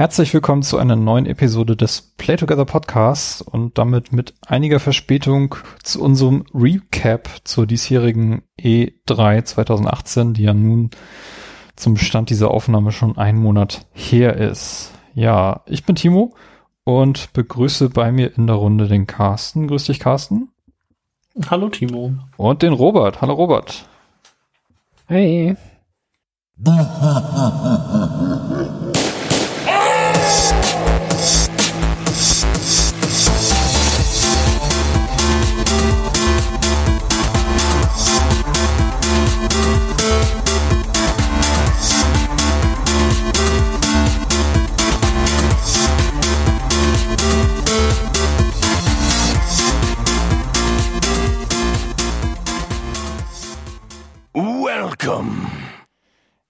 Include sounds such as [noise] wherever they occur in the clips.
Herzlich willkommen zu einer neuen Episode des Play Together Podcasts und damit mit einiger Verspätung zu unserem Recap zur diesjährigen E3 2018, die ja nun zum Stand dieser Aufnahme schon einen Monat her ist. Ja, ich bin Timo und begrüße bei mir in der Runde den Carsten. Grüß dich, Carsten. Hallo, Timo. Und den Robert. Hallo, Robert. Hey. [laughs]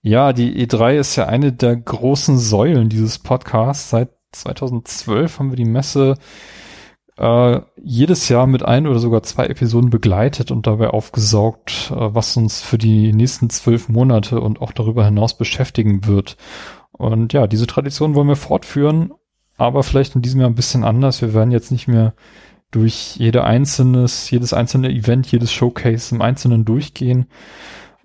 Ja, die E3 ist ja eine der großen Säulen dieses Podcasts. Seit 2012 haben wir die Messe äh, jedes Jahr mit ein oder sogar zwei Episoden begleitet und dabei aufgesaugt, äh, was uns für die nächsten zwölf Monate und auch darüber hinaus beschäftigen wird. Und ja, diese Tradition wollen wir fortführen, aber vielleicht in diesem Jahr ein bisschen anders. Wir werden jetzt nicht mehr durch jede einzelnes, jedes einzelne Event, jedes Showcase im Einzelnen durchgehen,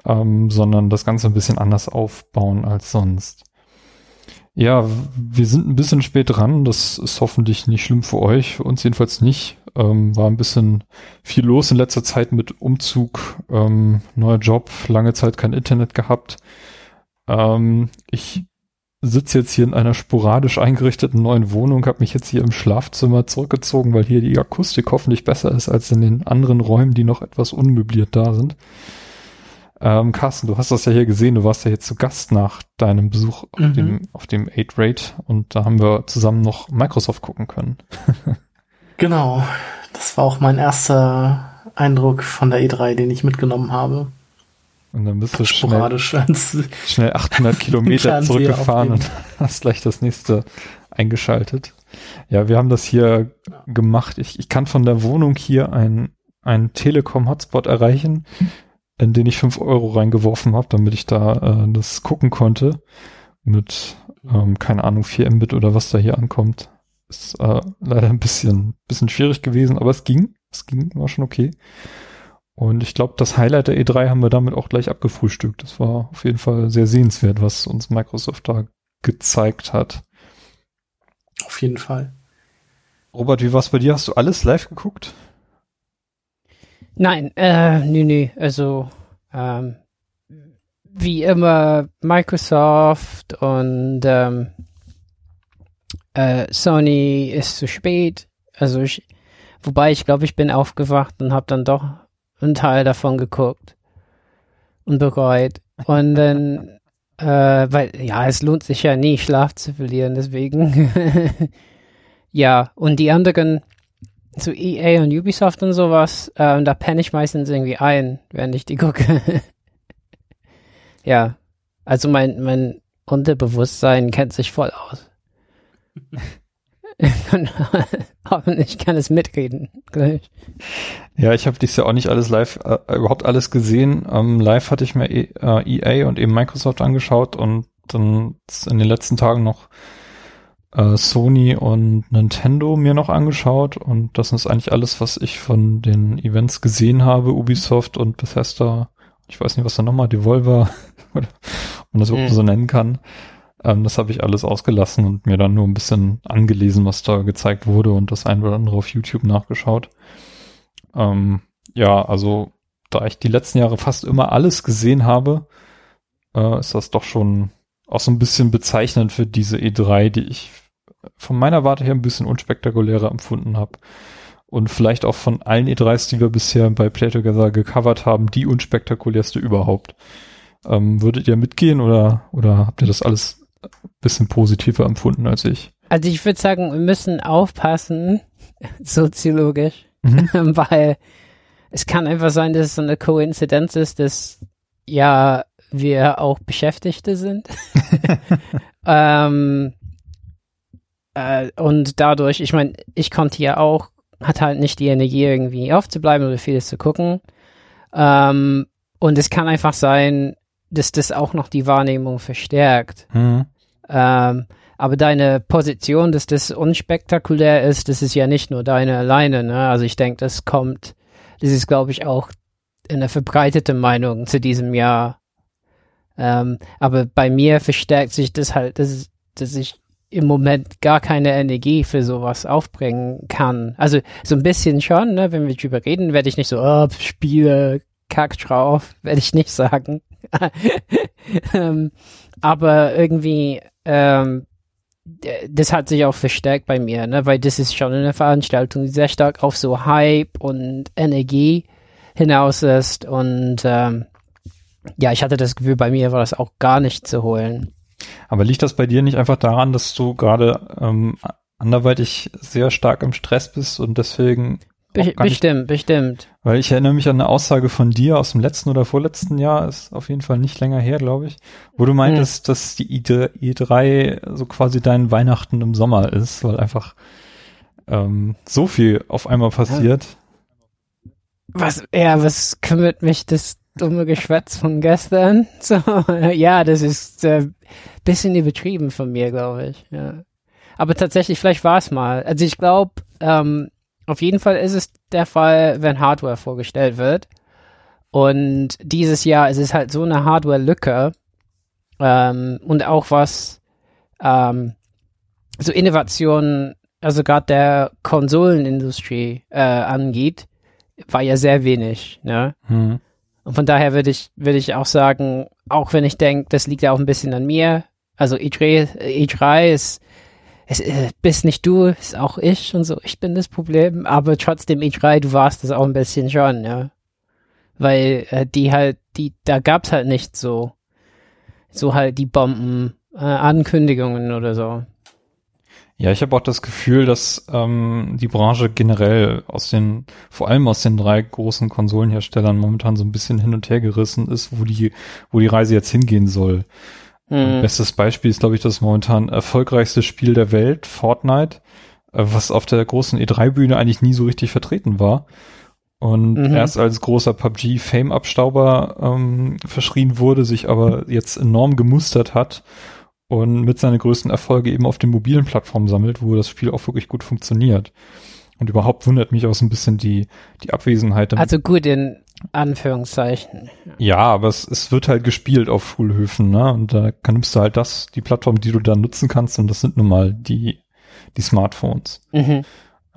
ähm, sondern das Ganze ein bisschen anders aufbauen als sonst. Ja, wir sind ein bisschen spät dran. Das ist hoffentlich nicht schlimm für euch, für uns jedenfalls nicht. Ähm, war ein bisschen viel los in letzter Zeit mit Umzug, ähm, neuer Job, lange Zeit kein Internet gehabt. Ähm, ich sitze jetzt hier in einer sporadisch eingerichteten neuen Wohnung, habe mich jetzt hier im Schlafzimmer zurückgezogen, weil hier die Akustik hoffentlich besser ist als in den anderen Räumen, die noch etwas unmöbliert da sind. Ähm, Carsten, du hast das ja hier gesehen, du warst ja hier zu Gast nach deinem Besuch auf mhm. dem, auf dem 8-Rate und da haben wir zusammen noch Microsoft gucken können. [laughs] genau. Das war auch mein erster Eindruck von der E3, den ich mitgenommen habe. Und dann bist du schnell, [laughs] schnell 800 [laughs] Kilometer zurückgefahren und hast gleich das nächste eingeschaltet. Ja, wir haben das hier ja. gemacht. Ich, ich kann von der Wohnung hier ein, ein Telekom-Hotspot erreichen in den ich fünf Euro reingeworfen habe, damit ich da äh, das gucken konnte. Mit, ähm, keine Ahnung, 4 Mbit oder was da hier ankommt. Ist äh, leider ein bisschen, bisschen schwierig gewesen, aber es ging. Es ging, war schon okay. Und ich glaube, das Highlight der E3 haben wir damit auch gleich abgefrühstückt. Das war auf jeden Fall sehr sehenswert, was uns Microsoft da gezeigt hat. Auf jeden Fall. Robert, wie war's bei dir? Hast du alles live geguckt? Nein, äh, nee, nee, also ähm, wie immer Microsoft und ähm, äh, Sony ist zu spät. Also ich, wobei ich glaube, ich bin aufgewacht und habe dann doch einen Teil davon geguckt und bereut. Und dann, äh, weil ja, es lohnt sich ja nie, Schlaf zu verlieren, deswegen. [laughs] ja, und die anderen so EA und Ubisoft und sowas, äh, da penne ich meistens irgendwie ein, während ich die gucke. [laughs] ja, also mein, mein Unterbewusstsein kennt sich voll aus. [laughs] [laughs] Hoffentlich kann es mitreden gleich. Ja, ich habe dies ja auch nicht alles live, äh, überhaupt alles gesehen. Ähm, live hatte ich mir e, äh, EA und eben Microsoft angeschaut und dann in den letzten Tagen noch äh, Sony und Nintendo mir noch angeschaut und das ist eigentlich alles, was ich von den Events gesehen habe. Ubisoft und Bethesda, ich weiß nicht, was da nochmal, Devolver, [laughs] oder man das überhaupt mhm. so nennen kann. Ähm, das habe ich alles ausgelassen und mir dann nur ein bisschen angelesen, was da gezeigt wurde und das ein oder andere auf YouTube nachgeschaut. Ähm, ja, also da ich die letzten Jahre fast immer alles gesehen habe, äh, ist das doch schon auch so ein bisschen bezeichnend für diese E3, die ich von meiner Warte her ein bisschen unspektakulärer empfunden habe. Und vielleicht auch von allen E3s, die wir bisher bei Play Together gecovert haben, die unspektakulärste überhaupt. Ähm, würdet ihr mitgehen oder, oder habt ihr das alles ein bisschen positiver empfunden als ich? Also ich würde sagen, wir müssen aufpassen, [laughs] soziologisch, mhm. [laughs] weil es kann einfach sein, dass es so eine Koinzidenz ist, dass ja wir auch Beschäftigte sind. [laughs] ähm, äh, und dadurch, ich meine, ich konnte ja auch, hat halt nicht die Energie irgendwie aufzubleiben oder vieles zu gucken. Ähm, und es kann einfach sein, dass das auch noch die Wahrnehmung verstärkt. Mhm. Ähm, aber deine Position, dass das unspektakulär ist, das ist ja nicht nur deine alleine. Ne? Also ich denke, das kommt, das ist, glaube ich, auch eine verbreitete Meinung zu diesem Jahr. Ähm, aber bei mir verstärkt sich das halt, dass, dass ich im Moment gar keine Energie für sowas aufbringen kann. Also so ein bisschen schon, ne? wenn wir drüber reden, werde ich nicht so, oh, Spiele, kack drauf, [laughs] werde ich nicht sagen. [laughs] ähm, aber irgendwie, ähm, das hat sich auch verstärkt bei mir, ne? weil das ist schon eine Veranstaltung, die sehr stark auf so Hype und Energie hinaus ist und ähm, ja, ich hatte das Gefühl, bei mir war das auch gar nicht zu holen. Aber liegt das bei dir nicht einfach daran, dass du gerade ähm, anderweitig sehr stark im Stress bist und deswegen Be bestimmt, nicht, bestimmt. Weil ich erinnere mich an eine Aussage von dir aus dem letzten oder vorletzten Jahr, ist auf jeden Fall nicht länger her, glaube ich, wo du meintest, hm. dass die E3 so quasi dein Weihnachten im Sommer ist, weil einfach ähm, so viel auf einmal passiert. Was, ja, was kümmert mich das dumme Geschwätz von gestern? [laughs] So, ja, das ist äh, bisschen übertrieben von mir, glaube ich. Ja. Aber tatsächlich, vielleicht war es mal. Also ich glaube, ähm, auf jeden Fall ist es der Fall, wenn Hardware vorgestellt wird. Und dieses Jahr ist es halt so eine Hardware-Lücke ähm, und auch was ähm, so Innovationen, also gerade der Konsolenindustrie äh, angeht, war ja sehr wenig. Ne? Hm. Und von daher würde ich, würde ich auch sagen, auch wenn ich denke, das liegt ja auch ein bisschen an mir. Also E3, E3 ist es äh, bist nicht du, ist auch ich und so, ich bin das Problem, aber trotzdem E3, du warst das auch ein bisschen schon, ja. Weil äh, die halt, die, da gab's halt nicht so, so halt die Bomben, äh, Ankündigungen oder so. Ja, ich habe auch das Gefühl, dass ähm, die Branche generell aus den, vor allem aus den drei großen Konsolenherstellern momentan so ein bisschen hin und her gerissen ist, wo die, wo die Reise jetzt hingehen soll. Mhm. Bestes Beispiel ist, glaube ich, das momentan erfolgreichste Spiel der Welt, Fortnite, äh, was auf der großen E3-Bühne eigentlich nie so richtig vertreten war. Und mhm. erst als großer PUBG-Fame-Abstauber ähm, verschrien wurde, sich aber jetzt enorm gemustert hat und mit seinen größten Erfolge eben auf den mobilen Plattformen sammelt, wo das Spiel auch wirklich gut funktioniert. Und überhaupt wundert mich auch so ein bisschen die, die Abwesenheit. Also gut in Anführungszeichen. Ja, aber es, es wird halt gespielt auf Schulhöfen, ne? Und da nimmst du halt das, die Plattform, die du dann nutzen kannst, und das sind nun mal die, die Smartphones. Mhm.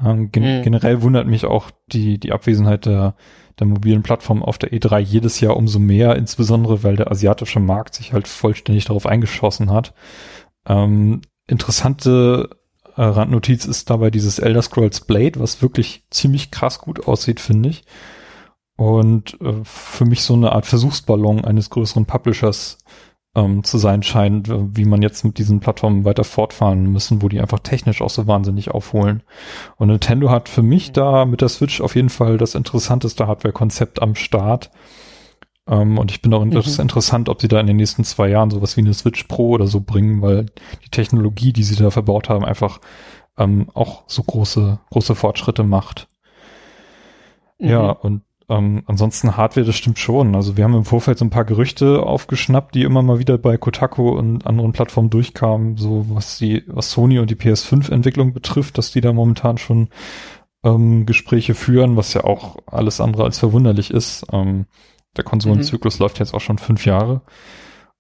Ähm, gen mhm. Generell wundert mich auch die, die Abwesenheit der, der mobilen Plattform auf der E3 jedes Jahr umso mehr, insbesondere weil der asiatische Markt sich halt vollständig darauf eingeschossen hat. Ähm, interessante äh, Randnotiz ist dabei dieses Elder Scrolls Blade, was wirklich ziemlich krass gut aussieht, finde ich und äh, für mich so eine Art Versuchsballon eines größeren Publishers ähm, zu sein scheint, wie man jetzt mit diesen Plattformen weiter fortfahren müssen, wo die einfach technisch auch so wahnsinnig aufholen. Und Nintendo hat für mich da mit der Switch auf jeden Fall das interessanteste Hardware-Konzept am Start. Ähm, und ich bin auch mhm. interessant, ob sie da in den nächsten zwei Jahren sowas wie eine Switch Pro oder so bringen, weil die Technologie, die sie da verbaut haben, einfach ähm, auch so große, große Fortschritte macht. Mhm. Ja, und ähm, ansonsten Hardware, das stimmt schon. Also wir haben im Vorfeld so ein paar Gerüchte aufgeschnappt, die immer mal wieder bei Kotaku und anderen Plattformen durchkamen, so was die, was Sony und die PS5-Entwicklung betrifft, dass die da momentan schon ähm, Gespräche führen, was ja auch alles andere als verwunderlich ist. Ähm, der Konsolenzyklus mhm. läuft jetzt auch schon fünf Jahre.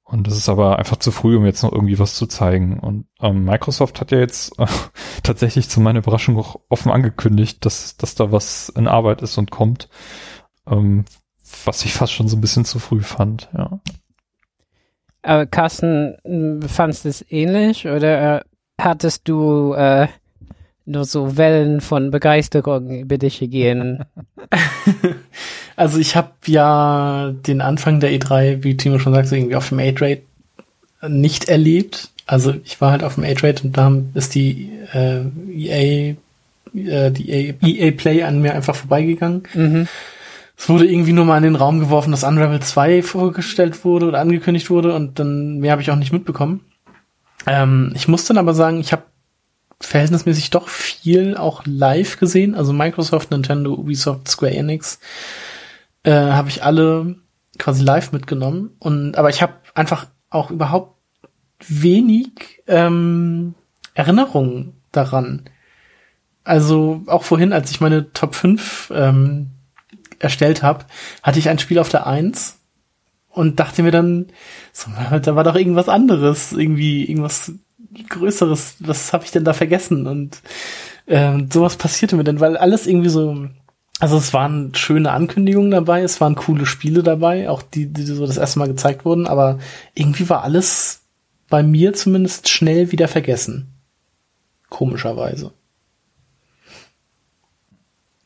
Und das ist aber einfach zu früh, um jetzt noch irgendwie was zu zeigen. Und ähm, Microsoft hat ja jetzt äh, [laughs] tatsächlich zu meiner Überraschung auch offen angekündigt, dass, dass da was in Arbeit ist und kommt. Ähm, was ich fast schon so ein bisschen zu früh fand, ja. Aber Carsten, fandest du es ähnlich oder hattest du äh, nur so Wellen von Begeisterung über dich gehen? [laughs] also ich habe ja den Anfang der E3, wie Timo schon sagte, irgendwie auf dem A-Rate nicht erlebt. Also ich war halt auf dem A-Rate und da ist die äh, EA, äh, die EA, EA Play an mir einfach vorbeigegangen. Mhm. Es wurde irgendwie nur mal in den Raum geworfen, dass Unravel 2 vorgestellt wurde oder angekündigt wurde und dann mehr habe ich auch nicht mitbekommen. Ähm, ich muss dann aber sagen, ich habe verhältnismäßig doch viel auch live gesehen. Also Microsoft, Nintendo, Ubisoft, Square Enix äh, habe ich alle quasi live mitgenommen. Und aber ich habe einfach auch überhaupt wenig ähm, Erinnerungen daran. Also auch vorhin, als ich meine Top 5 ähm, erstellt habe, hatte ich ein Spiel auf der 1 und dachte mir dann, so, da war doch irgendwas anderes, irgendwie irgendwas Größeres, was habe ich denn da vergessen? Und äh, sowas passierte mir dann, weil alles irgendwie so, also es waren schöne Ankündigungen dabei, es waren coole Spiele dabei, auch die, die so das erste Mal gezeigt wurden, aber irgendwie war alles bei mir zumindest schnell wieder vergessen. Komischerweise.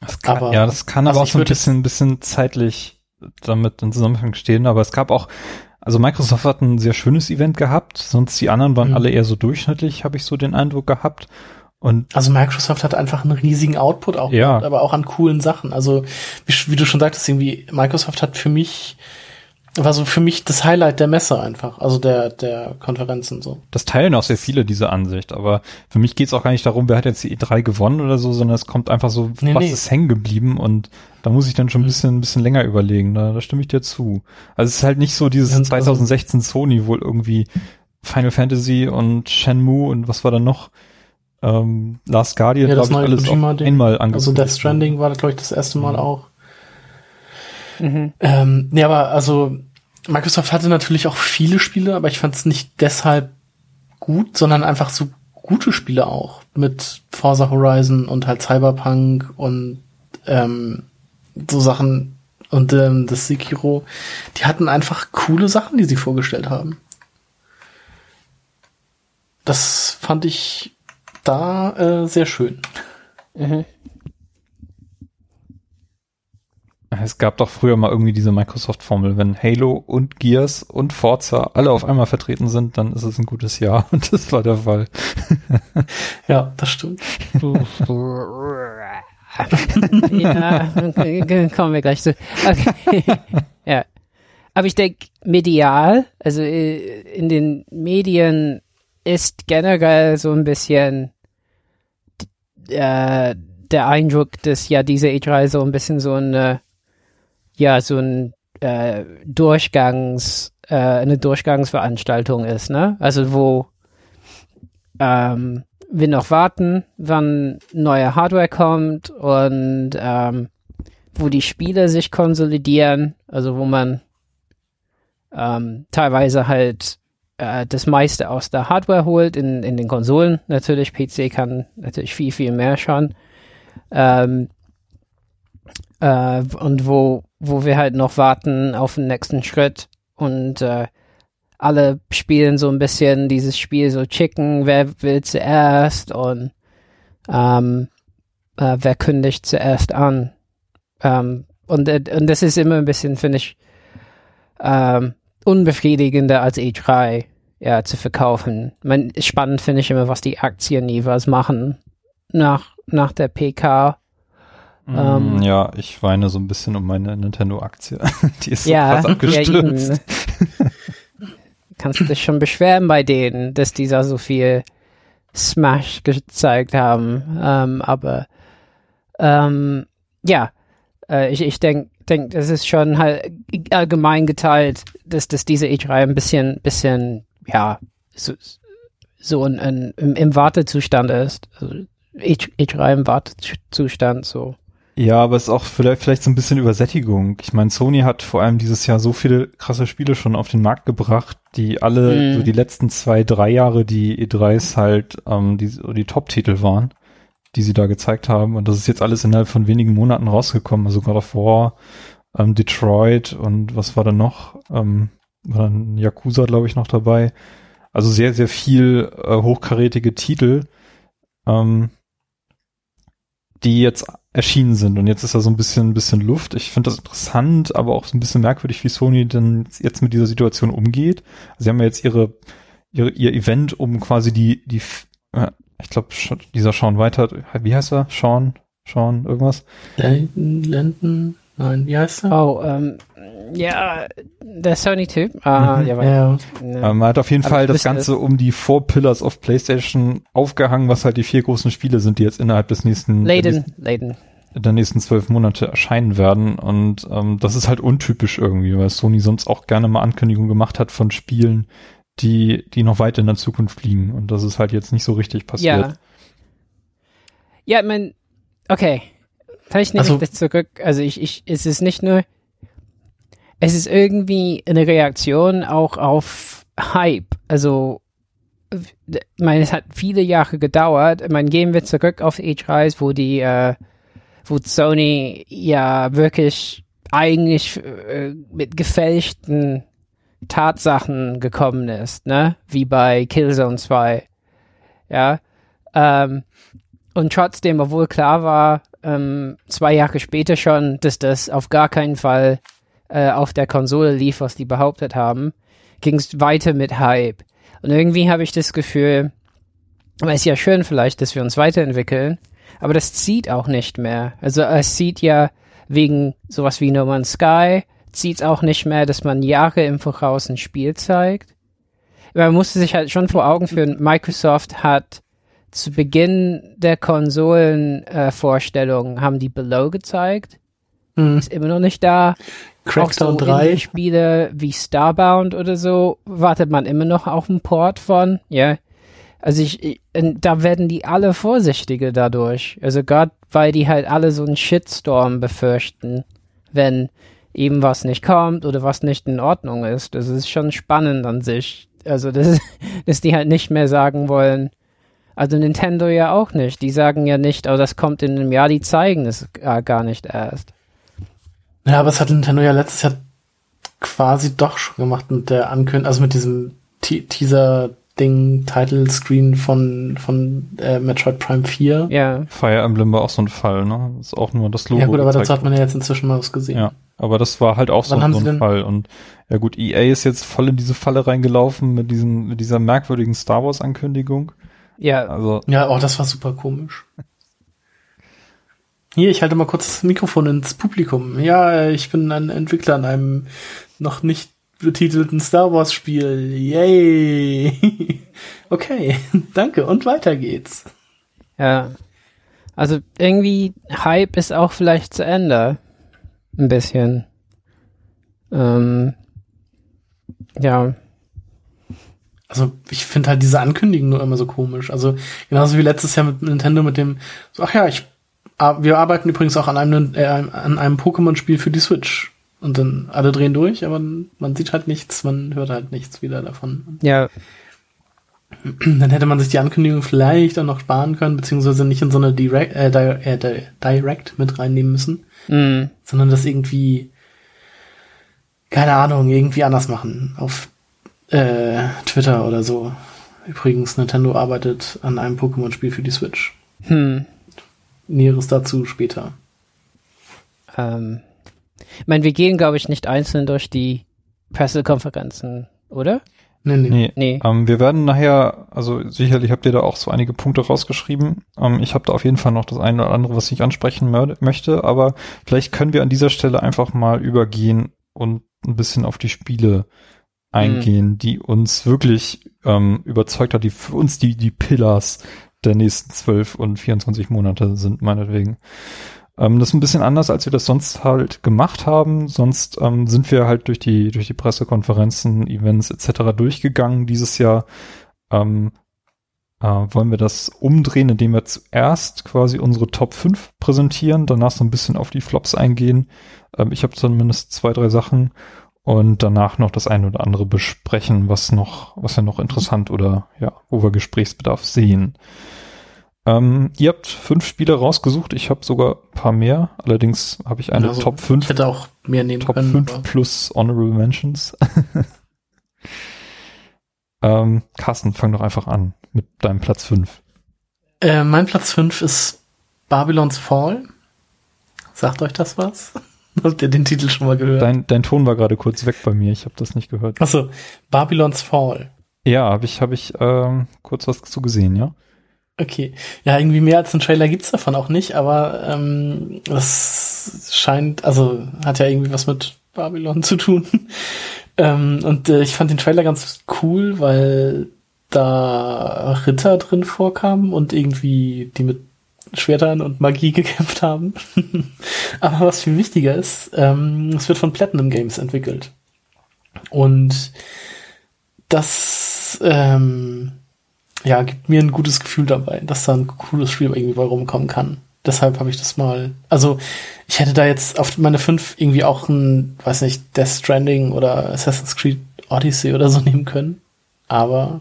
Das kann, aber, ja, das kann aber also auch so ein bisschen, bisschen zeitlich damit in Zusammenhang stehen, aber es gab auch, also Microsoft hat ein sehr schönes Event gehabt, sonst die anderen waren mhm. alle eher so durchschnittlich, habe ich so den Eindruck gehabt. Und also Microsoft hat einfach einen riesigen Output auch, ja. Gehabt, aber auch an coolen Sachen. Also wie, wie, du schon sagtest, irgendwie Microsoft hat für mich war so für mich das Highlight der Messe einfach, also der der Konferenzen so. Das teilen auch sehr viele diese Ansicht, aber für mich geht's auch gar nicht darum, wer hat jetzt die E3 gewonnen oder so, sondern es kommt einfach so, nee, was nee. ist hängen geblieben und da muss ich dann schon ein mhm. bisschen ein bisschen länger überlegen. Da, da stimme ich dir zu. Also es ist halt nicht so dieses Ganz 2016 also, Sony wohl irgendwie Final Fantasy und Shenmue und was war da noch? ähm, Last Guardian, ja, glaube ich, alles einmal angeguckt. Also Death Stranding war, glaube ich, das erste Mal mhm. auch. Mhm. Ähm, nee, aber also Microsoft hatte natürlich auch viele Spiele, aber ich fand es nicht deshalb gut, sondern einfach so gute Spiele auch. Mit Forza Horizon und halt Cyberpunk und ähm, so Sachen und ähm, das Sekiro. Die hatten einfach coole Sachen, die sie vorgestellt haben. Das fand ich da äh, sehr schön. Mhm. Es gab doch früher mal irgendwie diese Microsoft-Formel, wenn Halo und Gears und Forza alle auf einmal vertreten sind, dann ist es ein gutes Jahr [laughs] und das war der Fall. [laughs] ja, das stimmt. [laughs] ja, kommen wir gleich zu. Okay. ja. Aber ich denke, medial, also äh, in den Medien ist generell so ein bisschen äh, der Eindruck, dass ja diese E3 so ein bisschen so eine, ja, so ein äh, Durchgangs, äh, eine Durchgangsveranstaltung ist, ne? Also wo ähm, wir noch warten, wann neue Hardware kommt und ähm, wo die Spiele sich konsolidieren, also wo man ähm, teilweise halt äh, das meiste aus der Hardware holt, in, in den Konsolen natürlich. PC kann natürlich viel, viel mehr schon. Ähm, äh, und wo, wo wir halt noch warten auf den nächsten Schritt und äh, alle spielen so ein bisschen dieses Spiel so Chicken, wer will zuerst und ähm, äh, wer kündigt zuerst an. Ähm, und, äh, und das ist immer ein bisschen, finde ich, ähm, unbefriedigender als E3 ja, zu verkaufen. Man, spannend finde ich immer, was die Aktien jeweils machen nach, nach der PK. Mm, ähm, ja, ich weine so ein bisschen um meine Nintendo-Aktie. [laughs] die ist so ja, fast abgestürzt. Ja, [laughs] Kannst du dich schon beschweren bei denen, dass die da so viel Smash gezeigt haben. Ähm, aber ähm, ja, äh, ich, ich denke, denk, das ist schon halt allgemein geteilt, dass, dass diese E3 ein bisschen, bisschen ja, so, so ein, ein, im, im Wartezustand ist. Also ich, ich im Wartezustand so. Ja, aber es ist auch vielleicht, vielleicht so ein bisschen Übersättigung. Ich meine, Sony hat vor allem dieses Jahr so viele krasse Spiele schon auf den Markt gebracht, die alle mm. so die letzten zwei, drei Jahre die E3s halt ähm, die, die Top-Titel waren, die sie da gezeigt haben. Und das ist jetzt alles innerhalb von wenigen Monaten rausgekommen. Also God of War, ähm, Detroit und was war da noch? Ähm, war dann Yakuza, glaube ich, noch dabei. Also sehr, sehr viel äh, hochkarätige Titel, ähm, die jetzt erschienen sind. Und jetzt ist da so ein bisschen, ein bisschen Luft. Ich finde das interessant, aber auch so ein bisschen merkwürdig, wie Sony denn jetzt mit dieser Situation umgeht. Sie haben ja jetzt ihre, ihre ihr Event, um quasi die, die, äh, ich glaube, dieser Sean Weiter, wie heißt er? Sean? Sean, irgendwas? Lenden, nein, wie heißt er? Oh, ähm, ja, der Sony-Typ. Ah, mhm. ja, ja. ja. Man hat auf jeden Aber Fall das Ganze um die Four Pillars of PlayStation aufgehangen, was halt die vier großen Spiele sind, die jetzt innerhalb des nächsten, Leiden, Leiden. der nächsten zwölf Monate erscheinen werden. Und ähm, das ist halt untypisch irgendwie, weil Sony sonst auch gerne mal Ankündigungen gemacht hat von Spielen, die, die noch weit in der Zukunft liegen. Und das ist halt jetzt nicht so richtig passiert. Ja. Ja, ich mein, okay. Vielleicht nehme Also- ich das zurück. Also ich, ich, es ist nicht nur, es ist irgendwie eine Reaktion auch auf Hype. Also, ich meine, es hat viele Jahre gedauert. Ich meine, gehen wir zurück auf E3, wo die, äh, wo Sony ja wirklich eigentlich äh, mit gefälschten Tatsachen gekommen ist, ne? Wie bei Killzone 2. Ja. Ähm, und trotzdem, obwohl klar war, ähm, zwei Jahre später schon, dass das auf gar keinen Fall äh, auf der Konsole lief, was die behauptet haben, ging es weiter mit Hype. Und irgendwie habe ich das Gefühl, aber ist ja schön vielleicht, dass wir uns weiterentwickeln, aber das zieht auch nicht mehr. Also es zieht ja wegen sowas wie No Man's Sky, zieht auch nicht mehr, dass man Jahre im Voraus ein Spiel zeigt. Man musste sich halt schon vor Augen führen, Microsoft hat zu Beginn der Konsolenvorstellung haben die Below gezeigt. Hm. Ist immer noch nicht da. Crackdown so 3. Spiele wie Starbound oder so wartet man immer noch auf einen Port von. Ja. Also ich, ich da werden die alle vorsichtiger dadurch. Also gerade weil die halt alle so einen Shitstorm befürchten, wenn eben was nicht kommt oder was nicht in Ordnung ist. Das ist schon spannend an sich. Also das, [laughs] dass die halt nicht mehr sagen wollen. Also Nintendo ja auch nicht. Die sagen ja nicht, oh, das kommt in einem Jahr, die zeigen es äh, gar nicht erst. Ja, aber es hat Nintendo ja letztes Jahr quasi doch schon gemacht mit der Ankündigung, also mit diesem Te Teaser-Ding, Title-Screen von, von äh, Metroid Prime 4. Ja. Fire Emblem war auch so ein Fall, ne? Ist auch nur das Logo. Ja gut, aber dazu hat man ja jetzt inzwischen mal was gesehen. Ja, aber das war halt auch so, Wann haben so sie ein denn- Fall. Und ja gut, EA ist jetzt voll in diese Falle reingelaufen mit diesen, mit dieser merkwürdigen Star Wars Ankündigung. Ja, Also, Ja, oh, das war super komisch. Hier, ich halte mal kurz das Mikrofon ins Publikum. Ja, ich bin ein Entwickler an einem noch nicht betitelten Star Wars Spiel. Yay! [laughs] okay, [laughs] danke und weiter geht's. ja. Also irgendwie Hype ist auch vielleicht zu Ende. Ein bisschen. Ähm, ja. Also ich finde halt diese Ankündigung nur immer so komisch. Also genauso wie letztes Jahr mit Nintendo mit dem, so, ach ja, ich, wir arbeiten übrigens auch an einem, äh, an einem Pokémon-Spiel für die Switch. Und dann alle drehen durch, aber man sieht halt nichts, man hört halt nichts wieder davon. Ja, [clears throat] Dann hätte man sich die Ankündigung vielleicht auch noch sparen können, beziehungsweise nicht in so eine Direct, äh, Di äh, Di Direct mit reinnehmen müssen, mm, sondern das irgendwie, keine Ahnung, irgendwie anders machen. Auf äh, Twitter oder so. Übrigens, Nintendo arbeitet an einem Pokémon-Spiel für die Switch. hm. Näheres dazu später. Ähm, ich meine, wir gehen, glaube ich, nicht einzeln durch die Pressekonferenzen, oder? Nee, nee. nee. Nee. Ähm, wir werden nachher, also sicherlich habt ihr da auch so einige Punkte rausgeschrieben. Ähm, ich habe da auf jeden Fall noch das eine oder andere, was ich ansprechen möchte, aber vielleicht können wir an dieser Stelle einfach mal übergehen und ein bisschen auf die Spiele eingehen, die uns wirklich ähm, überzeugt hat, die für uns die, die Pillars der nächsten 12 und 24 Monate sind, meinetwegen. Ähm, das ist ein bisschen anders, als wir das sonst halt gemacht haben. Sonst ähm, sind wir halt durch die, durch die Pressekonferenzen, Events etc. durchgegangen. Dieses Jahr ähm, äh, wollen wir das umdrehen, indem wir zuerst quasi unsere Top 5 präsentieren, danach so ein bisschen auf die Flops eingehen. Ähm, ich habe zumindest zwei, drei Sachen und danach noch das eine oder andere besprechen, was noch, was wir noch interessant oder ja, wo wir Gesprächsbedarf sehen. Ähm, ihr habt fünf Spiele rausgesucht, ich habe sogar ein paar mehr. Allerdings habe ich eine Also, Top Ich 5, hätte auch mehr nehmen Top können. 5 aber- plus Honorable Mentions. [laughs] ähm, Carsten, fang doch einfach an mit deinem Platz 5. Äh, mein Platz 5 ist Babylons Fall. Sagt euch das was? [laughs] Habt ihr den Titel schon mal gehört? Dein, dein Ton war gerade kurz weg bei mir, ich habe das nicht gehört. Achso, Babylons Fall. Ja, habe ich, hab ich ähm, kurz was zu gesehen, ja. Okay. Ja, irgendwie mehr als einen Trailer gibt's davon auch nicht, aber ähm, das scheint, also hat ja irgendwie was mit Babylon zu tun. [laughs] ähm, und äh, ich fand den Trailer ganz cool, weil da Ritter drin vorkamen und irgendwie die mit Schwertern und Magie [laughs] gekämpft haben. [laughs] aber was viel wichtiger ist, ähm, es wird von Platinum Games entwickelt. Und das ähm, ja, gibt mir ein gutes Gefühl dabei, dass da ein cooles Spiel irgendwie bei rumkommen kann. Deshalb habe ich das mal. Also, ich hätte da jetzt auf meine fünf irgendwie auch ein, weiß nicht, Death Stranding oder Assassin's Creed Odyssey oder so [laughs] nehmen können. Aber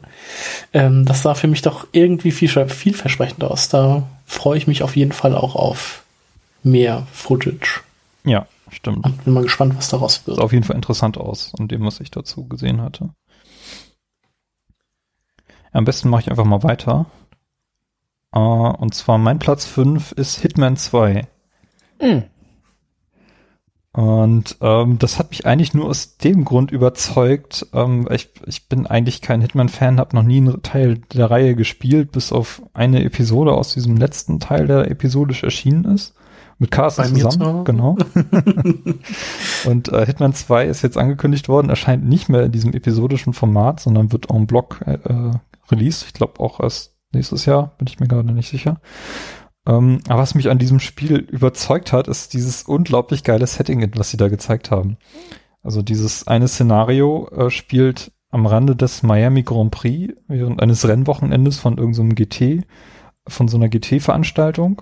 ähm, das sah für mich doch irgendwie viel, vielversprechend aus. Da freue ich mich auf jeden Fall auch auf mehr Footage. Ja, stimmt. Und bin mal gespannt, was daraus wird. Sah auf jeden Fall interessant aus, an dem, was ich dazu gesehen hatte. Am besten mache ich einfach mal weiter. Uh, und zwar mein Platz 5 ist Hitman 2. Mhm. Und ähm, das hat mich eigentlich nur aus dem Grund überzeugt. Ähm, ich, ich bin eigentlich kein Hitman-Fan, habe noch nie einen Teil der Reihe gespielt, bis auf eine Episode aus diesem letzten Teil, der episodisch erschienen ist. Mit Carsten zusammen, genau. [laughs] und äh, Hitman 2 ist jetzt angekündigt worden, erscheint nicht mehr in diesem episodischen Format, sondern wird en bloc äh, released. Ich glaube auch erst nächstes Jahr, bin ich mir gerade nicht sicher. Ähm, aber was mich an diesem Spiel überzeugt hat, ist dieses unglaublich geile Setting, was sie da gezeigt haben. Also dieses eine Szenario äh, spielt am Rande des Miami Grand Prix während eines Rennwochenendes von irgendeinem so GT, von so einer GT-Veranstaltung.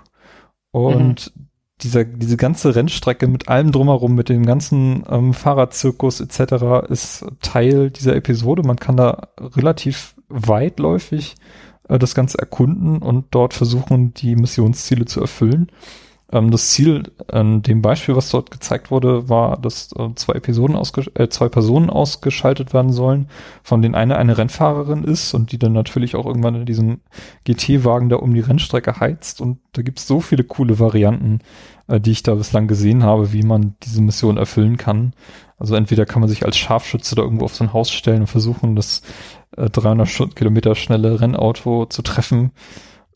Und mhm. dieser, diese ganze Rennstrecke mit allem drumherum, mit dem ganzen ähm, Fahrradzirkus etc. ist Teil dieser Episode. Man kann da relativ weitläufig äh, das Ganze erkunden und dort versuchen, die Missionsziele zu erfüllen. Ähm, das Ziel an dem Beispiel, was dort gezeigt wurde, war, dass äh, zwei Episoden äh, zwei Personen ausgeschaltet werden sollen, von denen eine eine Rennfahrerin ist und die dann natürlich auch irgendwann in diesem GT-Wagen da um die Rennstrecke heizt. Und da gibt's so viele coole Varianten, äh, die ich da bislang gesehen habe, wie man diese Mission erfüllen kann. Also entweder kann man sich als Scharfschütze da irgendwo auf so ein Haus stellen und versuchen, das äh, 300 Kilometer schnelle Rennauto zu treffen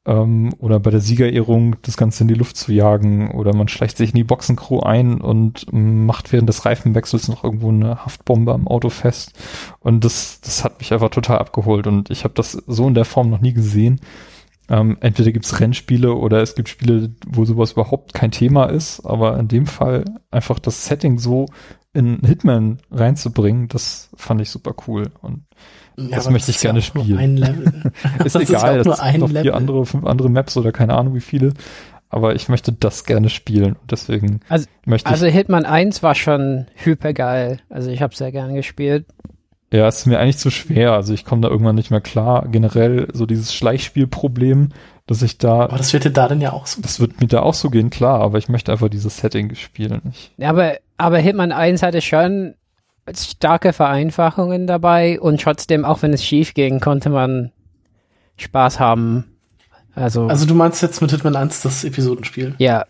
ähm, oder bei der Siegerehrung das Ganze in die Luft zu jagen oder man schleicht sich in die Boxencrew ein und macht während des Reifenwechsels noch irgendwo eine Haftbombe am Auto fest und das, das hat mich einfach total abgeholt und ich habe das so in der Form noch nie gesehen. Ähm, entweder gibt's Rennspiele oder es gibt Spiele, wo sowas überhaupt kein Thema ist, aber in dem Fall einfach das Setting so in Hitman reinzubringen, das fand ich super cool und ja, das möchte ich gerne ja spielen. ein Level. [laughs] ist das egal, ist nur ein noch Level. vier andere, fünf andere Maps oder keine Ahnung wie viele. Aber ich möchte das gerne spielen. Deswegen also, möchte ich. Also Hitman 1 war schon hyper geil. Also ich habe sehr gerne gespielt. Ja, es ist mir eigentlich zu schwer. Also ich komme da irgendwann nicht mehr klar. Generell so dieses Schleichspielproblem, dass ich da. Aber das wird dir da dann ja auch so. Das wird mir da auch so gehen, klar. Aber ich möchte einfach dieses Setting spielen. Ich, ja, aber, aber Hitman 1 hatte schon starke Vereinfachungen dabei und trotzdem, auch wenn es schief ging, konnte man Spaß haben. Also, also du meinst jetzt mit Hitman 1 das Episodenspiel? Ja.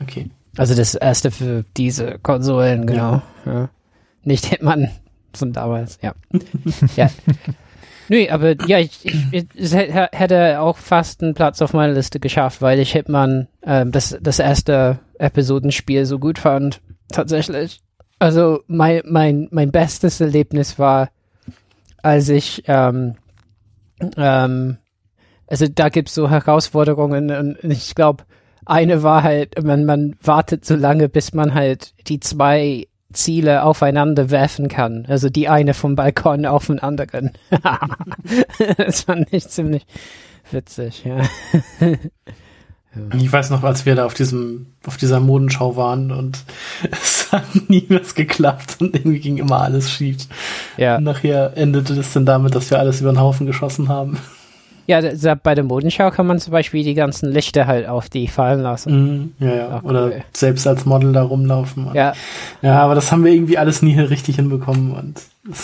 Okay. Also das erste für diese Konsolen, genau. Ja. Ja. Nicht Hitman [laughs] von damals, ja. [laughs] ja. Nö, aber ja, ich, ich, ich, hätte auch fast einen Platz auf meiner Liste geschafft, weil ich Hitman äh, das, das erste Episodenspiel so gut fand. Tatsächlich. Also mein, mein, mein bestes Erlebnis war, als ich, ähm, ähm, also da gibt's so Herausforderungen und ich glaube, eine war halt, man, man wartet so lange, bis man halt die zwei Ziele aufeinander werfen kann. Also die eine vom Balkon auf den anderen. [laughs] das fand ich ziemlich witzig, ja. [laughs] Ich weiß noch, als wir da auf diesem, auf dieser Modenschau waren und [laughs] es hat nie was geklappt und irgendwie ging immer alles schief. Ja. Und nachher endete es dann damit, dass wir alles über den Haufen geschossen haben. Ja, bei der Modenschau kann man zum Beispiel die ganzen Lichter halt auf die fallen lassen. Mhm, ja, ja. Ach, Oder cool. selbst als Model da rumlaufen. Ja. Ja, aber das haben wir irgendwie alles nie richtig hinbekommen und Ah,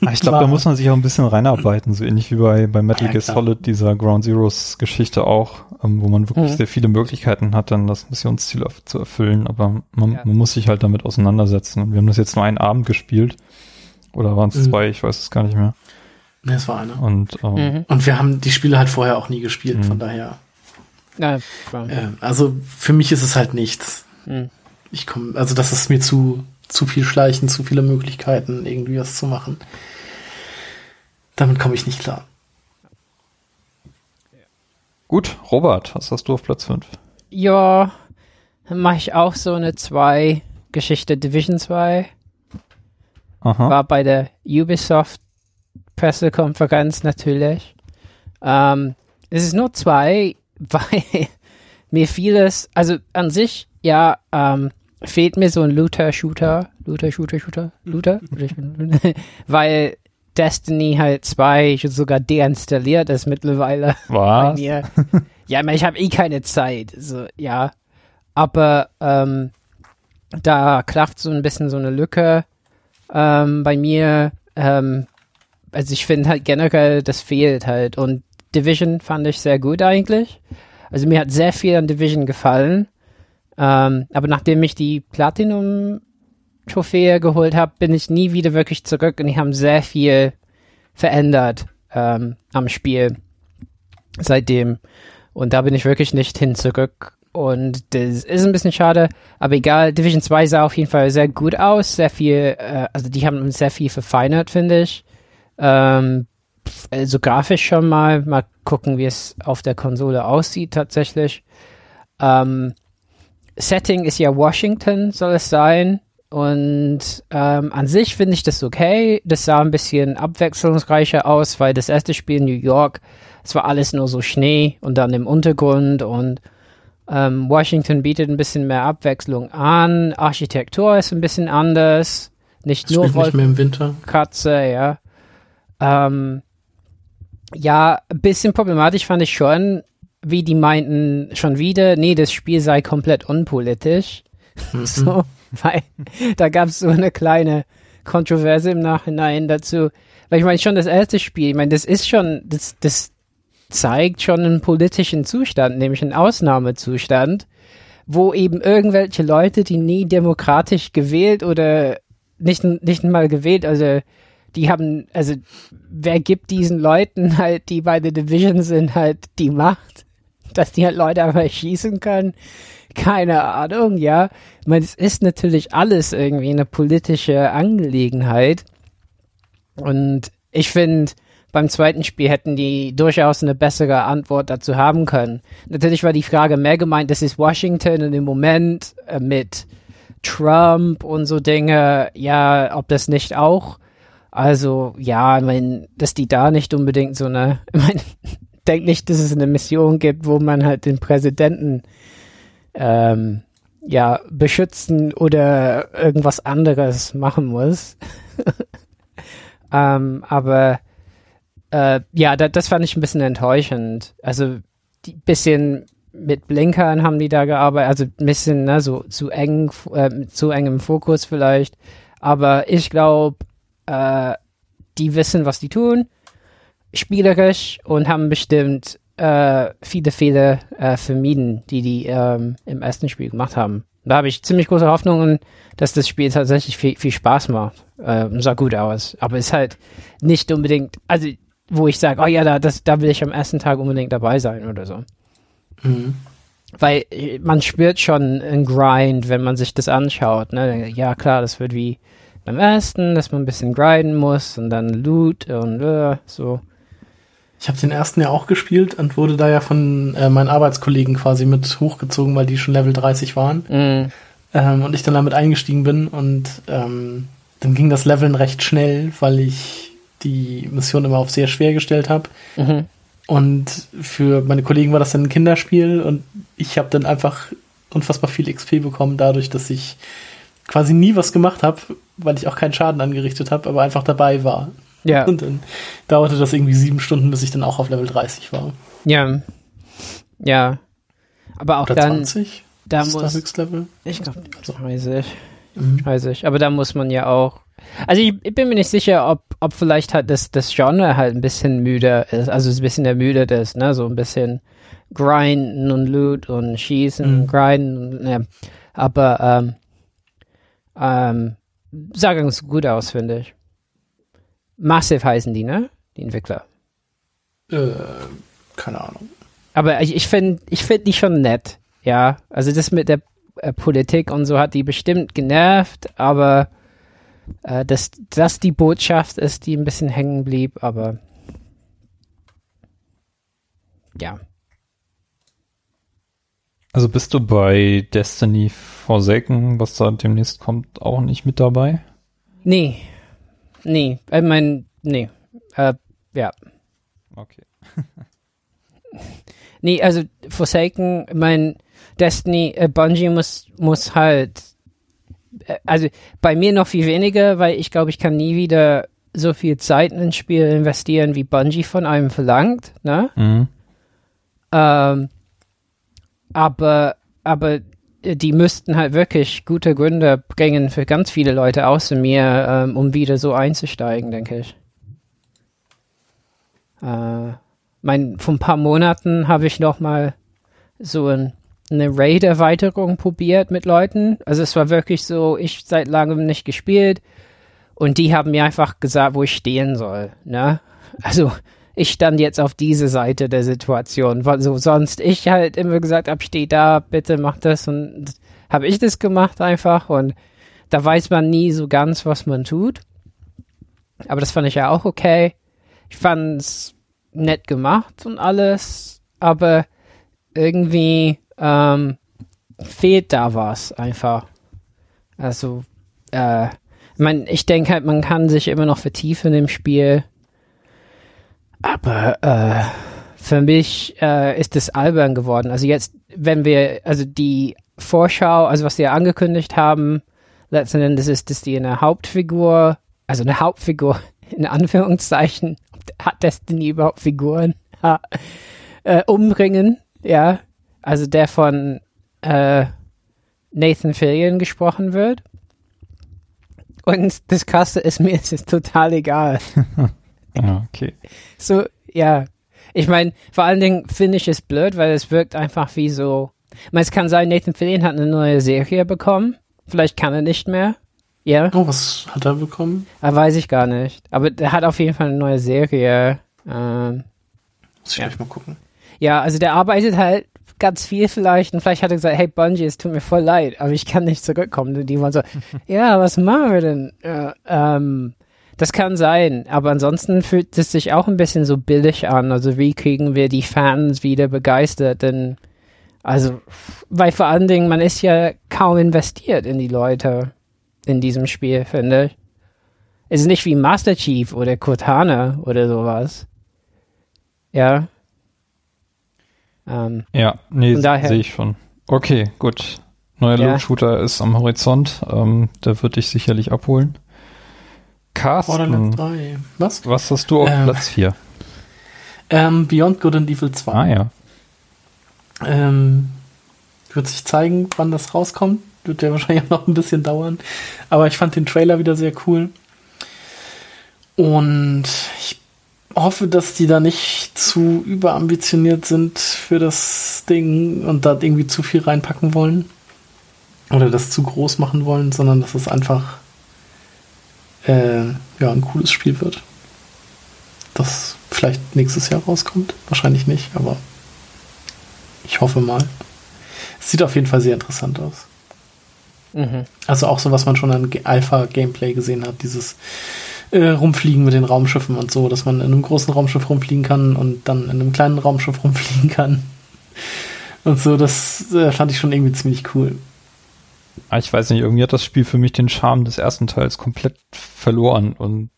ich glaube, da muss man sich auch ein bisschen reinarbeiten, so ähnlich wie bei, bei Metal Gear Solid, dieser Ground Zeroes Geschichte auch, ähm, wo man wirklich mhm. sehr viele Möglichkeiten hat, dann das Missionsziel zu erfüllen, aber man, ja. man, muss sich halt damit auseinandersetzen. Und wir haben das jetzt nur einen Abend gespielt. Oder waren es mhm. zwei? Ich weiß es gar nicht mehr. Ne, es war einer. Und, ähm, mhm. und wir haben die Spiele halt vorher auch nie gespielt, von mhm. daher. Ja, äh, also für mich ist es halt nichts. Mhm. Ich komme, also das ist mir zu, zu viel Schleichen, zu viele Möglichkeiten, irgendwie was zu machen. Damit komme ich nicht klar. Gut, Robert, was hast du auf Platz 5? Ja, dann mache ich auch so eine 2 Geschichte Division 2. Aha. War bei der Ubisoft Pressekonferenz natürlich. Ähm, es ist nur zwei, [laughs] weil mir vieles, also an sich, ja, ähm, fehlt mir so ein Looter-Shooter, Looter-Shooter, Shooter, Looter, [laughs] [laughs] weil Destiny halt 2 sogar deinstalliert ist mittlerweile. [laughs] Was? Ja, ich ich habe eh keine Zeit, so, ja. Aber ähm, da klafft so ein bisschen so eine Lücke ähm, bei mir. Ähm, also ich finde halt generell, das fehlt halt. Und Division fand ich sehr gut eigentlich. Also mir hat sehr viel an Division gefallen. Ähm, aber nachdem ich die Platinum-Trophäe geholt habe, bin ich nie wieder wirklich zurück und die haben sehr viel verändert ähm, am Spiel seitdem. Und da bin ich wirklich nicht hin zurück. Und das ist ein bisschen schade, aber egal. Division 2 sah auf jeden Fall sehr gut aus. Sehr viel, äh, also die haben sehr viel verfeinert, finde ich. Ähm, also grafisch schon mal. Mal gucken, wie es auf der Konsole aussieht tatsächlich. Ähm, Setting ist ja Washington, soll es sein. Und ähm, an sich finde ich das okay. Das sah ein bisschen abwechslungsreicher aus, weil das erste Spiel in New York, es war alles nur so Schnee und dann im Untergrund und ähm, Washington bietet ein bisschen mehr Abwechslung an. Architektur ist ein bisschen anders. Nicht Das nur spielt nicht mehr im Winter. Katze, ja. Ähm, ja, ein bisschen problematisch fand ich schon, wie die meinten schon wieder, nee, das Spiel sei komplett unpolitisch. [laughs] So, weil da gab es so eine kleine Kontroverse im Nachhinein dazu. Weil ich meine, schon das erste Spiel, ich meine, das ist schon, das, das zeigt schon einen politischen Zustand, nämlich einen Ausnahmezustand, wo eben irgendwelche Leute, die nie demokratisch gewählt oder nicht, nicht mal gewählt, also die haben, also wer gibt diesen Leuten halt, die bei der Division sind, halt die Macht, dass die halt Leute einfach schießen können? Keine Ahnung, ja. Ich meine, es ist natürlich alles irgendwie eine politische Angelegenheit. Und ich finde, beim zweiten Spiel hätten die durchaus eine bessere Antwort dazu haben können. Natürlich war die Frage mehr gemeint, das ist Washington und im Moment äh, mit Trump und so Dinge, ja, ob das nicht auch. Also, ja, ich meine, dass die da nicht unbedingt so eine, [laughs] ich meine, denk nicht, dass es eine Mission gibt, wo man halt den Präsidenten ähm, ja, beschützen oder irgendwas anderes machen muss. [laughs] ähm, aber äh, ja, da, das fand ich ein bisschen enttäuschend. Also die bisschen mit Blinkern haben die da gearbeitet, also ein bisschen ne, so zu eng, äh, zu eng im Fokus vielleicht. Aber ich glaube, äh, die wissen, was die tun, spielerisch und haben bestimmt äh, viele Fehler äh, vermieden, die die ähm, im ersten Spiel gemacht haben. Da habe ich ziemlich große Hoffnungen, dass das Spiel tatsächlich viel, viel Spaß macht. Äh, sah gut aus. Aber ist halt nicht unbedingt, also wo ich sage, oh ja, da, das, da will ich am ersten Tag unbedingt dabei sein oder so. Mhm. Weil man spürt schon einen Grind, wenn man sich das anschaut. Ne? Ja, klar, das wird wie beim ersten, dass man ein bisschen grinden muss und dann Loot und äh, so. Ich habe den ersten ja auch gespielt und wurde da ja von äh, meinen Arbeitskollegen quasi mit hochgezogen, weil die schon Level 30 waren. Mm, Ähm, und ich dann damit eingestiegen bin und ähm, dann ging das Leveln recht schnell, weil ich die Mission immer auf sehr schwer gestellt habe. mhm. Und für meine Kollegen war das dann ein Kinderspiel und ich habe dann einfach unfassbar viel XP bekommen, dadurch, dass ich quasi nie was gemacht habe, weil ich auch keinen Schaden angerichtet habe, aber einfach dabei war. Ja, Und dann dauerte das irgendwie sieben Stunden, bis ich dann auch auf Level 30 war. ja, ja. Aber auch Oder dann, 20? da ist das muss, Höchstlevel? ich glaube, Also, weiß ich. mhm. Weiß ich. Aber da muss man ja auch. Also ich, ich bin mir nicht sicher, ob, ob vielleicht halt das, das Genre halt ein bisschen müde ist, also ein bisschen ermüdet ist, ne? So ein bisschen grinden und loot und schießen, Mhm. grinden und, ja. Aber ähm, ähm, sah ganz gut aus, finde ich. Massive heißen die, ne? Die Entwickler. Äh, keine Ahnung. Aber ich, ich finde ich find die schon nett, ja. Also das mit der äh, Politik und so hat die bestimmt genervt, aber äh, dass das die Botschaft ist, die ein bisschen hängen blieb, aber ja. Also bist du bei Destiny Forsaken, was da demnächst kommt, auch nicht mit dabei? Nee. Nee. Ich meine, nee. Äh, ja. Okay. [laughs] nee, also Forsaken, mein Destiny, äh, Bungie muss, muss halt, äh, also bei mir noch viel weniger, weil ich glaube, ich kann nie wieder so viel Zeit in ein Spiel investieren, wie Bungie von einem verlangt, ne? Mhm. Ähm, aber, aber die müssten halt wirklich gute Gründe bringen für ganz viele Leute außer mir, ähm, um wieder so einzusteigen, denke ich. Äh, mein, vor ein paar Monaten habe ich noch mal so ein, eine Raid-Erweiterung probiert mit Leuten. Also es war wirklich so, ich seit langem nicht gespielt und die haben mir einfach gesagt, wo ich stehen soll. Ne? Also ich stand jetzt auf diese Seite der Situation. So sonst ich halt immer gesagt habe, steh da, bitte mach das und habe ich das gemacht einfach und da weiß man nie so ganz, was man tut. Aber das fand ich ja auch okay. Ich fand's nett gemacht und alles, aber irgendwie ähm, fehlt da was einfach. Also, äh, ich mein, ich denke halt, man kann sich immer noch vertiefen im Spiel. Aber äh, für mich äh, ist es albern geworden. Also jetzt, wenn wir, also die Vorschau, also was sie ja angekündigt haben, letzten Endes ist, dass die eine Hauptfigur, also eine Hauptfigur [laughs] in Anführungszeichen, hat Destiny überhaupt Figuren, äh, umbringen, ja. Also der von äh, Nathan Fillion gesprochen wird. Und das Krasse ist mir, es ist total egal. [laughs] ja, okay. So, ja. Ich meine, vor allen Dingen finde ich es blöd, weil es wirkt einfach wie so. Ich meine, es kann sein, Nathan Fillion hat eine neue Serie bekommen. Vielleicht kann er nicht mehr. Ja. Oh, was hat er bekommen? Ah, weiß ich gar nicht. Aber er hat auf jeden Fall eine neue Serie. Ähm, Muss ich ja. gleich mal gucken. Ja, also der arbeitet halt ganz viel vielleicht und vielleicht hat er gesagt, hey Bungie, es tut mir voll leid, aber ich kann nicht zurückkommen. Die waren so, [laughs] ja, was machen wir denn? Ja, ähm, das kann sein, aber ansonsten fühlt es sich auch ein bisschen so billig an. Also wie kriegen wir die Fans wieder begeistert? Denn, also, weil vor allen Dingen, man ist ja kaum investiert in die Leute in diesem Spiel, finde ich. Es ist nicht wie Master Chief oder Cortana oder sowas. Ja. Ähm, ja, nee, sehe ich schon. Okay, gut. Neuer ja. Loot-Shooter ist am Horizont. Ähm, der wird dich sicherlich abholen. Carsten, was? was hast du auf ähm, Platz 4? Ähm, Beyond Good and Evil 2. Ah ja. Ähm, wird sich zeigen, wann das rauskommt. Wird ja wahrscheinlich auch noch ein bisschen dauern. Aber ich fand den Trailer wieder sehr cool. Und ich hoffe, dass die da nicht zu überambitioniert sind für das Ding und da irgendwie zu viel reinpacken wollen. Oder das zu groß machen wollen, sondern dass es einfach äh, ja, ein cooles Spiel wird. Das vielleicht nächstes Jahr rauskommt. Wahrscheinlich nicht, aber ich hoffe mal. Es sieht auf jeden Fall sehr interessant aus. Mhm. Also auch so, was man schon an Alpha-Gameplay gesehen hat, dieses äh, Rumfliegen mit den Raumschiffen und so, dass man in einem großen Raumschiff rumfliegen kann und dann in einem kleinen Raumschiff [laughs] rumfliegen kann. Und so, das äh, fand ich schon irgendwie ziemlich cool. Ah, ich weiß nicht, irgendwie hat das Spiel für mich den Charme des ersten Teils komplett verloren und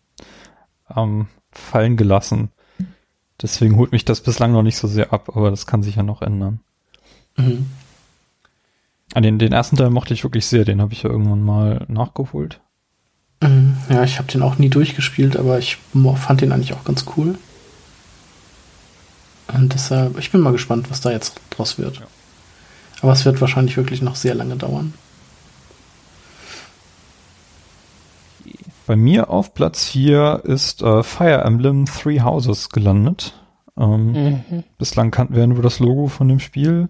ähm, fallen gelassen. Deswegen holt mich das bislang noch nicht so sehr ab, aber das kann sich ja noch ändern. Mhm. An den, den ersten Teil mochte ich wirklich sehr, den habe ich ja irgendwann mal nachgeholt. Mhm. Ja, ich habe den auch nie durchgespielt, aber ich fand den eigentlich auch ganz cool. Und deshalb, ich bin mal gespannt, was da jetzt draus wird. Ja. Aber es wird wahrscheinlich wirklich noch sehr lange dauern. Bei mir auf Platz 4 ist äh, Fire Emblem Three Houses gelandet. Ähm, mhm. Bislang kannten wir nur das Logo von dem Spiel.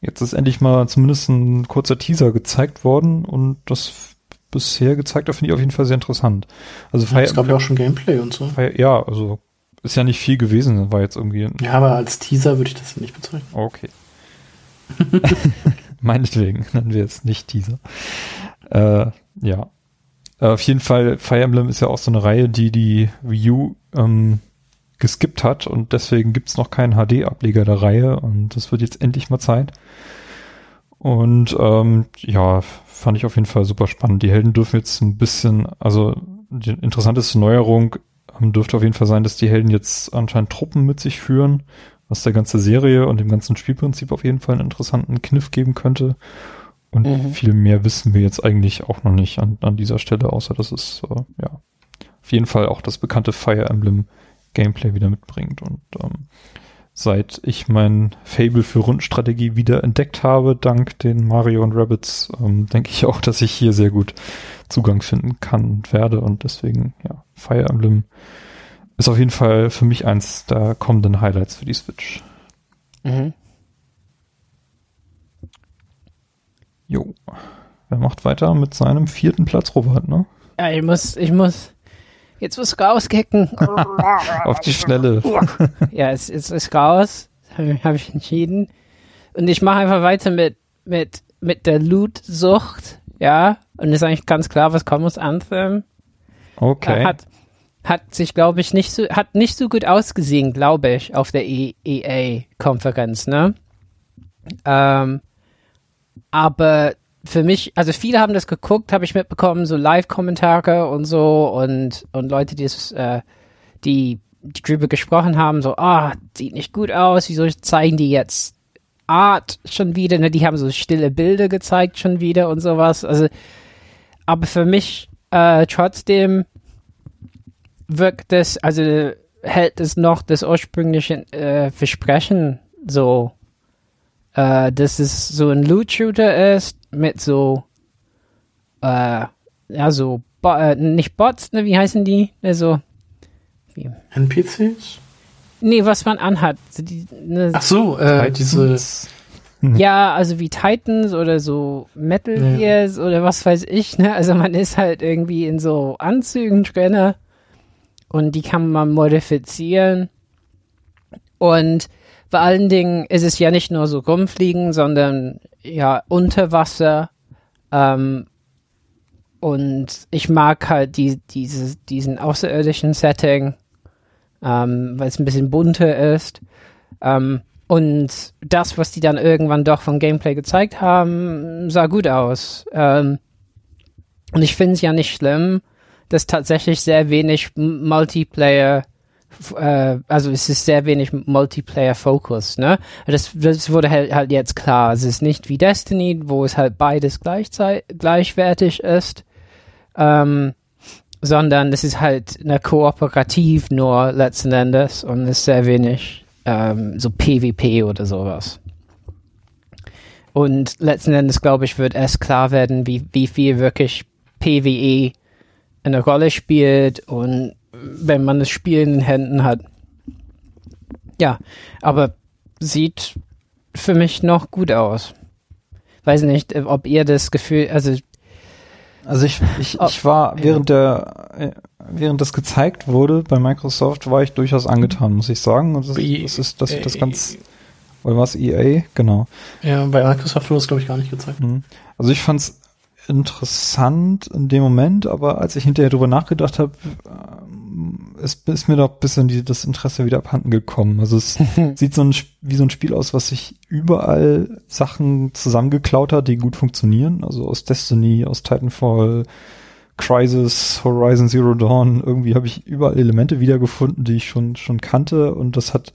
Jetzt ist endlich mal zumindest ein kurzer Teaser gezeigt worden und das bisher gezeigt, da finde ich auf jeden Fall sehr interessant. Also Fire es gab ja auch schon Gameplay und so. Fire, ja, also ist ja nicht viel gewesen, war jetzt irgendwie. Ja, aber als Teaser würde ich das nicht bezeichnen. Okay. [laughs] Meinetwegen nennen wir es nicht Teaser. Äh, ja. Äh, auf jeden Fall, Fire Emblem ist ja auch so eine Reihe, die die Wii U ähm, geskippt hat und deswegen gibt's noch keinen HD-Ableger der Reihe und das wird jetzt endlich mal Zeit. Und ähm, ja, fand ich auf jeden Fall super spannend. Die Helden dürfen jetzt ein bisschen, also die interessanteste Neuerung, Ähm, dürfte auf jeden Fall sein, dass die Helden jetzt anscheinend Truppen mit sich führen, was der ganze Serie und dem ganzen Spielprinzip auf jeden Fall einen interessanten Kniff geben könnte. Und mhm. viel mehr wissen wir jetzt eigentlich auch noch nicht an, an dieser Stelle, außer dass es äh, ja auf jeden Fall auch das bekannte Fire Emblem Gameplay wieder mitbringt. Und ähm, seit ich mein Fable für Rundenstrategie wieder entdeckt habe, dank den Mario und Rabbits, ähm, denke ich auch, [laughs] dass ich hier sehr gut Zugang finden kann und werde. Und deswegen, ja, Fire Emblem ist auf jeden Fall für mich eins der kommenden Highlights für die Switch. Mhm. Jo. Wer macht weiter mit seinem vierten Platz, Robert, ne? Ja, ich muss, ich muss jetzt muss rauskicken. [laughs] Auf die Schnelle. [laughs] ja, es, es ist raus. Habe hab ich entschieden. Und ich mache einfach weiter mit, mit, mit der Loot-Sucht. Ja. Und ist eigentlich ganz klar, was kommt aus Anthem. Okay. Hat, hat sich, glaube ich, nicht so, hat nicht so gut ausgesehen, glaube ich, auf der EA-Konferenz, ne? Ähm, aber für mich, also viele haben das geguckt, habe ich mitbekommen, so Live-Kommentare und so und, und Leute, die es, äh, die, die drüber gesprochen haben, so, ah, sieht nicht gut aus, wieso zeigen die jetzt Art schon wieder, ne? Die haben so stille Bilder gezeigt schon wieder und sowas. Also, aber für mich äh, trotzdem wirkt es, also hält es noch das ursprüngliche äh, Versprechen so, äh, dass es so ein Loot-Shooter ist mit so, äh, ja, so, Bo äh, nicht Bots, ne, wie heißen die? Also, wie? NPCs? Nee, was man anhat. Die, ne, Ach so, äh, diese. [laughs] Ja, also wie Titans oder so Metal Gears ja. oder was weiß ich, ne? Also man ist halt irgendwie in so Anzügen drinne und die kann man modifizieren. Und vor allen Dingen ist es ja nicht nur so rumfliegen, sondern ja unter Wasser. Ähm, und ich mag halt die, diese, diesen außerirdischen Setting, ähm, weil es ein bisschen bunter ist. Ähm, und das, was die dann irgendwann doch vom Gameplay gezeigt haben, sah gut aus. Ähm, und ich finde es ja nicht schlimm, dass tatsächlich sehr wenig Multiplayer äh, also es ist sehr wenig Multiplayer-Focus, ne? Das, das wurde halt, halt jetzt klar. Es ist nicht wie Destiny, wo es halt beides gleichwertig ist, ähm, sondern es ist halt eine Kooperativ nur letzten Endes und ist sehr wenig ähm, so PvP oder sowas. Und letzten Endes, glaube ich, wird erst klar werden, wie, wie viel wirklich PvE eine Rolle spielt und wenn man das Spiel in den Händen hat. Ja, aber sieht für mich noch gut aus. Weiß nicht, ob ihr das Gefühl, also also ich, ich, ich war während der äh, während das gezeigt wurde bei Microsoft war ich durchaus angetan, muss ich sagen. Und das, das ist das, das ganz oder was EA genau. Ja, bei Microsoft wurde es glaube ich gar nicht gezeigt. Mhm. Also ich fand's interessant in dem Moment, aber als ich hinterher drüber nachgedacht habe, es ist mir doch ein bisschen die, das Interesse wieder abhanden gekommen. Also es [laughs] sieht so ein, wie so ein Spiel aus, was sich überall Sachen zusammengeklaut hat, die gut funktionieren. Also aus Destiny, aus Titanfall, Crisis, Horizon Zero Dawn. Irgendwie habe ich überall Elemente wiedergefunden, die ich schon, schon kannte. Und das hat,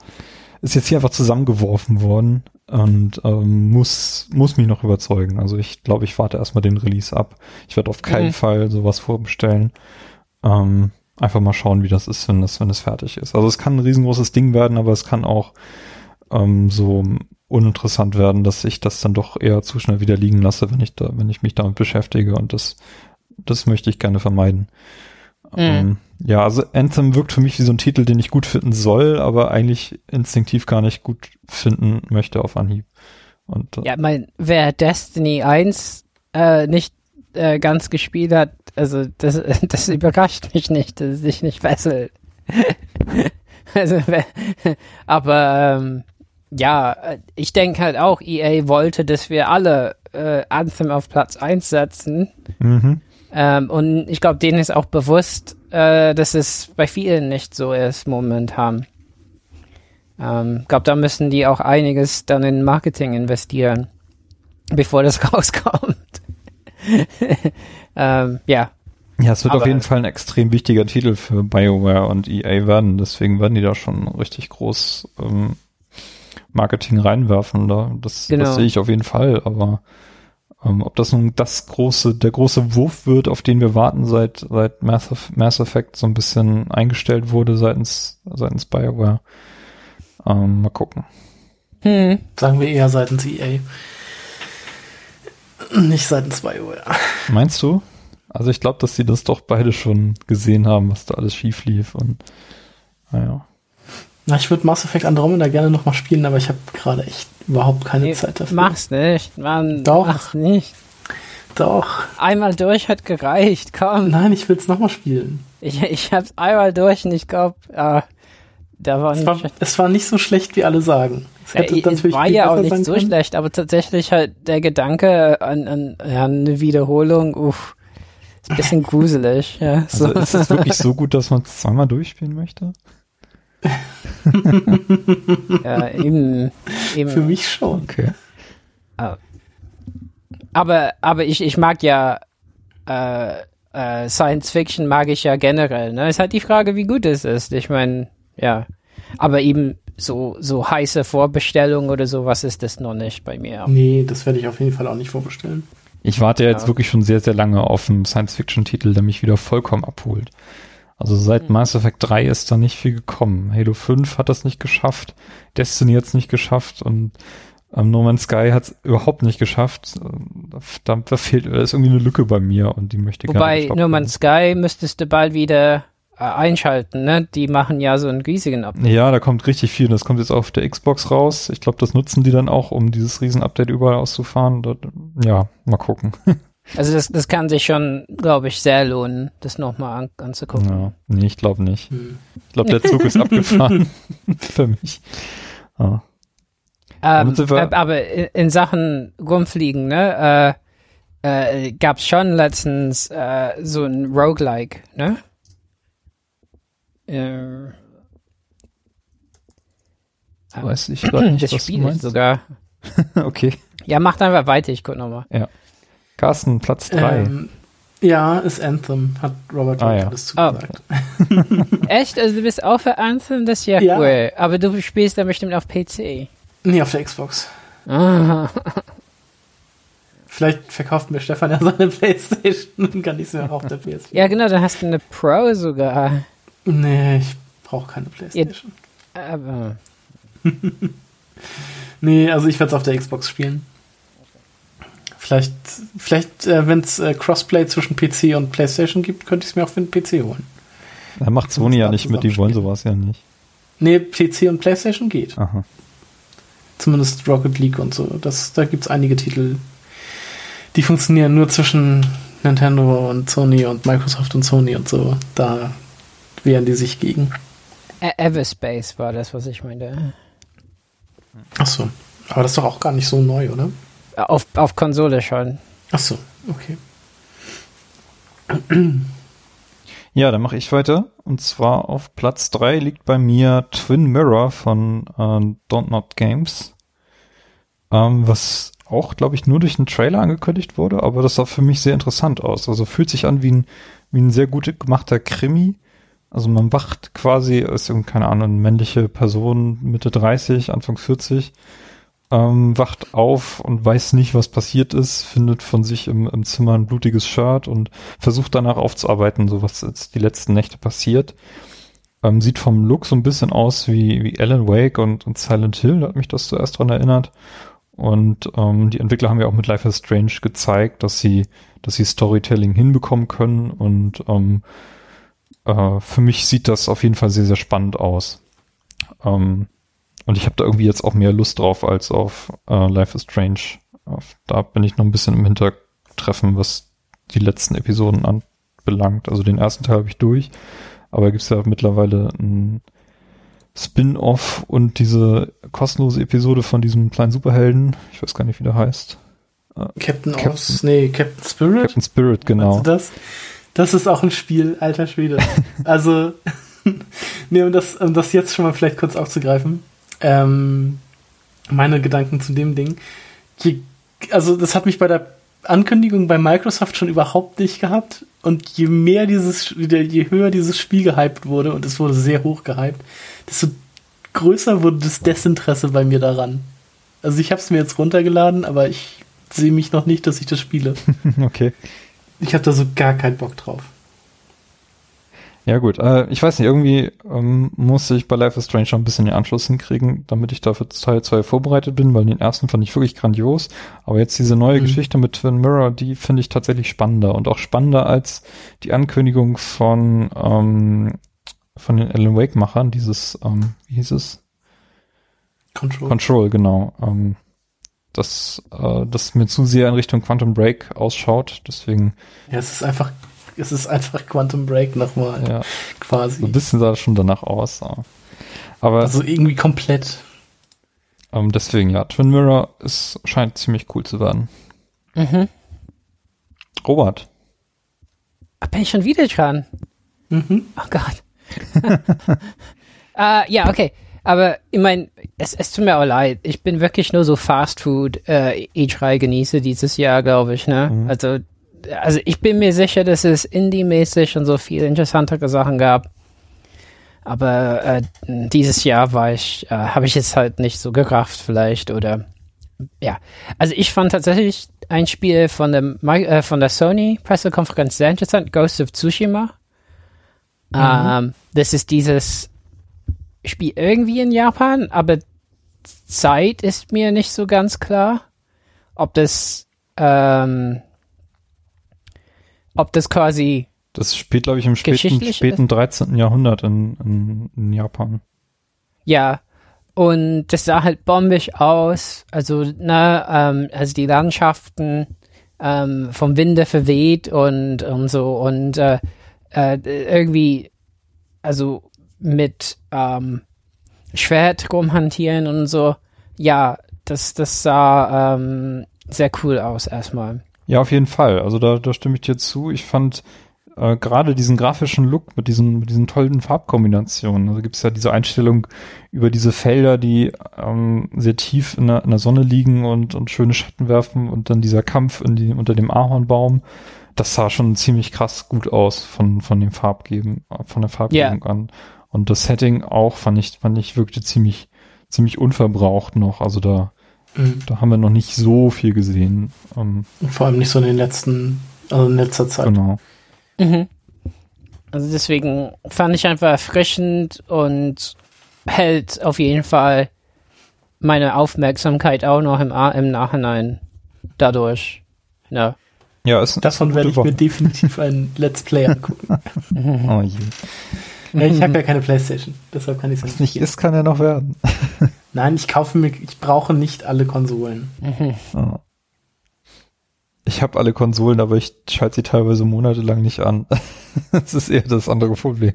ist jetzt hier einfach zusammengeworfen worden und ähm, muss, muss mich noch überzeugen. Also ich glaube, ich warte erstmal den Release ab. Ich werde auf keinen mhm. Fall sowas vorbestellen. Ähm, einfach mal schauen, wie das ist, wenn das, wenn das fertig ist. Also es kann ein riesengroßes Ding werden, aber es kann auch ähm, so uninteressant werden, dass ich das dann doch eher zu schnell wieder liegen lasse, wenn ich da, wenn ich mich damit beschäftige und das, das möchte ich gerne vermeiden. Mhm. Ähm, ja, also Anthem wirkt für mich wie so ein Titel, den ich gut finden soll, aber eigentlich instinktiv gar nicht gut finden möchte auf Anhieb. Und, äh, ja, mein, wer Destiny 1 äh, nicht äh, ganz gespielt hat, also das, [laughs] das überrascht mich nicht, dass es sich nicht fesselt. [laughs] also, aber ähm, ja, ich denke halt auch, EA wollte, dass wir alle äh, Anthem auf Platz 1 setzen. Mhm. Ähm, und ich glaube, denen ist auch bewusst, äh, dass es bei vielen nicht so ist momentan. Ich ähm, glaube, da müssen die auch einiges dann in Marketing investieren, bevor das [laughs] rauskommt. [laughs] ähm, ja, Ja, es wird Aber auf jeden Fall ein extrem wichtiger Titel für BioWare und EA werden. Deswegen werden die da schon richtig groß ähm, Marketing reinwerfen. Da. Das, genau. das sehe ich auf jeden Fall. Aber ähm, ob das nun das große, der große Wurf wird, auf den wir warten, seit, seit Mass, Mass Effect so ein bisschen eingestellt wurde seitens, seitens BioWare. Ähm, mal gucken. Hm. Sagen wir eher seitens EA. [clears throat] Nicht seitens BioWare. Meinst du? Also ich glaube, dass sie das doch beide schon gesehen haben, was da alles schief lief und naja. Na, ich würde Mass Effect Andromeda gerne nochmal spielen, aber ich habe gerade echt überhaupt keine nee, Zeit dafür. Mach's nicht, Mann. Doch. Mach's nicht. Doch. Einmal durch hat gereicht, komm. Nein, ich will's nochmal spielen. Ich, ich hab's einmal durch und ich glaube, äh, da war es nicht war, es war nicht so schlecht, wie alle sagen. Es, hätte äh, es war ja auch nicht so schlecht, aber tatsächlich halt der Gedanke an, an ja, eine Wiederholung, uff, ist ein bisschen [laughs] gruselig. Ja, so. Also ist es wirklich so gut, dass man es zweimal durchspielen möchte? [laughs] ja, eben, eben. Für mich schon. Okay. Ah. Aber, aber ich, ich mag ja äh, äh, Science Fiction mag ich ja generell. Ne? Ist halt die Frage, wie gut es ist. Ich meine, ja. Aber eben so, so heiße Vorbestellungen oder sowas ist das noch nicht bei mir. Nee, das werde ich auf jeden Fall auch nicht vorbestellen. Ich warte ja. jetzt wirklich schon sehr, sehr lange auf einen Science-Fiction-Titel, der mich wieder vollkommen abholt. Also seit hm. Mass Effect 3 ist da nicht viel gekommen. Halo 5 hat das nicht geschafft, Destiny hat es nicht geschafft und ähm, No Man's Sky hat es überhaupt nicht geschafft. Da, da fehlt, da ist irgendwie eine Lücke bei mir und die möchte ich Wobei gerne No Man's Sky müsstest du bald wieder einschalten, ne? Die machen ja so einen riesigen Update. Ja, da kommt richtig viel. Das kommt jetzt auf der Xbox raus. Ich glaube, das nutzen die dann auch, um dieses Riesen-Update überall auszufahren. Ja, mal gucken. [laughs] Also das, das kann sich schon, glaube ich, sehr lohnen, das nochmal an, anzugucken. Ja, nee, ich glaube nicht. Hm. Ich glaube, der Zug ist abgefahren [laughs] [laughs] für mich. Ja. Ähm, aber in Sachen Rumfliegen, ne, äh, äh, gab es schon letztens äh, so ein Roguelike, ne? Äh, Weiß ich gerade nicht, [clears throat] das was Spiel du meinst. sogar. [laughs] okay. Ja, macht einfach weiter, ich guck nochmal. Ja. Carsten, Platz 3. Ähm, ja, ist Anthem, hat Robert ah, ja. alles zugesagt. Oh. [laughs] Echt? Also du bist auch für Anthem? Das ist ja, ja, cool. Aber du spielst dann bestimmt auf PC. Nee, auf der Xbox. Ah. [laughs] Vielleicht verkauft mir Stefan ja seine Playstation und kann mir auch auf der PS4. Ja, genau, dann hast du eine Pro sogar. Nee, ich brauche keine Playstation. Ja, aber. [laughs] nee, also ich werde es auf der Xbox spielen. Vielleicht, vielleicht äh, wenn es äh, Crossplay zwischen PC und PlayStation gibt, könnte ich es mir auch für den PC holen. Da macht Sony ja nicht mit, die wollen sowas ja nicht. Nee, PC und PlayStation geht. Aha. Zumindest Rocket League und so. Das, da gibt es einige Titel, die funktionieren nur zwischen Nintendo und Sony und Microsoft und Sony und so. Da wehren die sich gegen. Everspace war das, was ich meinte. Ach so. Aber das ist doch auch gar nicht so neu, oder? Auf, auf Konsole schon. Ach so, okay. Ja, dann mache ich weiter. Und zwar auf Platz 3 liegt bei mir Twin Mirror von äh, Don't Not Games. Ähm, was auch, glaube ich, nur durch einen Trailer angekündigt wurde, aber das sah für mich sehr interessant aus. Also fühlt sich an wie ein, wie ein sehr gut gemachter Krimi. Also man wacht quasi, ist keine Ahnung, männliche Person, Mitte 30, Anfang 40, ähm, wacht auf und weiß nicht, was passiert ist, findet von sich im, im Zimmer ein blutiges Shirt und versucht danach aufzuarbeiten, so was jetzt die letzten Nächte passiert. Ähm, sieht vom Look so ein bisschen aus wie, wie Alan Wake und, und Silent Hill, da hat mich das zuerst dran erinnert. Und ähm, die Entwickler haben ja auch mit Life is Strange gezeigt, dass sie, dass sie Storytelling hinbekommen können. Und ähm, äh, für mich sieht das auf jeden Fall sehr, sehr spannend aus. Ähm, und ich habe da irgendwie jetzt auch mehr Lust drauf als auf äh, Life is Strange. Auf, da bin ich noch ein bisschen im Hintertreffen, was die letzten Episoden anbelangt. Also den ersten Teil habe ich durch, aber gibt es ja mittlerweile ein Spin-off und diese kostenlose Episode von diesem kleinen Superhelden. Ich weiß gar nicht, wie der heißt. Äh, Captain, Captain Oz, nee, Captain Spirit? Captain Spirit, genau. Das, das ist auch ein Spiel, alter Schwede. [laughs] also, [laughs] nee, um das, um das jetzt schon mal vielleicht kurz aufzugreifen ähm, meine Gedanken zu dem Ding. Je, also das hat mich bei der Ankündigung bei Microsoft schon überhaupt nicht gehabt. Und je mehr dieses, je höher dieses Spiel gehypt wurde, und es wurde sehr hoch gehypt, desto größer wurde das Desinteresse bei mir daran. Also ich habe es mir jetzt runtergeladen, aber ich sehe mich noch nicht, dass ich das spiele. [laughs] okay. Ich habe da so gar keinen Bock drauf. Ja gut, äh, ich weiß nicht, irgendwie ähm, musste ich bei Life is Strange schon ein bisschen den Anschluss hinkriegen, damit ich dafür Teil 2 vorbereitet bin, weil den ersten fand ich wirklich grandios. Aber jetzt diese neue mhm. Geschichte mit Twin Mirror, die finde ich tatsächlich spannender und auch spannender als die Ankündigung von ähm, von den Alan Wake-Machern, dieses, ähm, wie hieß es? Control. Control, genau. Ähm, das, äh, das mir zu sehr in Richtung Quantum Break ausschaut, deswegen. Ja, es ist einfach es ist einfach Quantum Break nochmal. Ja. Quasi. So ein bisschen sah das schon danach aus. Aber. Also irgendwie komplett. Ähm, deswegen, ja, Twin Mirror ist, scheint ziemlich cool zu werden. Mhm. Robert. Ah, bin ich schon wieder dran? Mhm. Oh Gott. uh, [laughs] ja, okay. Aber ich meine, es, es tut mir auch leid. Ich bin wirklich nur so Fast Food äh, E3 genieße dieses Jahr, glaube ich. Ne? Mhm. Also also ich bin mir sicher, dass es Indie-mäßig und so viele interessantere Sachen gab. Aber äh, dieses Jahr war ich, äh, habe ich jetzt halt nicht so gerafft vielleicht oder ja. Also ich fand tatsächlich ein Spiel von der äh, von der Sony Pressekonferenz sehr interessant, Ghost of Tsushima. Mhm. Ähm, das ist dieses Spiel irgendwie in Japan, aber Zeit ist mir nicht so ganz klar, ob das ähm, ob das quasi. Das spielt, glaube ich, im späten, späten 13. Jahrhundert in, in, in Japan. Ja, und das sah halt bombig aus. Also, ne, ähm, also die Landschaften ähm, vom Winde verweht und, und so und äh, äh, irgendwie, also mit ähm, Schwert rumhantieren und so. Ja, das, das sah ähm, sehr cool aus erstmal. Ja, auf jeden Fall. Also da, da stimme ich dir zu. Ich fand äh, gerade diesen grafischen Look mit diesen, mit diesen tollen Farbkombinationen. Also gibt es ja diese Einstellung über diese Felder, die ähm, sehr tief in der, in der Sonne liegen und, und schöne Schatten werfen und dann dieser Kampf in die, unter dem Ahornbaum. Das sah schon ziemlich krass gut aus von, von dem Farbgeben, von der Farbgebung yeah. an. Und das Setting auch fand ich, fand ich wirkte ziemlich, ziemlich unverbraucht noch. Also da, Mhm. Da haben wir noch nicht so viel gesehen. Ähm, Vor allem nicht so in den letzten, also in letzter Zeit. Genau. Mhm. Also deswegen fand ich einfach erfrischend und hält auf jeden Fall meine Aufmerksamkeit auch noch im, im Nachhinein dadurch. Ja. Ja, ist Davon werde ich mir definitiv ein Let's Play angucken. [laughs] oh je. Ich habe ja keine Playstation, deshalb kann ich es nicht. Was nicht ist, kann ja noch werden. [laughs] Nein, ich kaufe mir, ich brauche nicht alle Konsolen. Mhm. Oh. Ich habe alle Konsolen, aber ich schalte sie teilweise monatelang nicht an. [laughs] das ist eher das andere Problem.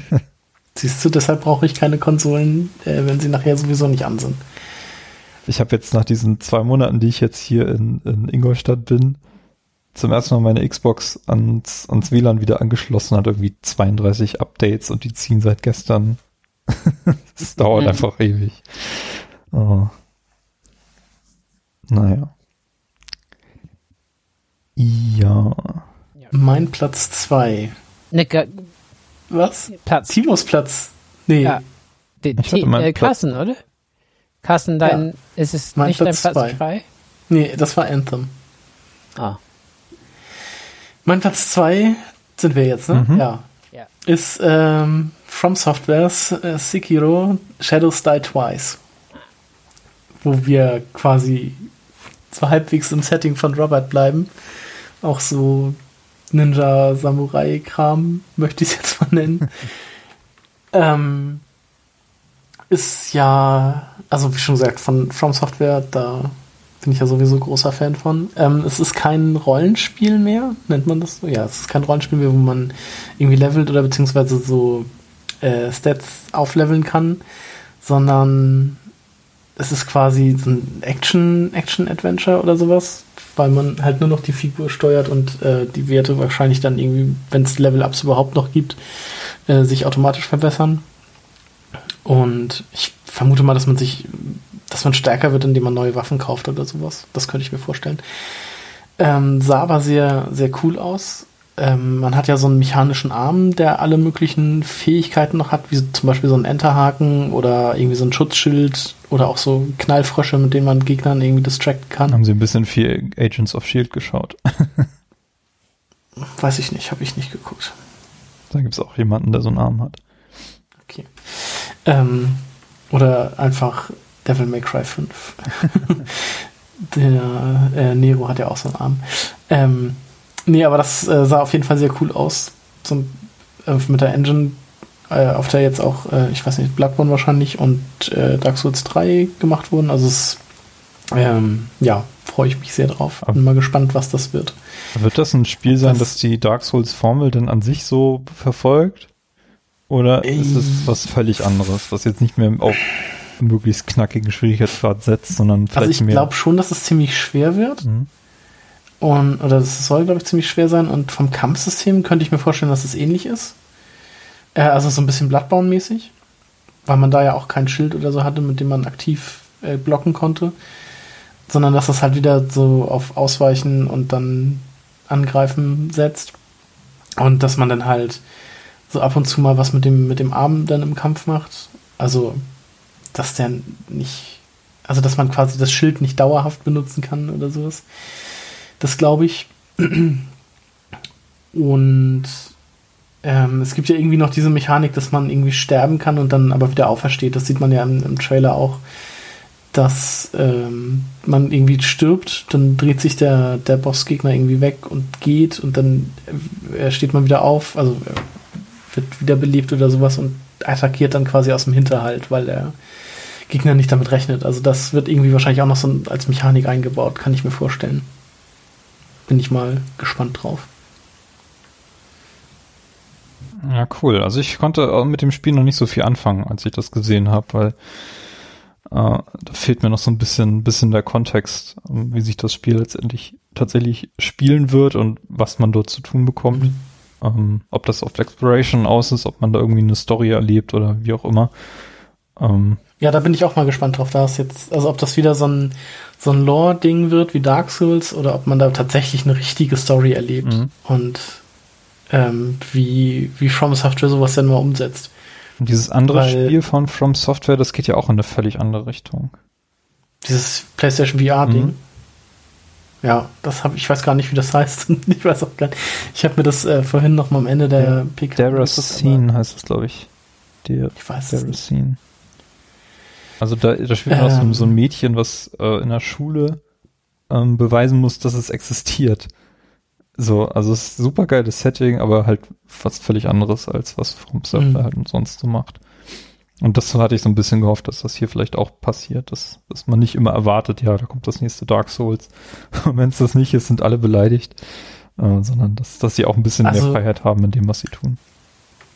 [laughs] Siehst du, deshalb brauche ich keine Konsolen, äh, wenn sie nachher sowieso nicht an sind. Ich habe jetzt nach diesen zwei Monaten, die ich jetzt hier in, in Ingolstadt bin, zum ersten Mal meine Xbox ans, ans WLAN wieder angeschlossen, hat irgendwie 32 Updates und die ziehen seit gestern [laughs] das dauert mhm. einfach ewig. Oh. Naja. Ja. Mein Platz 2. Ne, Was? Platz. Timos Platz. Nee. Ja. Die, die, äh, Carsten, oder? Carsten, dein, ja. ist es mein nicht Platz dein Platz 2? Nee, das war Anthem. Ah. Mein Platz 2 sind wir jetzt, ne? Mhm. Ja. ja. Ist ähm, From Softwares äh, Sekiro Shadows Die Twice. Wo wir quasi so halbwegs im Setting von Robert bleiben. Auch so Ninja-Samurai-Kram, [laughs] möchte ich es jetzt mal nennen. [laughs] ähm, ist ja, also wie schon gesagt, von From Software, da bin ich ja sowieso großer Fan von. Ähm, es ist kein Rollenspiel mehr, nennt man das so? Ja, es ist kein Rollenspiel mehr, wo man irgendwie levelt oder beziehungsweise so äh, Stats aufleveln kann, sondern es ist quasi so ein Action, Action-Adventure oder sowas, weil man halt nur noch die Figur steuert und äh, die Werte wahrscheinlich dann irgendwie, wenn es Level-Ups überhaupt noch gibt, äh, sich automatisch verbessern. Und ich vermute mal, dass man sich, dass man stärker wird, indem man neue Waffen kauft oder sowas. Das könnte ich mir vorstellen. Ähm, sah aber sehr, sehr cool aus. Ähm, man hat ja so einen mechanischen Arm, der alle möglichen Fähigkeiten noch hat, wie zum Beispiel so ein Enterhaken oder irgendwie so ein Schutzschild oder auch so Knallfrösche, mit denen man Gegnern irgendwie distracten kann. Haben Sie ein bisschen viel Agents of Shield geschaut? [laughs] Weiß ich nicht, habe ich nicht geguckt. Da gibt es auch jemanden, der so einen Arm hat. Okay. Ähm, oder einfach Devil May Cry 5. [laughs] der äh, Nero hat ja auch so einen Arm. Ähm, nee, aber das äh, sah auf jeden Fall sehr cool aus. Zum, äh, mit der Engine, äh, auf der jetzt auch, äh, ich weiß nicht, Bloodborne wahrscheinlich und äh, Dark Souls 3 gemacht wurden. Also es, ähm, ja, freue ich mich sehr drauf. Bin mal gespannt, was das wird. Wird das ein Spiel sein, das, das die Dark Souls Formel denn an sich so verfolgt? Oder ist es was völlig anderes, was jetzt nicht mehr auf möglichst knackigen Schwierigkeitsgrad setzt, sondern vielleicht Also ich glaube schon, dass es ziemlich schwer wird. Mhm. Und, oder es soll, glaube ich, ziemlich schwer sein. Und vom Kampfsystem könnte ich mir vorstellen, dass es ähnlich ist. Äh, also so ein bisschen Bloodborne-mäßig. Weil man da ja auch kein Schild oder so hatte, mit dem man aktiv äh, blocken konnte. Sondern dass das halt wieder so auf Ausweichen und dann Angreifen setzt. Und dass man dann halt so ab und zu mal was mit dem, mit dem Arm dann im Kampf macht. Also, dass der nicht, also dass man quasi das Schild nicht dauerhaft benutzen kann oder sowas. Das glaube ich. Und ähm, es gibt ja irgendwie noch diese Mechanik, dass man irgendwie sterben kann und dann aber wieder aufersteht. Das sieht man ja im, im Trailer auch, dass ähm, man irgendwie stirbt, dann dreht sich der, der Bossgegner irgendwie weg und geht und dann äh, steht man wieder auf, also äh, wird wiederbelebt oder sowas und attackiert dann quasi aus dem Hinterhalt, weil der Gegner nicht damit rechnet. Also das wird irgendwie wahrscheinlich auch noch so als Mechanik eingebaut, kann ich mir vorstellen bin ich mal gespannt drauf. Ja, cool. Also ich konnte mit dem Spiel noch nicht so viel anfangen, als ich das gesehen habe, weil äh, da fehlt mir noch so ein bisschen, bisschen der Kontext, wie sich das Spiel letztendlich tatsächlich spielen wird und was man dort zu tun bekommt. Mhm. Ähm, ob das auf Exploration aus ist, ob man da irgendwie eine Story erlebt oder wie auch immer. Ähm, ja, da bin ich auch mal gespannt drauf. Da ist jetzt, also ob das wieder so ein, so ein Lore-Ding wird wie Dark Souls oder ob man da tatsächlich eine richtige Story erlebt mhm. und ähm, wie, wie From Software sowas denn mal umsetzt. Und dieses andere Weil, Spiel von From Software, das geht ja auch in eine völlig andere Richtung. Dieses PlayStation VR-Ding. Mhm. Ja, das habe ich weiß gar nicht, wie das heißt. [laughs] ich weiß auch gar nicht. Ich habe mir das äh, vorhin noch mal am Ende der ja, PK. Deracine heißt es, glaube ich. Der, ich weiß Deracine. Also da, da spielt man ähm, so, ein Mädchen, was äh, in der Schule ähm, beweisen muss, dass es existiert. So, also es ist super geiles Setting, aber halt was völlig anderes, als was From Software mhm. halt sonst so macht. Und das hatte ich so ein bisschen gehofft, dass das hier vielleicht auch passiert, dass, dass man nicht immer erwartet, ja, da kommt das nächste Dark Souls. [laughs] Und wenn es das nicht ist, sind alle beleidigt, äh, sondern dass, dass sie auch ein bisschen also, mehr Freiheit haben in dem, was sie tun.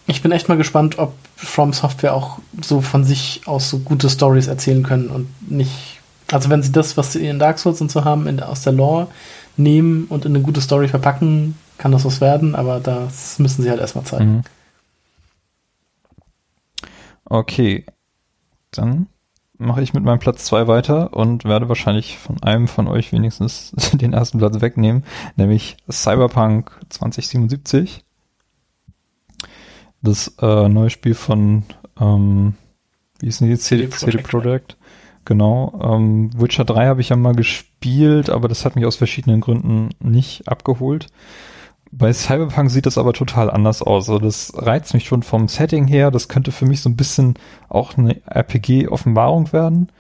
Ich bin echt mal gespannt, ob From Software auch so von sich aus so gute Stories erzählen können und nicht. Also wenn sie das, was sie in Dark Souls und so haben, in, aus der Lore nehmen und in eine gute Story verpacken, kann das was werden, aber das müssen sie halt erstmal zeigen. Mhm. Okay. Dann mache ich mit meinem Platz 2 weiter und werde wahrscheinlich von einem von euch wenigstens [laughs] den ersten Platz wegnehmen, nämlich Cyberpunk 2077 das äh, neue Spiel von, ähm, wie ist denn die CD, CD Projekt? Genau. Ähm, Witcher 3 habe ich ja mal gespielt, aber das hat mich aus verschiedenen Gründen nicht abgeholt. Bei Cyberpunk sieht das aber total anders aus. Also das reizt mich schon vom Setting her. Das könnte für mich so ein bisschen auch eine RPG-Offenbarung werden.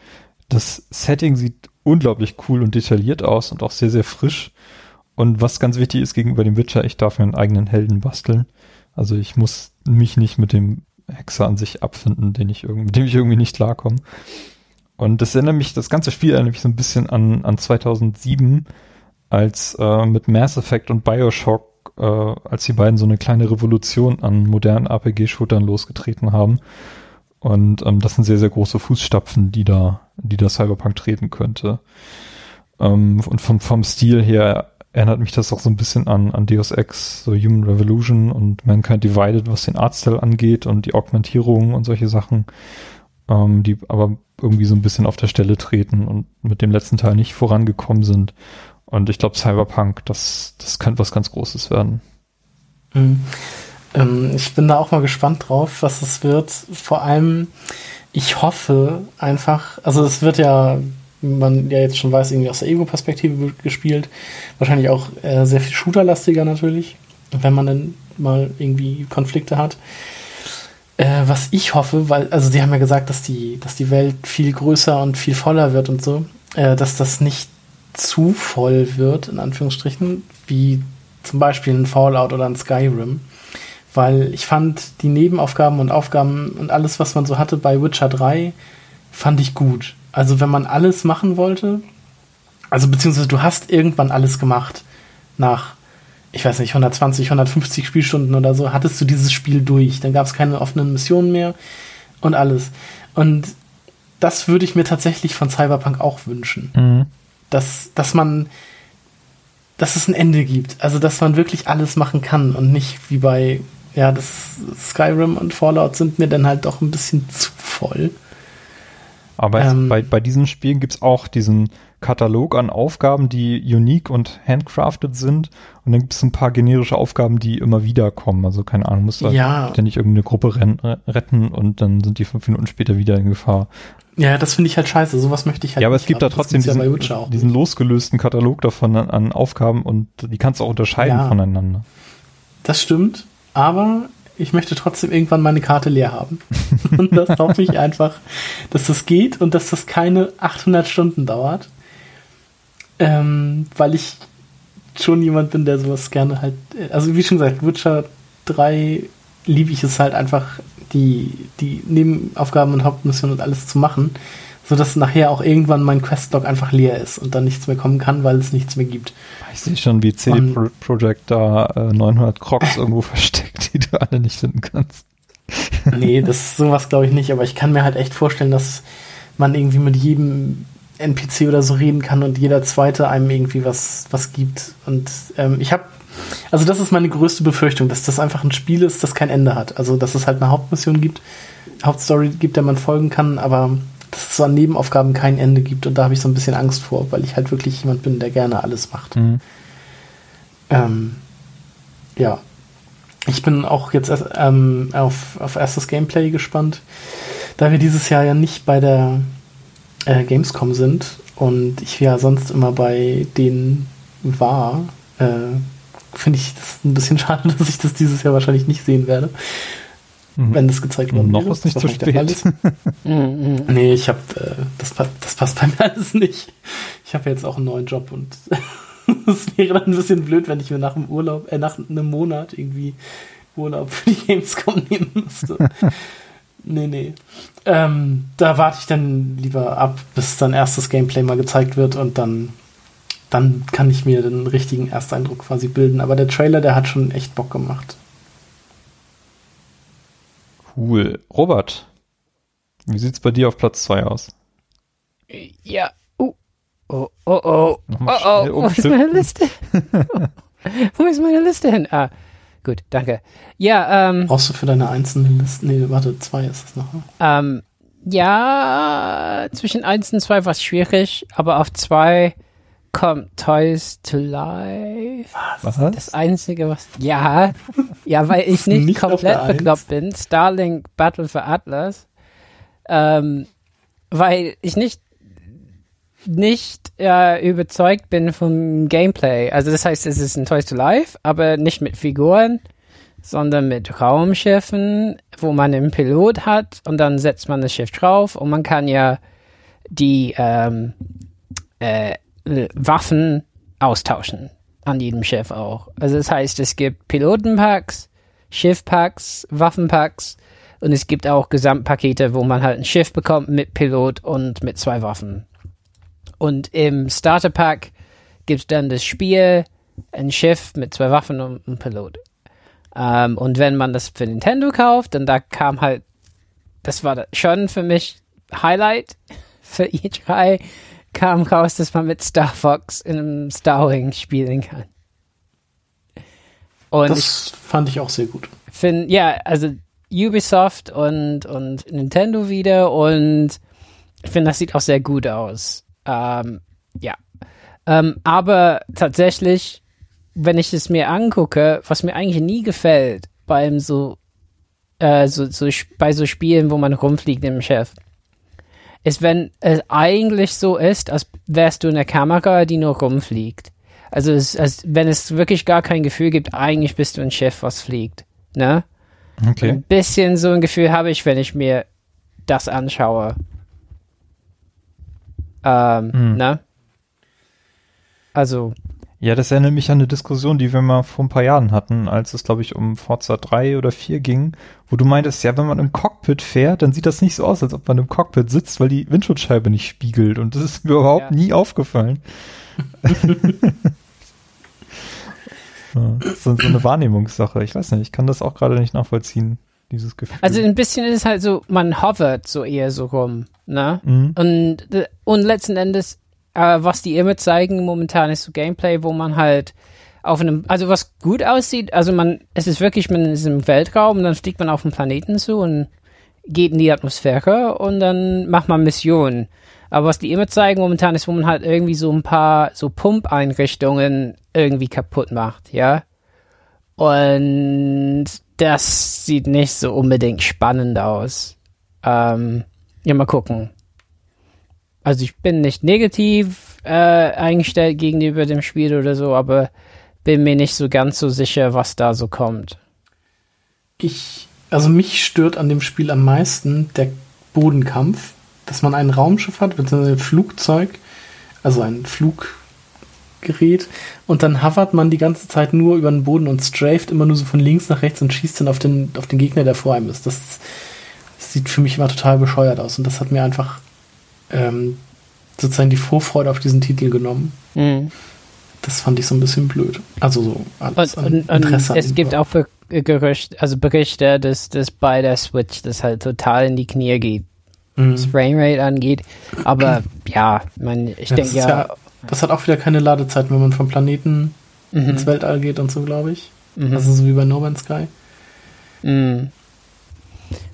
Das Setting sieht unglaublich cool und detailliert aus und auch sehr, sehr frisch. Und was ganz wichtig ist gegenüber dem Witcher, ich darf mir einen eigenen Helden basteln. Also ich muss mich nicht mit dem Hexer an sich abfinden, den ich irgendwie, mit dem ich irgendwie nicht klarkomme. Und das erinnert mich, das ganze Spiel erinnert mich so ein bisschen an, an 2007, als äh, mit Mass Effect und Bioshock, äh, als die beiden so eine kleine Revolution an modernen RPG-Shootern losgetreten haben. Und ähm, das sind sehr, sehr große Fußstapfen, die da, die da Cyberpunk treten könnte. Ähm, und vom, vom Stil her erinnert mich das auch so ein bisschen an, an Deus Ex, so Human Revolution und Mankind Divided, was den Artstyle angeht und die Augmentierung und solche Sachen, ähm, die aber irgendwie so ein bisschen auf der Stelle treten und mit dem letzten Teil nicht vorangekommen sind. Und ich glaube, Cyberpunk, das, das könnte was ganz Großes werden. Mhm. Ähm, ich bin da auch mal gespannt drauf, was es wird. Vor allem, ich hoffe einfach, also es wird ja, man ja jetzt schon weiß, irgendwie aus der Ego-Perspektive gespielt. Wahrscheinlich auch äh, sehr viel shooterlastiger natürlich, wenn man dann mal irgendwie Konflikte hat. Äh, was ich hoffe, weil, also sie haben ja gesagt, dass die, dass die Welt viel größer und viel voller wird und so, äh, dass das nicht zu voll wird, in Anführungsstrichen, wie zum Beispiel ein Fallout oder ein Skyrim weil ich fand die Nebenaufgaben und Aufgaben und alles, was man so hatte bei Witcher 3, fand ich gut. Also wenn man alles machen wollte, also beziehungsweise du hast irgendwann alles gemacht nach, ich weiß nicht, 120, 150 Spielstunden oder so, hattest du dieses Spiel durch. Dann gab es keine offenen Missionen mehr und alles. Und das würde ich mir tatsächlich von Cyberpunk auch wünschen. Mhm. Dass, dass man, dass es ein Ende gibt. Also, dass man wirklich alles machen kann und nicht wie bei ja, das Skyrim und Fallout sind mir dann halt doch ein bisschen zu voll. Aber ähm, bei, bei diesen Spielen gibt's auch diesen Katalog an Aufgaben, die unique und handcrafted sind. Und dann gibt's ein paar generische Aufgaben, die immer wieder kommen. Also keine Ahnung, musst du ja. ständig irgendeine Gruppe retten und dann sind die fünf Minuten später wieder in Gefahr. Ja, das finde ich halt scheiße. Sowas möchte ich halt Ja, aber nicht, es gibt da trotzdem diesen, ja diesen losgelösten Katalog davon an, an, Aufgaben und die kannst du auch unterscheiden ja. voneinander. Das stimmt aber ich möchte trotzdem irgendwann meine Karte leer haben. [laughs] und das hoffe ich einfach, dass das geht und dass das keine 800 Stunden dauert. Ähm, weil ich schon jemand bin, der sowas gerne halt, also wie schon gesagt, Witcher 3 liebe ich es halt einfach, die, die Nebenaufgaben und Hauptmissionen und alles zu machen sodass nachher auch irgendwann mein Questlog einfach leer ist und dann nichts mehr kommen kann, weil es nichts mehr gibt. Ich sehe schon, wie CD Pro Projekt da äh, 900 Crocs irgendwo [laughs] versteckt, die du alle nicht finden kannst. nee, [laughs] das sowas glaube ich nicht, aber ich kann mir halt echt vorstellen, dass man irgendwie mit jedem NPC oder so reden kann und jeder zweite einem irgendwie was, was gibt. Und ähm, ich habe, also das ist meine größte Befürchtung, dass das einfach ein Spiel ist, das kein Ende hat. Also dass es halt eine Hauptmission gibt, Hauptstory gibt, der man folgen kann, aber dass es so an Nebenaufgaben kein Ende gibt und da habe ich so ein bisschen Angst vor, weil ich halt wirklich jemand bin, der gerne alles macht. Mhm. Ähm, ja. Ich bin auch jetzt ähm, auf, auf erstes Gameplay gespannt, da wir dieses Jahr ja nicht bei der äh, Gamescom sind und ich ja sonst immer bei denen war, äh, finde ich das ein bisschen [laughs] schade, dass ich das dieses Jahr wahrscheinlich nicht sehen werde mhm. wenn das gezeigt worden Noch wäre. ist nicht zu spät. [laughs] Mhm. nee, ich habe, äh, das, das passt bei mir alles nicht. Ich habe jetzt auch einen neuen Job und [laughs] es wäre dann ein bisschen blöd, wenn ich mir nach dem Urlaub, äh, nach einem Monat irgendwie Urlaub für die Gamescom [laughs] nehmen müsste. nee, nee. Ähm, da warte ich dann lieber ab, bis dann erstes Gameplay mal gezeigt wird und dann, dann kann ich mir den richtigen Ersteindruck quasi bilden. Aber der Trailer, der hat schon echt Bock gemacht. Cool. Robert, wie sieht's bei dir auf Platz 2 aus? Ja. Uh. Oh, oh, oh. Oh, oh. Wo ist meine Liste? [laughs] Wo ist meine Liste hin? Ah, gut, danke. Ja, ähm. Brauchst du für deine einzelnen Listen? Nee, warte, zwei ist es noch. Ne? Ähm, ja, zwischen 1 und 2 war es schwierig, aber auf 2 kommt Toys to Life. Was? Das einzige, was. Ja, ja, weil ich nicht, nicht komplett bekloppt bin. Starlink Battle for Atlas. Ähm, weil ich nicht nicht äh, überzeugt bin vom Gameplay. Also das heißt, es ist ein Toys to Life, aber nicht mit Figuren, sondern mit Raumschiffen, wo man einen Pilot hat und dann setzt man das Schiff drauf und man kann ja die ähm, äh, Waffen austauschen an jedem Schiff auch. Also das heißt, es gibt Pilotenpacks, Schiffpacks, Waffenpacks und es gibt auch Gesamtpakete, wo man halt ein Schiff bekommt mit Pilot und mit zwei Waffen. Und im Starterpack gibt es dann das Spiel, ein Schiff mit zwei Waffen und einem Pilot. Ähm, und wenn man das für Nintendo kauft, dann da kam halt, das war schon für mich Highlight [laughs] für E3, kam raus, dass man mit Star Fox in einem Star Wing spielen kann. Und das ich fand ich auch sehr gut. Find, ja, also Ubisoft und, und Nintendo wieder und ich finde, das sieht auch sehr gut aus. Ähm, ja. Ähm, aber tatsächlich, wenn ich es mir angucke, was mir eigentlich nie gefällt beim so, äh, so, so bei so Spielen, wo man rumfliegt im Chef, ist, wenn es eigentlich so ist, als wärst du eine Kamera, die nur rumfliegt. Also es, als wenn es wirklich gar kein Gefühl gibt, eigentlich bist du ein Chef, was fliegt. Ne? Okay. Ein bisschen so ein Gefühl habe ich, wenn ich mir das anschaue. Ähm, Hm. ne? Also, Ja, das erinnert mich an eine Diskussion, die wir mal vor ein paar Jahren hatten, als es, glaube ich, um Forza 3 oder 4 ging, wo du meintest, ja, wenn man im Cockpit fährt, dann sieht das nicht so aus, als ob man im Cockpit sitzt, weil die Windschutzscheibe nicht spiegelt. Und das ist mir überhaupt Ja. nie aufgefallen. [laughs] Ja, so, so eine Wahrnehmungssache. Ich weiß nicht, ich kann das auch gerade nicht nachvollziehen, dieses Gefühl. also ein bisschen ist es halt so, man hovert so eher so rum, ne? Mhm. Und, äh, und letzten Endes, äh, was die immer zeigen momentan ist so Gameplay, wo man halt auf einem, also was gut aussieht, also man, es ist wirklich, man ist im Weltraum und dann fliegt man auf den Planeten zu und geht in die Atmosphäre und dann macht man Missionen. Aber was die immer zeigen momentan ist, wo man halt irgendwie so ein paar so Pumpeinrichtungen irgendwie kaputt macht, ja. Und das sieht nicht so unbedingt spannend aus. Ähm, ja, mal gucken. Also ich bin nicht negativ äh, eingestellt gegenüber dem Spiel oder so, aber bin mir nicht so ganz so sicher, was da so kommt. Ich, also mich stört an dem Spiel am meisten der Bodenkampf, dass man ein Raumschiff hat, beziehungsweise ein Flugzeug, also ein Fluggerät, und dann hovert man die ganze Zeit nur über den Boden und straft immer nur so von links nach rechts und schießt dann auf den, auf den Gegner, der vor einem ist. Das, das sieht für mich immer total bescheuert aus und das hat mir einfach ähm, sozusagen die Vorfreude auf diesen Titel genommen. Mhm. Das fand ich so ein bisschen blöd. Also so alles Und, an und, und Interesse an es gibt auch Be Gerüchte, also Berichte, dass das bei der Switch das halt total in die Knie geht, Mhm. was Framerate angeht. Aber ja, man, ich Ja, denke ja, ja, das hat auch wieder keine Ladezeiten, wenn man vom Planeten mhm, ins Weltall geht und so, glaube ich. mhm, Also so wie bei No Man's Sky. mhm.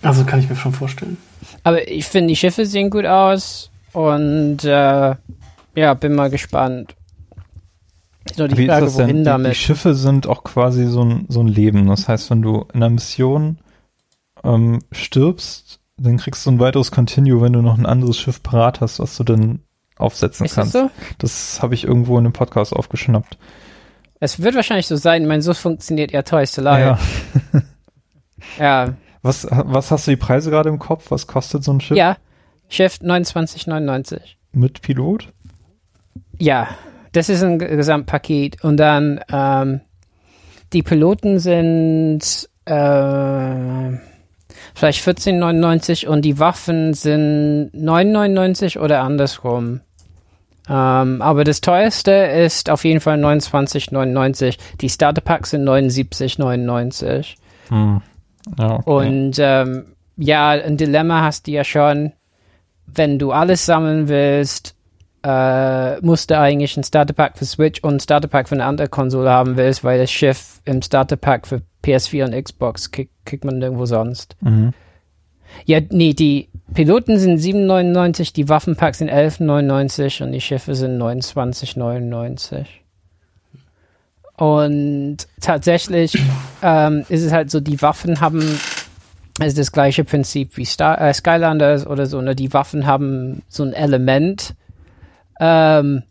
Also kann ich mir schon vorstellen. Aber ich finde, die Schiffe sehen gut aus und äh, ja, bin mal gespannt. Ist nur die Wie ist Frage, das denn? Die, die. Schiffe sind auch quasi so ein, so ein Leben. Das heißt, wenn du in einer Mission ähm, stirbst, dann kriegst du ein weiteres Continue, wenn du noch ein anderes Schiff parat hast, was du dann aufsetzen Ist das kannst. so? Das habe ich irgendwo in einem Podcast aufgeschnappt. Es wird wahrscheinlich so sein. Ich meine, so funktioniert ja Toy Story. Ja. Ja. Was, was hast du die Preise gerade im Kopf? Was kostet so ein Schiff ja. Chef 29,99. mit Pilot? Ja, das ist ein Gesamtpaket. Und dann ähm, die Piloten sind äh, vielleicht 14,99 und die Waffen sind 9,99 oder andersrum. Ähm, aber das teuerste ist auf jeden Fall 29,99. Die Starter Packs sind 79,99. Hm. Okay. Und ähm, ja, ein Dilemma hast du ja schon, wenn du alles sammeln willst, äh, musst du eigentlich ein Starter Pack für Switch und ein Starter Pack für eine andere Konsole haben willst, weil das Schiff im Starter Pack für PS4 und Xbox krieg, kriegt man nirgendwo sonst. Mhm. Ja, nee, die Piloten sind 7,99, die Waffenpacks sind 11,99 und die Schiffe sind 29,99. Und tatsächlich ähm, ist es halt so, die Waffen haben also das gleiche Prinzip wie Star äh, Skylanders oder so, ne? Die Waffen haben so ein Element. Ähm,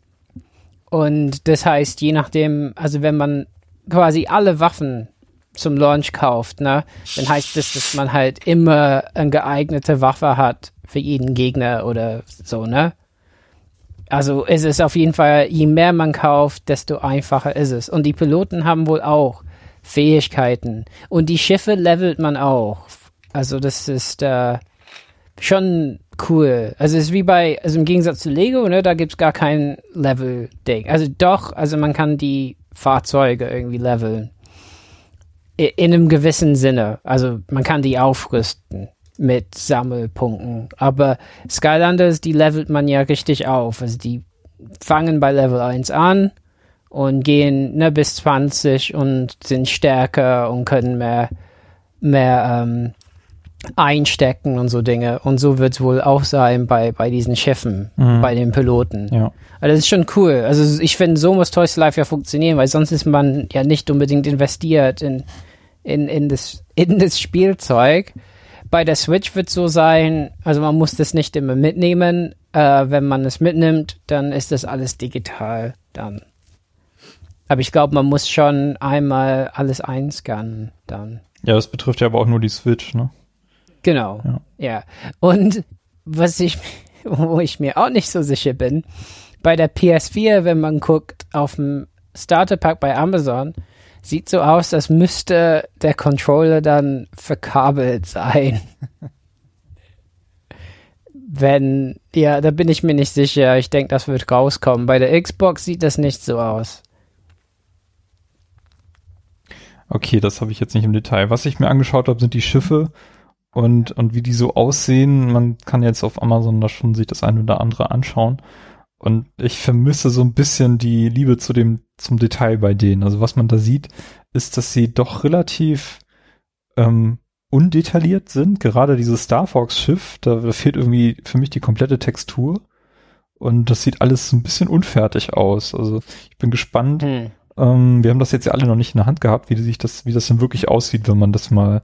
und das heißt, je nachdem, also wenn man quasi alle Waffen zum Launch kauft, ne, dann heißt das, dass man halt immer eine geeignete Waffe hat für jeden Gegner oder so, ne? Also es ist auf jeden Fall, je mehr man kauft, desto einfacher ist es. Und die Piloten haben wohl auch Fähigkeiten. Und die Schiffe levelt man auch. Also das ist äh, schon cool. Also es ist wie bei, also im Gegensatz zu Lego, ne, da gibt's gar kein Level-Ding. Also doch, also man kann die Fahrzeuge irgendwie leveln. In einem gewissen Sinne. Also man kann die aufrüsten mit Sammelpunkten. Aber Skylanders, die levelt man ja richtig auf. Also die fangen bei Level 1 an und gehen ne, bis 20 und sind stärker und können mehr, mehr ähm, einstecken und so Dinge. Und so wird es wohl auch sein bei, bei diesen Schiffen, Mhm. bei den Piloten. Ja. Also das ist schon cool. Also ich finde, so muss Toys to Life ja funktionieren, weil sonst ist man ja nicht unbedingt investiert in, in, in, das, in das Spielzeug. Bei der Switch wird so sein, also man muss das nicht immer mitnehmen. Äh, wenn man es mitnimmt, dann ist das alles digital dann. Aber ich glaube, man muss schon einmal alles einscannen dann. Ja, das betrifft ja aber auch nur die Switch, ne? Genau. Ja. Ja. Und was ich, [laughs] wo ich mir auch nicht so sicher bin, bei der PS4, wenn man guckt auf dem Starter Pack bei Amazon, sieht so aus, als müsste der Controller dann verkabelt sein. [laughs] wenn, ja, da bin ich mir nicht sicher. Ich denke, das wird rauskommen. Bei der Xbox sieht das nicht so aus. Okay, das habe ich jetzt nicht im Detail. Was ich mir angeschaut habe, sind die Schiffe und, und wie die so aussehen. Man kann jetzt auf Amazon da schon sich das eine oder andere anschauen. Und ich vermisse so ein bisschen die Liebe zu dem, zum Detail bei denen. Also was man da sieht, ist, dass sie doch relativ ähm, undetailliert sind. Gerade dieses Star Fox Schiff, da, da fehlt irgendwie für mich die komplette Textur. Und das sieht alles so ein bisschen unfertig aus. Also ich bin gespannt, Hm. ähm, wir haben das jetzt ja alle noch nicht in der Hand gehabt, wie sich das, wie das denn wirklich aussieht, wenn man das mal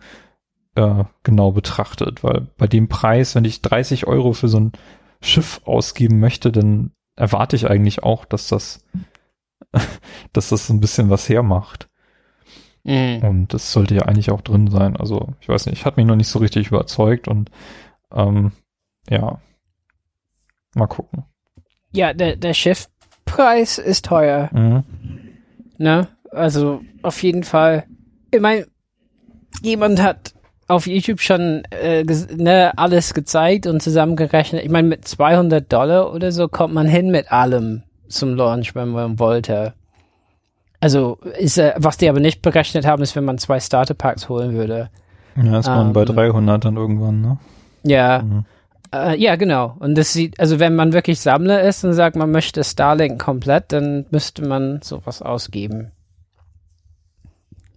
äh, genau betrachtet. Weil bei dem Preis, wenn ich 30 Euro für so ein Schiff ausgeben möchte, dann erwarte ich eigentlich auch, dass das, [laughs] dass das so ein bisschen was hermacht. Hm. Und das sollte ja eigentlich auch drin sein. Also ich weiß nicht, hat mich noch nicht so richtig überzeugt und ähm, ja, mal gucken. Ja, der, der Schiffpreis ist teuer. Mhm. Ne? Also auf jeden Fall. Ich meine, jemand hat auf YouTube schon äh, ne, alles gezeigt und zusammengerechnet. Ich meine, mit 200 Dollar oder so kommt man hin mit allem zum Launch, wenn man wollte. Also, ist, äh, was die aber nicht berechnet haben, ist, wenn man zwei Starter Packs holen würde. Ja, ist man Ähm, bei 300 dann irgendwann, ne? Ja, Mhm. äh, ja, genau. Und das sieht, also wenn man wirklich Sammler ist und sagt, man möchte Starlink komplett, dann müsste man sowas ausgeben.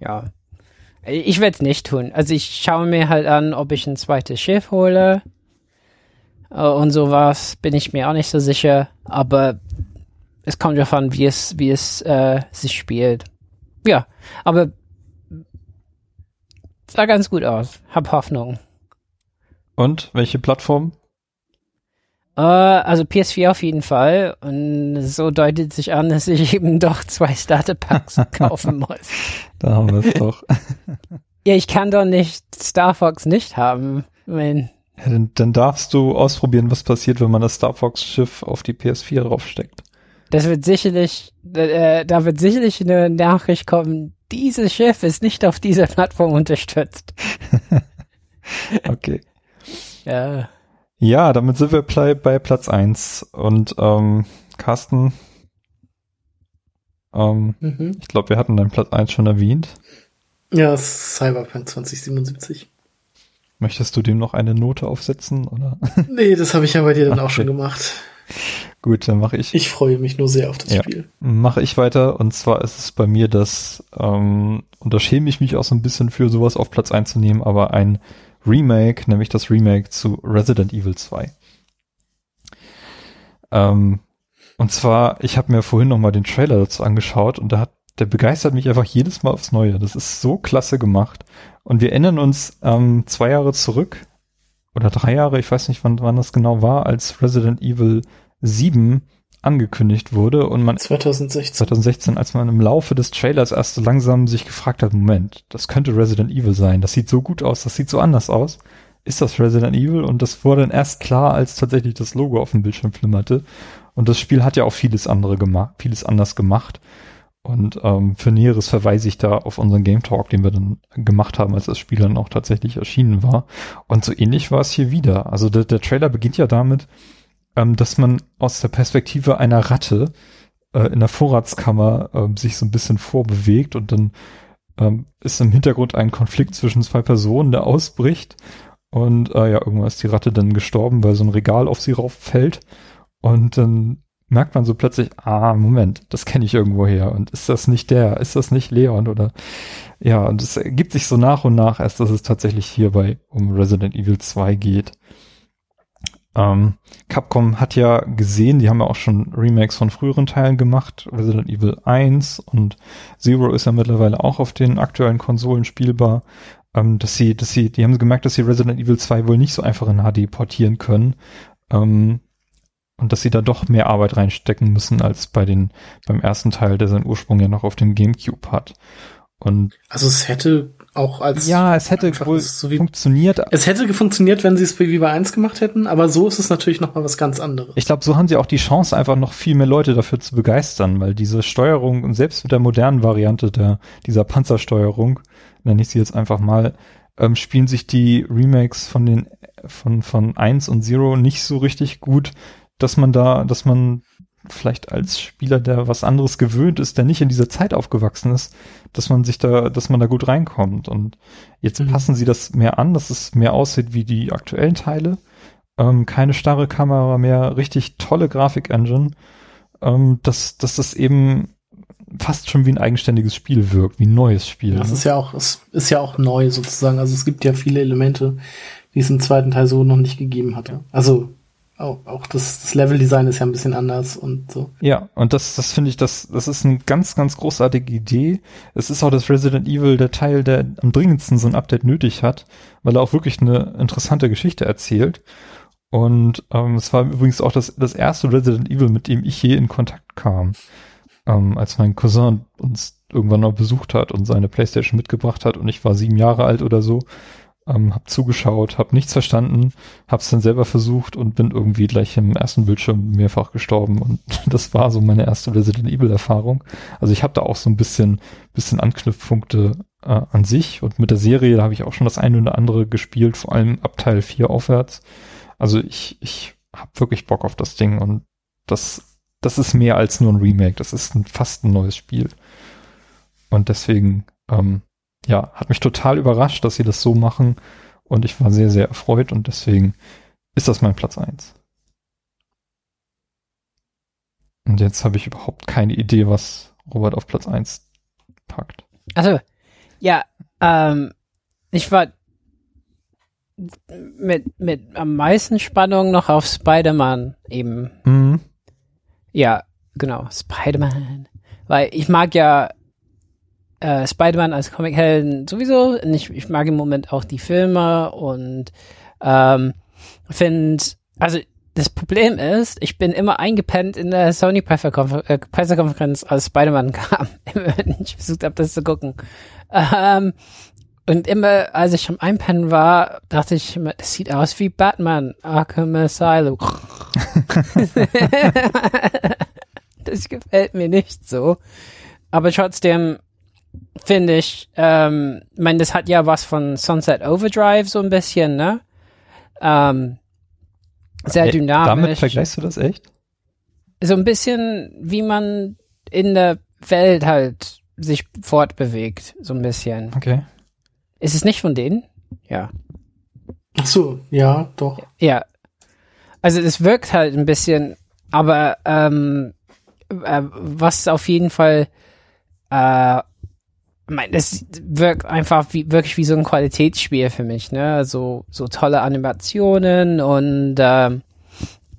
Ja. Ich werde es nicht tun. Also ich schaue mir halt an, ob ich ein zweites Schiff hole. Äh, und sowas bin ich mir auch nicht so sicher. Aber es kommt darauf an, wie es, wie es äh, sich spielt. Ja, aber sah ganz gut aus. Hab Hoffnung. Und welche Plattform? Äh, also PS4 auf jeden Fall. Und so deutet sich an, dass ich eben doch zwei Starter Packs [laughs] kaufen muss. Da haben wir es doch. [laughs] Ja, ich kann doch nicht Star Fox nicht haben. Wenn, Ja, dann, dann darfst du ausprobieren, was passiert, wenn man das Star Fox Schiff auf die PS4 draufsteckt. das wird sicherlich, äh, da wird sicherlich eine Nachricht kommen, dieses Schiff ist nicht auf dieser Plattform unterstützt. [laughs] Okay. Ja. Ja, damit sind wir bei, Platz eins Und ähm, Carsten, ähm, Mhm. ich glaube, wir hatten deinen Platz eins schon erwähnt. Ja, Cyberpunk 2077. Möchtest du dem noch eine Note aufsetzen? Oder? [laughs] Nee, das habe ich ja bei dir dann auch Okay. schon gemacht. Gut, dann mache ich Ich freue mich nur sehr auf das Ja. Spiel. mache ich weiter und zwar ist es bei mir das, ähm, und da schäme ich mich auch so ein bisschen für sowas auf Platz einzunehmen, aber ein Remake, nämlich das Remake zu Resident Evil 2. Ähm, und zwar, ich habe mir vorhin noch mal den Trailer dazu angeschaut und da hat, der begeistert mich einfach jedes Mal aufs Neue. Das ist so klasse gemacht. Und wir erinnern uns ähm, zwei Jahre zurück oder drei Jahre, ich weiß nicht, wann, wann das genau war, als Resident Evil 7 angekündigt wurde und man 2016. 2016, als man im Laufe des Trailers erst so langsam sich gefragt hat, Moment, das könnte Resident Evil sein, das sieht so gut aus, das sieht so anders aus. Ist das Resident Evil? Und das wurde dann erst klar, als tatsächlich das Logo auf dem Bildschirm flimmerte. Und das Spiel hat ja auch vieles andere gemacht, vieles anders gemacht. Und ähm, für Näheres verweise ich da auf unseren Game Talk, den wir dann gemacht haben, als das Spiel dann auch tatsächlich erschienen war. Und so ähnlich war es hier wieder. Also der, der Trailer beginnt ja damit, ähm, dass man aus der Perspektive einer Ratte äh, in der Vorratskammer ähm, sich so ein bisschen vorbewegt und dann ähm, ist im Hintergrund ein Konflikt zwischen zwei Personen, der ausbricht und äh, ja, irgendwann ist die Ratte dann gestorben, weil so ein Regal auf sie rauffällt und dann merkt man so plötzlich, ah, Moment, das kenne ich irgendwo her. Und ist das nicht der? Ist das nicht Leon? Oder ja, und es ergibt sich so nach und nach erst, dass es tatsächlich hierbei um Resident Evil 2 geht. Ähm, Capcom hat ja gesehen, die haben ja auch schon Remakes von früheren Teilen gemacht, Resident Evil 1 und Zero ist ja mittlerweile auch auf den aktuellen Konsolen spielbar, ähm, dass sie, dass sie, die haben gemerkt, dass sie Resident Evil 2 wohl nicht so einfach in HD portieren können. Ähm, und dass sie da doch mehr Arbeit reinstecken müssen als bei den beim ersten Teil, der seinen Ursprung ja noch auf dem GameCube hat. Und also es hätte auch als ja, es hätte wohl so funktioniert. Es hätte funktioniert, wenn sie es wie bei 1 gemacht hätten, aber so ist es natürlich noch mal was ganz anderes. Ich glaube, so haben sie auch die Chance, einfach noch viel mehr Leute dafür zu begeistern, weil diese Steuerung und selbst mit der modernen Variante der dieser Panzersteuerung, nenne ich sie jetzt einfach mal, ähm, spielen sich die Remakes von den von von 1 und Zero nicht so richtig gut dass man da, dass man vielleicht als Spieler, der was anderes gewöhnt ist, der nicht in dieser Zeit aufgewachsen ist, dass man sich da, dass man da gut reinkommt. Und jetzt mhm. passen sie das mehr an, dass es mehr aussieht wie die aktuellen Teile. Ähm, keine starre Kamera mehr, richtig tolle Grafik-Engine, ähm, dass, dass das eben fast schon wie ein eigenständiges Spiel wirkt, wie ein neues Spiel. Das ne? ist ja auch, es ist ja auch neu sozusagen. Also es gibt ja viele Elemente, die es im zweiten Teil so noch nicht gegeben hatte. Also auch, auch das, das Level-Design ist ja ein bisschen anders und so. Ja, und das, das finde ich, das, das ist eine ganz, ganz großartige Idee. Es ist auch das Resident Evil der Teil, der am dringendsten so ein Update nötig hat, weil er auch wirklich eine interessante Geschichte erzählt. Und ähm, es war übrigens auch das, das erste Resident Evil, mit dem ich je in Kontakt kam. Ähm, als mein Cousin uns irgendwann noch besucht hat und seine Playstation mitgebracht hat und ich war sieben Jahre alt oder so ähm, habe zugeschaut, habe nichts verstanden, habe es dann selber versucht und bin irgendwie gleich im ersten Bildschirm mehrfach gestorben und [laughs] das war so meine erste Resident Evil Erfahrung. Also ich habe da auch so ein bisschen bisschen Anknüpfpunkte äh, an sich und mit der Serie, da habe ich auch schon das eine oder andere gespielt, vor allem ab Teil 4 aufwärts. Also ich ich habe wirklich Bock auf das Ding und das das ist mehr als nur ein Remake, das ist ein, fast ein neues Spiel. Und deswegen ähm, ja, hat mich total überrascht, dass sie das so machen und ich war sehr, sehr erfreut und deswegen ist das mein Platz eins. Und jetzt habe ich überhaupt keine Idee, was Robert auf Platz eins packt. Also, ja, ähm, ich war mit, mit am meisten Spannung noch auf Spider-Man eben. Mhm. Ja, genau, Spider-Man. Weil ich mag ja äh, Spider-Man als Comic-Helden sowieso. Ich, ich mag im Moment auch die Filme und ähm, finde, also das Problem ist, ich bin immer eingepennt in der Sony äh, Pressekonferenz, als Spider-Man [laughs] kam. wenn ich versucht habe, das zu gucken. Ähm, und immer, als ich am Einpennen war, dachte ich immer, das sieht aus wie Batman, Arkham Asylum. [laughs] das gefällt mir nicht so. Aber trotzdem finde ich, ähm, ich meine, das hat ja was von Sunset Overdrive so ein bisschen, ne? Ähm, sehr dynamisch. Damit vergleichst du das echt? So ein bisschen, wie man in der Welt halt sich fortbewegt, so ein bisschen. Okay. Ist es nicht von denen? Ja. Ach so, ja, doch. Ja. Also es wirkt halt ein bisschen, aber ähm, äh, was auf jeden Fall äh, mein, das wirkt einfach wie, wirklich wie so ein Qualitätsspiel für mich, ne? So, so tolle Animationen und äh,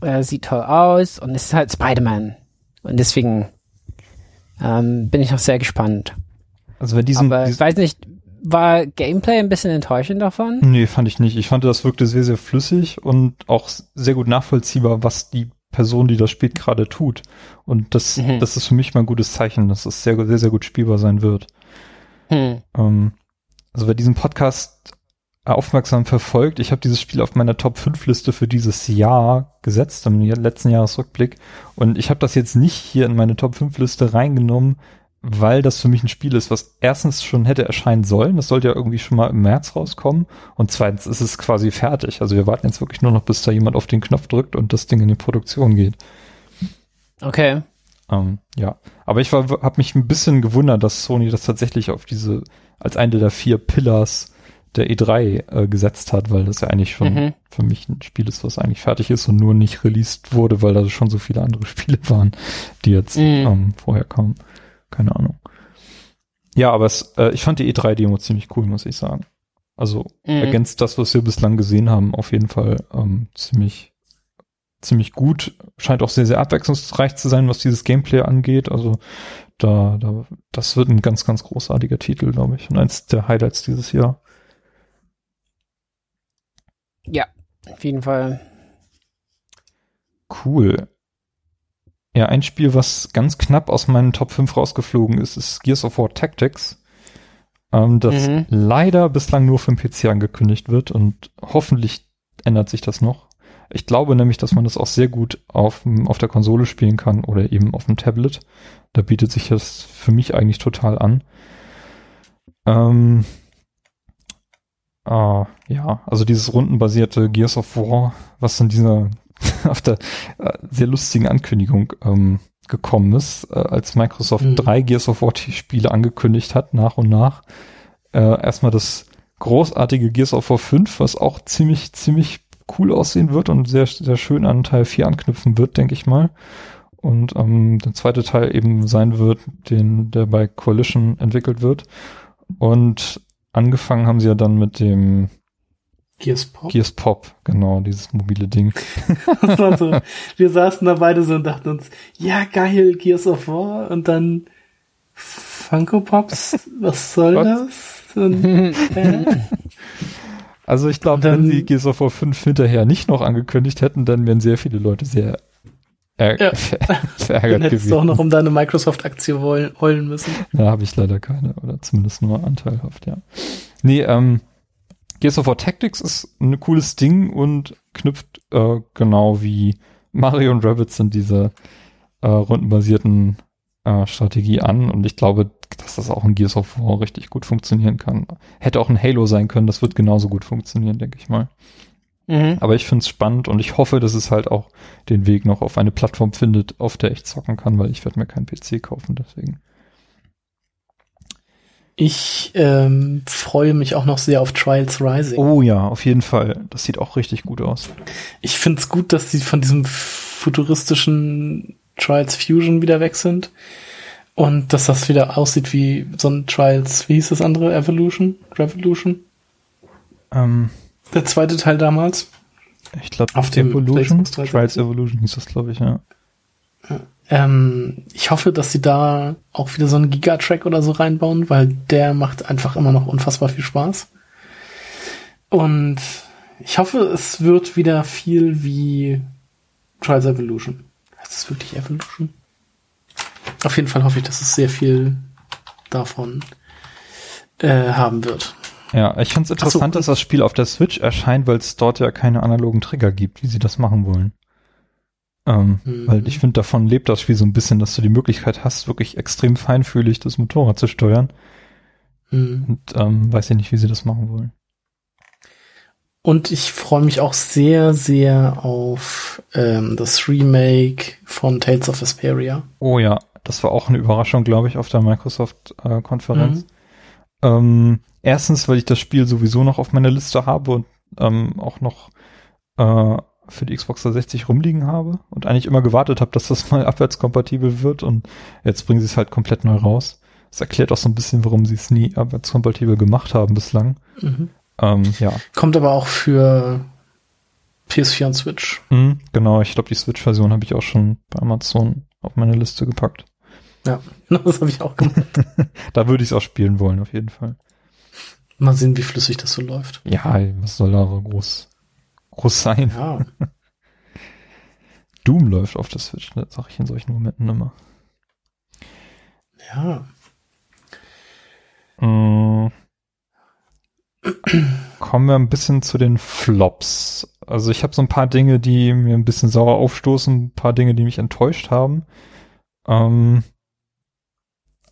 äh, sieht toll aus und es ist halt Spider-Man. Und deswegen ähm, bin ich noch sehr gespannt. Also wenn diesen, Aber ich weiß nicht, war Gameplay ein bisschen enttäuschend davon? Nee, fand ich nicht. Ich fand, das wirkte sehr, sehr flüssig und auch sehr gut nachvollziehbar, was die Person, die das spielt, gerade tut. Und das, mhm. das ist für mich mal ein gutes Zeichen, dass es sehr, sehr, sehr gut spielbar sein wird. Hm. Ähm, also wer diesen Podcast aufmerksam verfolgt, ich habe dieses Spiel auf meiner Top 5 Liste für dieses Jahr gesetzt, im letzten Jahresrückblick. Und ich habe das jetzt nicht hier in meine Top 5 Liste reingenommen, weil das für mich ein Spiel ist, was erstens schon hätte erscheinen sollen. Das sollte ja irgendwie schon mal im März rauskommen. Und zweitens ist es quasi fertig. Also wir warten jetzt wirklich nur noch, bis da jemand auf den Knopf drückt und das Ding in die Produktion geht. Okay. Ähm, ja, aber ich habe mich ein bisschen gewundert, dass Sony das tatsächlich auf diese als eine der vier Pillars der E3 äh, gesetzt hat, weil das ja eigentlich schon mhm. für mich ein Spiel ist, was eigentlich fertig ist und nur nicht released wurde, weil da schon so viele andere [laughs] Spiele waren, die jetzt mhm. ähm, vorher kamen. Keine Ahnung. Ja, aber es, äh, ich fand die E3-Demo ziemlich cool, muss ich sagen. Also mhm. ergänzt das, was wir bislang gesehen haben, auf jeden Fall ähm, ziemlich ziemlich gut. Scheint auch sehr, sehr abwechslungsreich zu sein, was dieses Gameplay angeht. Also da, da, das wird ein ganz, ganz großartiger Titel, glaube ich. Und eins der Highlights dieses Jahr. Ja, auf jeden Fall. Cool. Ja, ein Spiel, was ganz knapp aus meinen Top 5 rausgeflogen ist, ist Gears of War Tactics. Ähm, das mhm. leider bislang nur für den PC angekündigt wird und hoffentlich ändert sich das noch. Ich glaube nämlich, dass man das auch sehr gut auf, auf der Konsole spielen kann oder eben auf dem Tablet. Da bietet sich das für mich eigentlich total an. Ähm, äh, ja, also dieses rundenbasierte Gears of War, was in dieser [laughs] auf der äh, sehr lustigen Ankündigung ähm, gekommen ist, äh, als Microsoft mhm. drei Gears of War Spiele angekündigt hat, nach und nach. Äh, erstmal das großartige Gears of War 5, was auch ziemlich, ziemlich cool aussehen wird und sehr, sehr schön an Teil 4 anknüpfen wird, denke ich mal. Und ähm, der zweite Teil eben sein wird, den, der bei Coalition entwickelt wird. Und angefangen haben sie ja dann mit dem Gears Pop. Gears Pop, genau, dieses mobile Ding. [laughs] so, wir saßen da beide so und dachten uns, ja geil, Gears of War und dann Funko Pops, was soll was? das? Und, äh? [laughs] Also ich glaube, wenn sie Gears of War 5 hinterher nicht noch angekündigt hätten, dann wären sehr viele Leute sehr er ja. [laughs] verärgert dann hättest gewesen. du auch noch um deine Microsoft-Aktie heulen müssen. Da habe ich leider keine, oder zumindest nur anteilhaft, ja. Nee, ähm, Gears of War Tactics ist ein cooles Ding und knüpft äh, genau wie Mario und Rabbits in diese äh, rundenbasierten äh, Strategie an und ich glaube, dass das auch in Gears of War richtig gut funktionieren kann. Hätte auch ein Halo sein können, das wird genauso gut funktionieren, denke ich mal. Mhm. Aber ich finde es spannend und ich hoffe, dass es halt auch den Weg noch auf eine Plattform findet, auf der ich zocken kann, weil ich werde mir keinen PC kaufen, deswegen. Ich ähm, freue mich auch noch sehr auf Trials Rising. Oh ja, auf jeden Fall. Das sieht auch richtig gut aus. Ich finde es gut, dass sie von diesem futuristischen Trials Fusion wieder weg sind. Und dass das wieder aussieht wie so ein Trials, wie hieß das andere? Evolution? Revolution? Ähm, Der zweite Teil damals. Ich glaube, auf dem Evolution. Trials Evolution hieß das, glaube ich, ja. Ähm, ich hoffe, dass sie da auch wieder so einen Giga-Track oder so reinbauen, weil der macht einfach immer noch unfassbar viel Spaß. Und ich hoffe, es wird wieder viel wie Trials Evolution. Heißt es wirklich Evolution? Auf jeden Fall hoffe ich, dass es sehr viel davon äh, haben wird. Ja, ich finde es interessant, so. dass das Spiel auf der Switch erscheint, weil es dort ja keine analogen Trigger gibt, wie sie das machen wollen. Ähm, mhm. Weil ich finde, davon lebt das Spiel so ein bisschen, dass du die Möglichkeit hast, wirklich extrem feinfühlig das Motorrad zu steuern. Mhm. Und ähm, weiß ja nicht, wie sie das machen wollen. Und ich freue mich auch sehr, sehr auf ähm, das Remake von Tales of Vesperia. Oh ja, das war auch eine Überraschung, glaube ich, auf der Microsoft-Konferenz. Mhm. Ähm, erstens, weil ich das Spiel sowieso noch auf meiner Liste habe und ähm, auch noch äh, für die Xbox 360 rumliegen habe und eigentlich immer gewartet habe, dass das [laughs] mal abwärtskompatibel wird und jetzt bringen sie es halt komplett neu raus. Das erklärt auch so ein bisschen, warum sie es nie abwärtskompatibel gemacht haben bislang. Mhm. Ähm, ja. Kommt aber auch für PS4 und Switch. Mhm, genau, ich glaube, die Switch-Version habe ich auch schon bei Amazon auf meine Liste gepackt. Ja, [laughs] das habe ich auch gemacht. [laughs] da würde ich es auch spielen wollen, auf jeden Fall. Mal sehen, wie flüssig das so läuft. Ja, was soll da groß groß sein. Ja. [laughs] Doom läuft auf der Switch, ne? sag ich in solchen Momenten immer. Ja. Mm. Kommen wir ein bisschen zu den Flops. Also ich habe so ein paar Dinge, die mir ein bisschen sauer aufstoßen, ein paar Dinge, die mich enttäuscht haben. Ähm,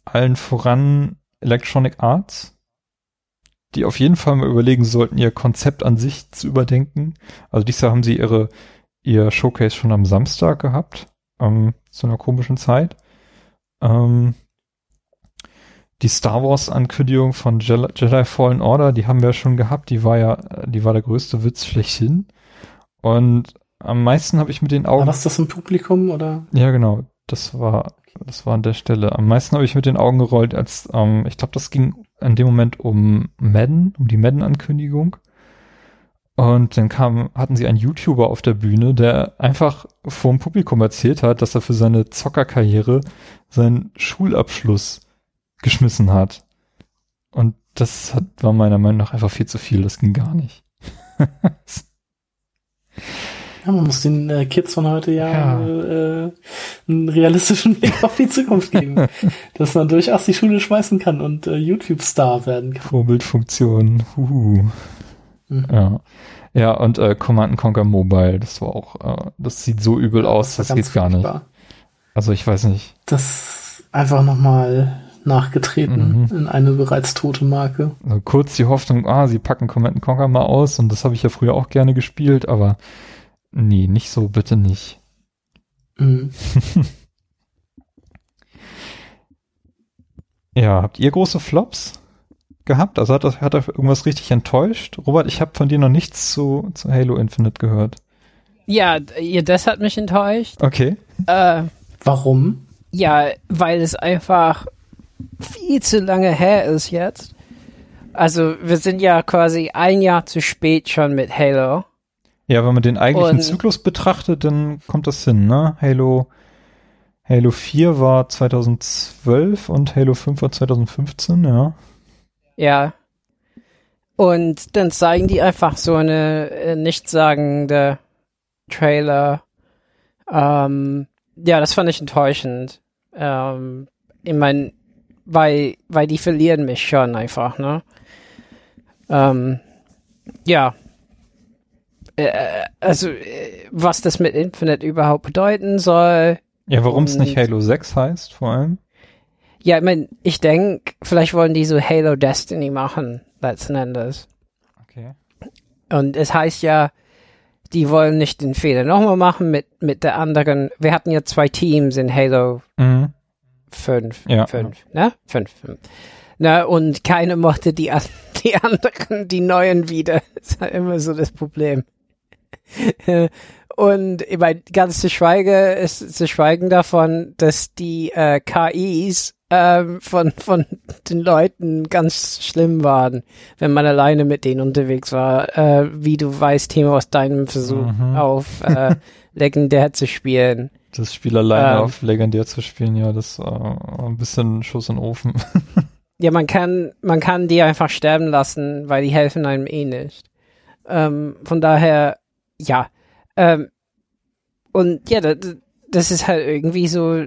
allen voran Electronic Arts die auf jeden Fall mal überlegen sollten, ihr Konzept an sich zu überdenken. Also dieses Jahr haben sie ihre, ihr Showcase schon am Samstag gehabt, ähm, zu einer komischen Zeit. Ähm, die Star Wars Ankündigung von Jedi, Jedi Fallen Order, die haben wir schon gehabt, die war ja, die war der größte Witz schlechthin. Und am meisten habe ich mit den Augen. War das das im Publikum oder? Ja, genau. Das war, das war an der Stelle. Am meisten habe ich mit den Augen gerollt, als, ähm, ich glaube, das ging in dem Moment um Madden, um die Madden-Ankündigung. Und dann kam, hatten sie einen YouTuber auf der Bühne, der einfach vor Publikum erzählt hat, dass er für seine Zockerkarriere seinen Schulabschluss geschmissen hat. Und das hat, war meiner Meinung nach einfach viel zu viel. Das ging gar nicht. [laughs] ja, man muss den äh, Kids von heute ja, ja. Äh, einen realistischen [laughs] Blick auf die Zukunft geben. [laughs] dass man durchaus die Schule schmeißen kann und äh, YouTube-Star werden kann. Vorbildfunktion. Uhu. Mhm. Ja. Ja, und äh, Command Conquer Mobile, das war auch, äh, das sieht so übel aus, das, das geht gar nicht. Also ich weiß nicht. Das einfach nochmal nachgetreten mhm. in eine bereits tote Marke. Also kurz die Hoffnung, ah, sie packen Command Conquer mal aus und das habe ich ja früher auch gerne gespielt, aber nee, nicht so, bitte nicht. Mhm. ja, habt ihr große Flops gehabt? Also hat, hat er irgendwas richtig enttäuscht? Robert, ich habe von dir noch nichts zu, zu Halo Infinite gehört. Ja, das hat mich enttäuscht. Okay. Äh, Warum? Ja, weil es einfach viel zu lange her ist jetzt. Also wir sind ja quasi ein Jahr zu spät schon mit Halo. Ja, wenn man den eigentlichen und, Zyklus betrachtet, dann kommt das hin, ne? Halo, Halo 4 war 2012 und Halo 5 war 2015, ja. Ja. Und dann zeigen die einfach so eine äh, nichtssagende Trailer. Ähm, ja, das fand ich enttäuschend. Ähm, ich meine, weil, weil die verlieren mich schon einfach, ne? Ähm, ja. Äh, also, äh, was das mit Infinite überhaupt bedeuten soll. Ja, warum es nicht Halo 6 heißt, vor allem. Ja, ich meine, ich denke, vielleicht wollen die so Halo Destiny machen, letzten Endes. Okay. Und es heißt ja, die wollen nicht den Fehler nochmal machen mit, mit der anderen. Wir hatten ja zwei Teams in Halo mhm. 5. Ja. 5, ne? 5. Na, und keine mochte die, [laughs] die anderen, die neuen wieder. [laughs] Das ist halt immer so das Problem. [laughs] Und ich meine, ganz zu schweigen, ist zu schweigen davon, dass die äh, KIs ähm, von, von den Leuten ganz schlimm waren, wenn man alleine mit denen unterwegs war. Äh, wie du weißt, Thema aus deinem Versuch mhm. [laughs] auf äh, legendär zu spielen. Das Spiel alleine ähm, auf legendär zu spielen, ja, das war ein bisschen Schuss in den Ofen. [laughs] ja, man kann, man kann die einfach sterben lassen, weil die helfen einem eh nicht. Ähm, von daher, ja. Ähm, und ja, das, das ist halt irgendwie so,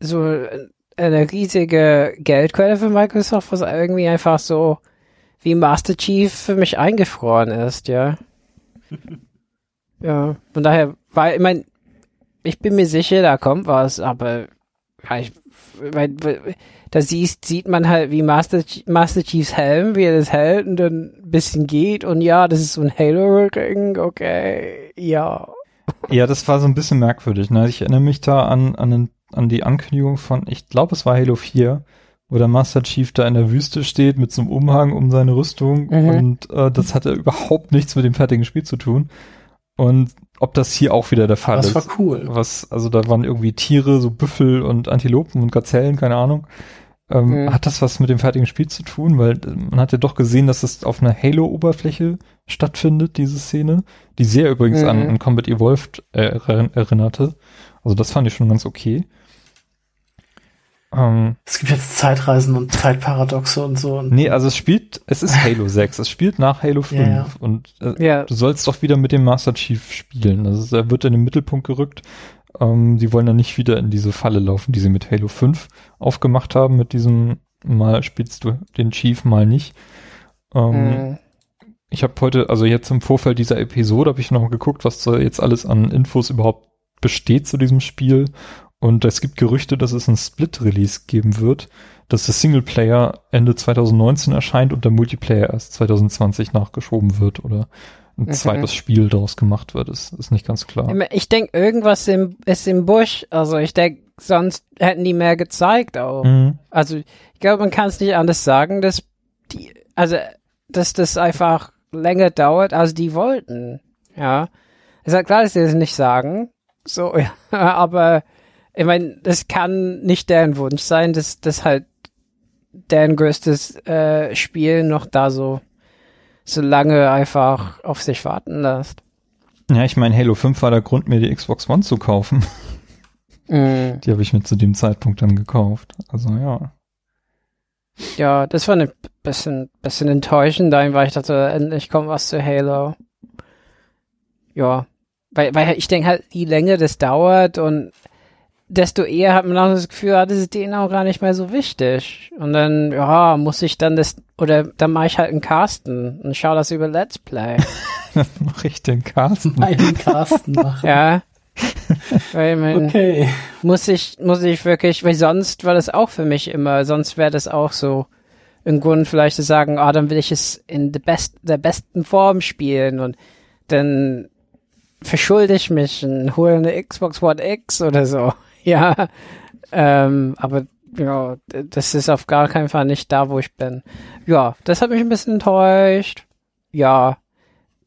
so eine riesige Geldquelle für Microsoft, was irgendwie einfach so wie Master Chief für mich eingefroren ist, ja. [laughs] ja, von daher, weil, ich meine, ich bin mir sicher, da kommt was, aber ja, ich, weil, da siehst, sieht man halt, wie Master, Master Chiefs Helm, wie er das hält und dann ein bisschen geht und ja, das ist so ein Halo-Ring, okay, ja. Ja, das war so ein bisschen merkwürdig, ne? Ich erinnere mich da an, an, an die Ankündigung von, ich glaube, es war Halo 4, wo der Master Chief da in der Wüste steht mit so einem Umhang um seine Rüstung mhm. und äh, das hatte überhaupt nichts mit dem fertigen Spiel zu tun. Und ob das hier auch wieder der Fall das ist. Das war cool. Was, also da waren irgendwie Tiere, so Büffel und Antilopen und Gazellen, keine Ahnung. Ähm, mhm. Hat das was mit dem fertigen Spiel zu tun? Weil äh, man hat ja doch gesehen, dass es auf einer Halo-Oberfläche stattfindet, diese Szene, die sehr übrigens mhm. an, an Combat Evolved äh, erinnerte. Also das fand ich schon ganz okay. Ähm, es gibt jetzt Zeitreisen und Zeitparadoxe und so. Und nee, also es spielt, es ist Halo [laughs] 6, es spielt nach Halo 5 ja, ja. und äh, ja. du sollst doch wieder mit dem Master Chief spielen. Also er wird in den Mittelpunkt gerückt. Ähm, sie wollen dann nicht wieder in diese Falle laufen, die sie mit Halo 5 aufgemacht haben, mit diesem mal spielst du den Chief, mal nicht. Ähm, mhm. Ich habe heute, also jetzt im Vorfeld dieser Episode, habe ich noch mal geguckt, was da jetzt alles an Infos überhaupt besteht zu diesem Spiel und es gibt Gerüchte, dass es ein Split-Release geben wird, dass der Singleplayer Ende 2019 erscheint und der Multiplayer erst 2020 nachgeschoben wird oder ein mhm. zweites Spiel daraus gemacht wird. Ist, ist nicht ganz klar. Ich denke, irgendwas im, ist im Busch. Also ich denke, sonst hätten die mehr gezeigt auch. Mhm. Also ich glaube, man kann es nicht anders sagen, dass die, also dass das einfach länger dauert, als die wollten. Ja. Ist halt klar, dass sie das nicht sagen. So, [laughs] ja. Aber ich meine, das kann nicht deren Wunsch sein, dass das halt deren größtes äh, Spiel noch da so so lange einfach auf sich warten lässt. Ja, ich meine, Halo 5 war der Grund, mir die Xbox One zu kaufen. Mm. Die habe ich mir zu dem Zeitpunkt dann gekauft. Also ja. Ja, das war ein bisschen, bisschen enttäuschend, weil ich dachte, endlich kommt was zu Halo. Ja. Weil, weil ich denke halt, je länger das dauert und desto eher hat man auch das Gefühl, ah, das ist denen auch gar nicht mehr so wichtig. Und dann, ja, muss ich dann das, oder dann mache ich halt einen Casten und schaue das über Let's Play. [laughs] mache ich den Casten? [laughs] Einen Casten machen. Ja. weil man, okay. Muss ich, muss ich wirklich, weil sonst war das auch für mich immer, sonst wäre das auch so ein Grund vielleicht zu sagen, ah, dann will ich es in der, best, der besten Form spielen und dann verschulde ich mich und hole eine Xbox One X oder so. [laughs] ja, ähm, aber ja, das ist auf gar keinen Fall nicht da, wo ich bin. Ja, das hat mich ein bisschen enttäuscht. Ja.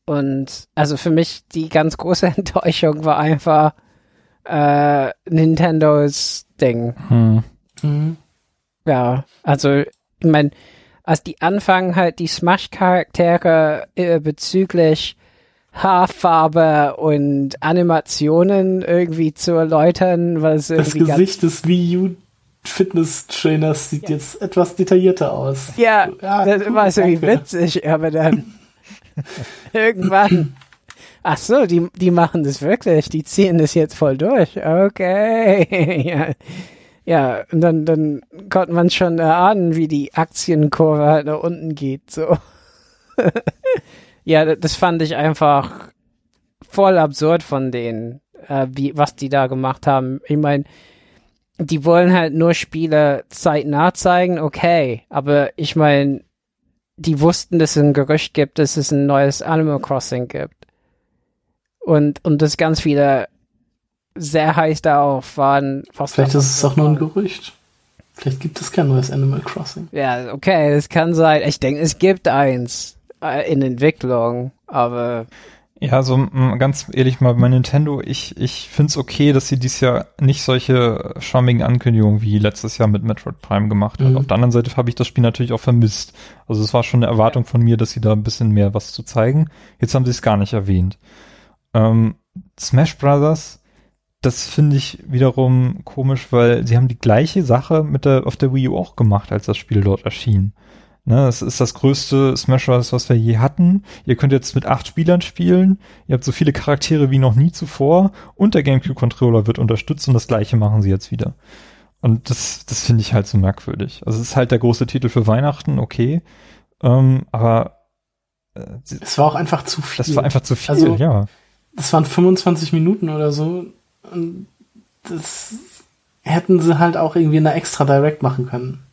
Und also für mich die ganz große [laughs] Enttäuschung war einfach äh, Nintendos Ding. Hm. Mhm. Ja, also ich meine, als die anfangen halt die Smash-Charaktere äh, bezüglich Haarfarbe und Animationen irgendwie zu erläutern, was Das Gesicht des Wii U Fitness Trainers sieht ja. jetzt etwas detaillierter aus. Ja, ja das cool, war so irgendwie witzig, aber dann [laughs] irgendwann. Ach so, die, die machen das wirklich, die ziehen das jetzt voll durch. Okay. [laughs] ja. ja, und dann, dann konnte man schon erahnen, wie die Aktienkurve halt nach unten geht, so. [laughs] Ja, das fand ich einfach voll absurd von denen, äh, wie, was die da gemacht haben. Ich meine, die wollen halt nur Spiele zeitnah zeigen, okay, aber ich meine, die wussten, dass es ein Gerücht gibt, dass es ein neues Animal Crossing gibt. Und, und dass ganz viele sehr heiß darauf waren. Vielleicht ist es auch nur ein Gerücht. Vielleicht gibt es kein neues Animal Crossing. Ja, okay, es kann sein. Ich denke, es gibt eins. Äh, in Entwicklung, aber ja, so ganz ehrlich mal bei Nintendo, ich, ich find's okay, dass sie dieses Jahr nicht solche schwammigen Ankündigungen wie letztes Jahr mit Metroid Prime gemacht hat. Mhm. Auf der anderen Seite habe ich das Spiel natürlich auch vermisst. Also es war schon eine Erwartung von mir, dass sie da ein bisschen mehr was zu zeigen. Jetzt haben sie es gar nicht erwähnt. Ähm, Smash Brothers, das finde ich wiederum komisch, weil sie haben die gleiche Sache mit der, auf der Wii U auch gemacht, als das Spiel dort erschien. Ne, es ist das größte Smash Bros., was wir je hatten. Ihr könnt jetzt mit acht Spielern spielen. Ihr habt so viele Charaktere wie noch nie zuvor. Und der GameCube-Controller wird unterstützt und das gleiche machen sie jetzt wieder. Und das, das finde ich halt so merkwürdig. Also es ist halt der große Titel für Weihnachten, okay. Ähm, aber äh, es war auch einfach zu viel. Das war einfach zu viel, also, ja. Das waren 25 Minuten oder so. Und das hätten sie halt auch irgendwie in einer extra Direct machen können.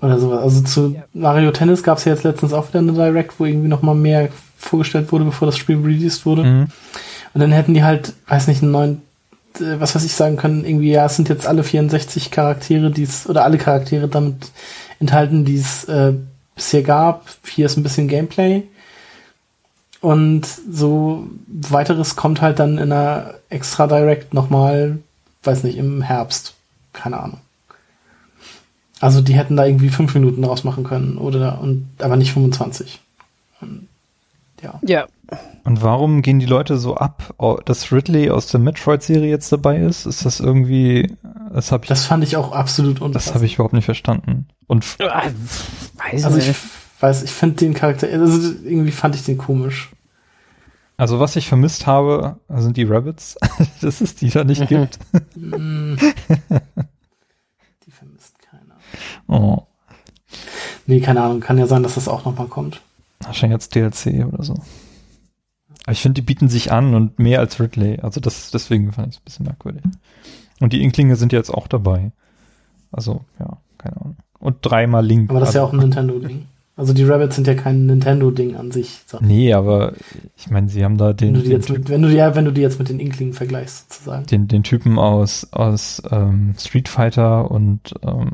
Oder sowas. Also zu ja. Mario Tennis gab es ja jetzt letztens auch wieder eine Direct, wo irgendwie noch mal mehr vorgestellt wurde, bevor das Spiel released wurde. Mhm. Und dann hätten die halt, weiß nicht, einen neuen, äh, was weiß ich sagen können, irgendwie, ja, es sind jetzt alle 64 Charaktere, die es, oder alle Charaktere damit enthalten, die es äh, bisher gab. Hier ist ein bisschen Gameplay. Und so weiteres kommt halt dann in einer extra Direct nochmal, weiß nicht, im Herbst. Keine Ahnung. Also die hätten da irgendwie fünf Minuten draus machen können oder und aber nicht 25. Und, ja. Ja. Und warum gehen die Leute so ab, dass Ridley aus der Metroid-Serie jetzt dabei ist? Ist das irgendwie, das habe ich. Das fand ich auch absolut unpassend. Das habe ich überhaupt nicht verstanden. Und ah, weiß also ich weiß, ich finde den Charakter, also irgendwie fand ich den komisch. Also was ich vermisst habe, sind die Rabbits, [laughs] dass es die da nicht [laughs] gibt. Oh. Nee, keine Ahnung. Kann ja sein, dass das auch nochmal kommt. Wahrscheinlich als DLC oder so. Aber ich finde, die bieten sich an und mehr als Ridley. Also das, deswegen fand ich es ein bisschen merkwürdig. Und die Inklinge sind jetzt auch dabei. Also, ja, keine Ahnung. Und dreimal Link. Aber das ist ja auch ein Nintendo-Ding. Also die Rabbits sind ja kein Nintendo-Ding an sich. So. Nee, aber ich meine, sie haben da den. Wenn du die, jetzt mit, wenn du die, ja, wenn du die jetzt mit den Inklingen vergleichst, sozusagen. Den, den Typen aus, aus ähm, Street Fighter und ähm,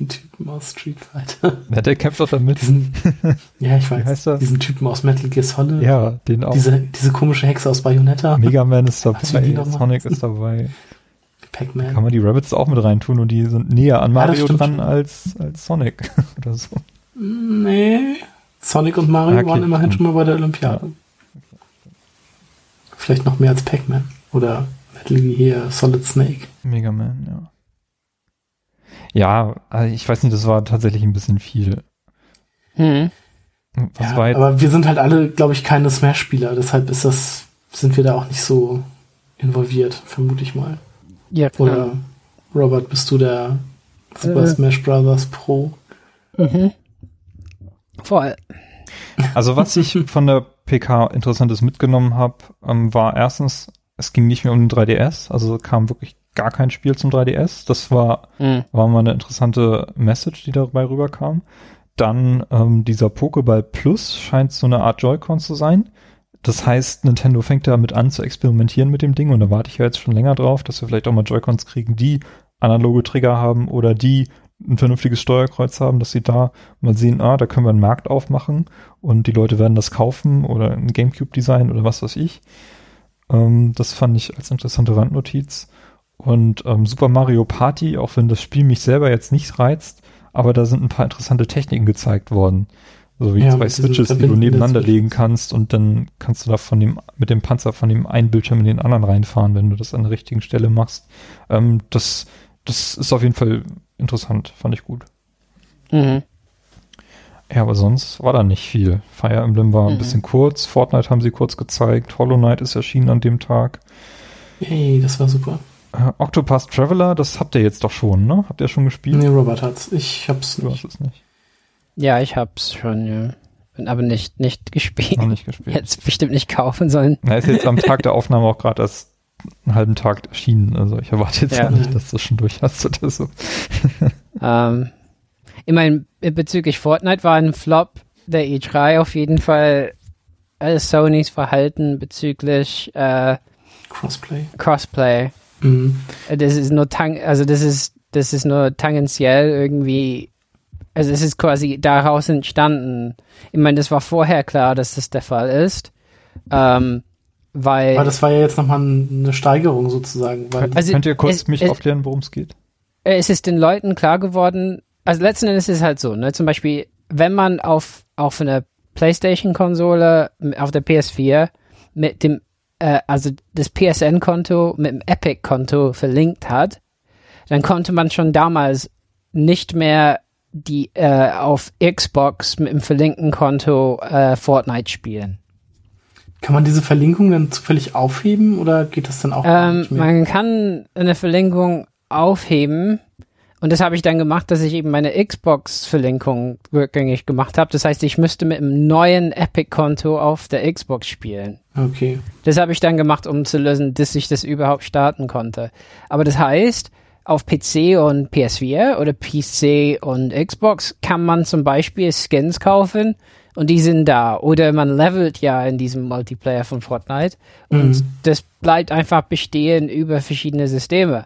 den Typen aus Street Fighter. Ja, der kämpft doch damit. Diesen, ja, ich weiß. Wie heißt er? Diesen Typen aus Metal Gear Solid. Ja, den auch. Diese, diese komische Hexe aus Bayonetta. Mega Man ist [laughs] dabei, Sonic ist dabei. Pac-Man. Kann man die Rabbits auch mit reintun und die sind näher an Mario ja, dran als, als Sonic [laughs] oder so. Nee. Sonic und Mario okay. waren immerhin schon mal bei der Olympiade. Ja. Vielleicht noch mehr als Pac-Man. Oder Metal Gear Solid Snake. Mega Man, ja. Ja, also ich weiß nicht, das war tatsächlich ein bisschen viel. Hm. Ja, aber wir sind halt alle, glaube ich, keine Smash-Spieler, deshalb ist das, sind wir da auch nicht so involviert, vermute ich mal. Ja, klar. Oder Robert, bist du der Super äh. Smash Brothers Pro? Mhm. Voll. Also was ich [laughs] von der PK Interessantes mitgenommen habe, ähm, war erstens, es ging nicht mehr um den 3DS, also kam wirklich gar kein Spiel zum 3DS. Das war, mhm. war mal eine interessante Message, die dabei rüberkam. Dann ähm, dieser Pokéball Plus scheint so eine Art Joy-Con zu sein. Das heißt, Nintendo fängt damit an zu experimentieren mit dem Ding und da warte ich ja jetzt schon länger drauf, dass wir vielleicht auch mal Joy-Cons kriegen, die analoge Trigger haben oder die ein vernünftiges Steuerkreuz haben, dass sie da mal sehen, ah, da können wir einen Markt aufmachen und die Leute werden das kaufen oder ein Gamecube-Design oder was weiß ich. Ähm, das fand ich als interessante Randnotiz. Und ähm, Super Mario Party, auch wenn das Spiel mich selber jetzt nicht reizt, aber da sind ein paar interessante Techniken gezeigt worden. So wie ja, zwei Switches, die du nebeneinander legen kannst und dann kannst du da von dem, mit dem Panzer von dem einen Bildschirm in den anderen reinfahren, wenn du das an der richtigen Stelle machst. Ähm, das, das ist auf jeden Fall interessant, fand ich gut. Mhm. Ja, aber sonst war da nicht viel. Fire Emblem war ein mhm. bisschen kurz, Fortnite haben sie kurz gezeigt, Hollow Knight ist erschienen an dem Tag. Hey, das war super. Äh, Octopath Traveler, das habt ihr jetzt doch schon, ne? Habt ihr schon gespielt? Nee, Robert hat's. Ich hab's nicht. Du hast es nicht. Ja, ich hab's schon, ja. Bin aber nicht, nicht gespielt. Noch nicht gespielt. Jetzt bestimmt nicht kaufen sollen. Na, ist jetzt am Tag der [laughs] Aufnahme auch gerade erst einen halben Tag erschienen. Also ich erwarte jetzt ja. nicht, dass du schon durch hast oder so. [laughs] ähm, ich meine, bezüglich Fortnite war ein Flop der E3 auf jeden Fall äh, Sonys Verhalten bezüglich äh, Crossplay. Crossplay. Mhm. Das ist nur tang also das ist das ist nur tangentiell irgendwie also es ist quasi daraus entstanden. Ich meine, das war vorher klar, dass das der Fall ist. Ähm, weil. Aber das war ja jetzt nochmal eine Steigerung sozusagen. also Könnt ihr kurz es, mich es, aufklären, worum es geht? Es ist den Leuten klar geworden, also letzten Endes ist es halt so, ne? Zum Beispiel, wenn man auf, auf einer PlayStation-Konsole, auf der PS4 mit dem, äh, also das PSN-Konto mit dem Epic-Konto verlinkt hat, dann konnte man schon damals nicht mehr die äh, auf Xbox mit dem verlinkten Konto äh, Fortnite spielen. Kann man diese Verlinkung dann zufällig aufheben oder geht das dann auch ähm, nicht mehr? Man kann eine Verlinkung aufheben und das habe ich dann gemacht, dass ich eben meine Xbox-Verlinkung rückgängig gemacht habe. Das heißt, ich müsste mit einem neuen Epic-Konto auf der Xbox spielen. Okay. Das habe ich dann gemacht, um zu lösen, dass ich das überhaupt starten konnte. Aber das heißt, auf PC und PS4 oder PC und Xbox kann man zum Beispiel Skins kaufen und die sind da. Oder man levelt ja in diesem Multiplayer von Fortnite und mhm. das bleibt einfach bestehen über verschiedene Systeme.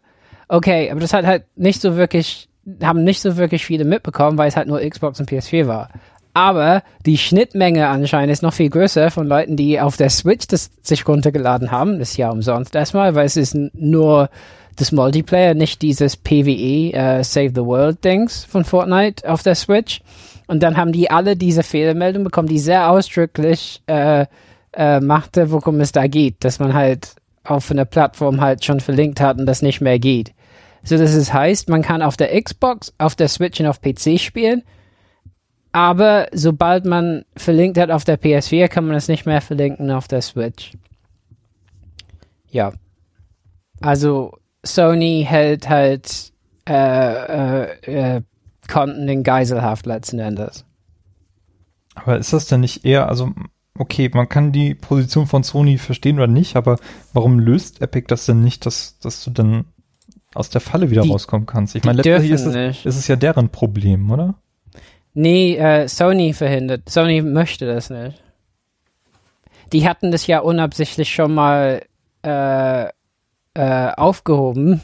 Okay, aber das hat halt nicht so wirklich, haben nicht so wirklich viele mitbekommen, weil es halt nur Xbox und PS4 war. Aber die Schnittmenge anscheinend ist noch viel größer von Leuten, die auf der Switch das sich runtergeladen haben. Das ist ja umsonst erstmal, weil es ist nur das Multiplayer, nicht dieses PvE uh, Save the World Dings von Fortnite auf der Switch. Und dann haben die alle diese Fehlermeldung bekommen, die sehr ausdrücklich äh, äh, machte, worum es da geht, dass man halt auf einer Plattform halt schon verlinkt hat und das nicht mehr geht. So dass es heißt, man kann auf der Xbox, auf der Switch und auf PC spielen, aber sobald man verlinkt hat auf der PS4, kann man es nicht mehr verlinken auf der Switch. Ja. Also Sony hält halt äh, äh, äh, Konten in Geiselhaft letzten Endes. Aber ist das denn nicht eher, also okay, man kann die Position von Sony verstehen oder nicht, aber warum löst Epic das denn nicht, dass, dass du dann aus der Falle wieder die, rauskommen kannst? Ich meine, letztendlich ist es, ist es ja deren Problem, oder? Nee, äh, Sony verhindert. Sony möchte das nicht. Die hatten das ja unabsichtlich schon mal äh, äh, aufgehoben.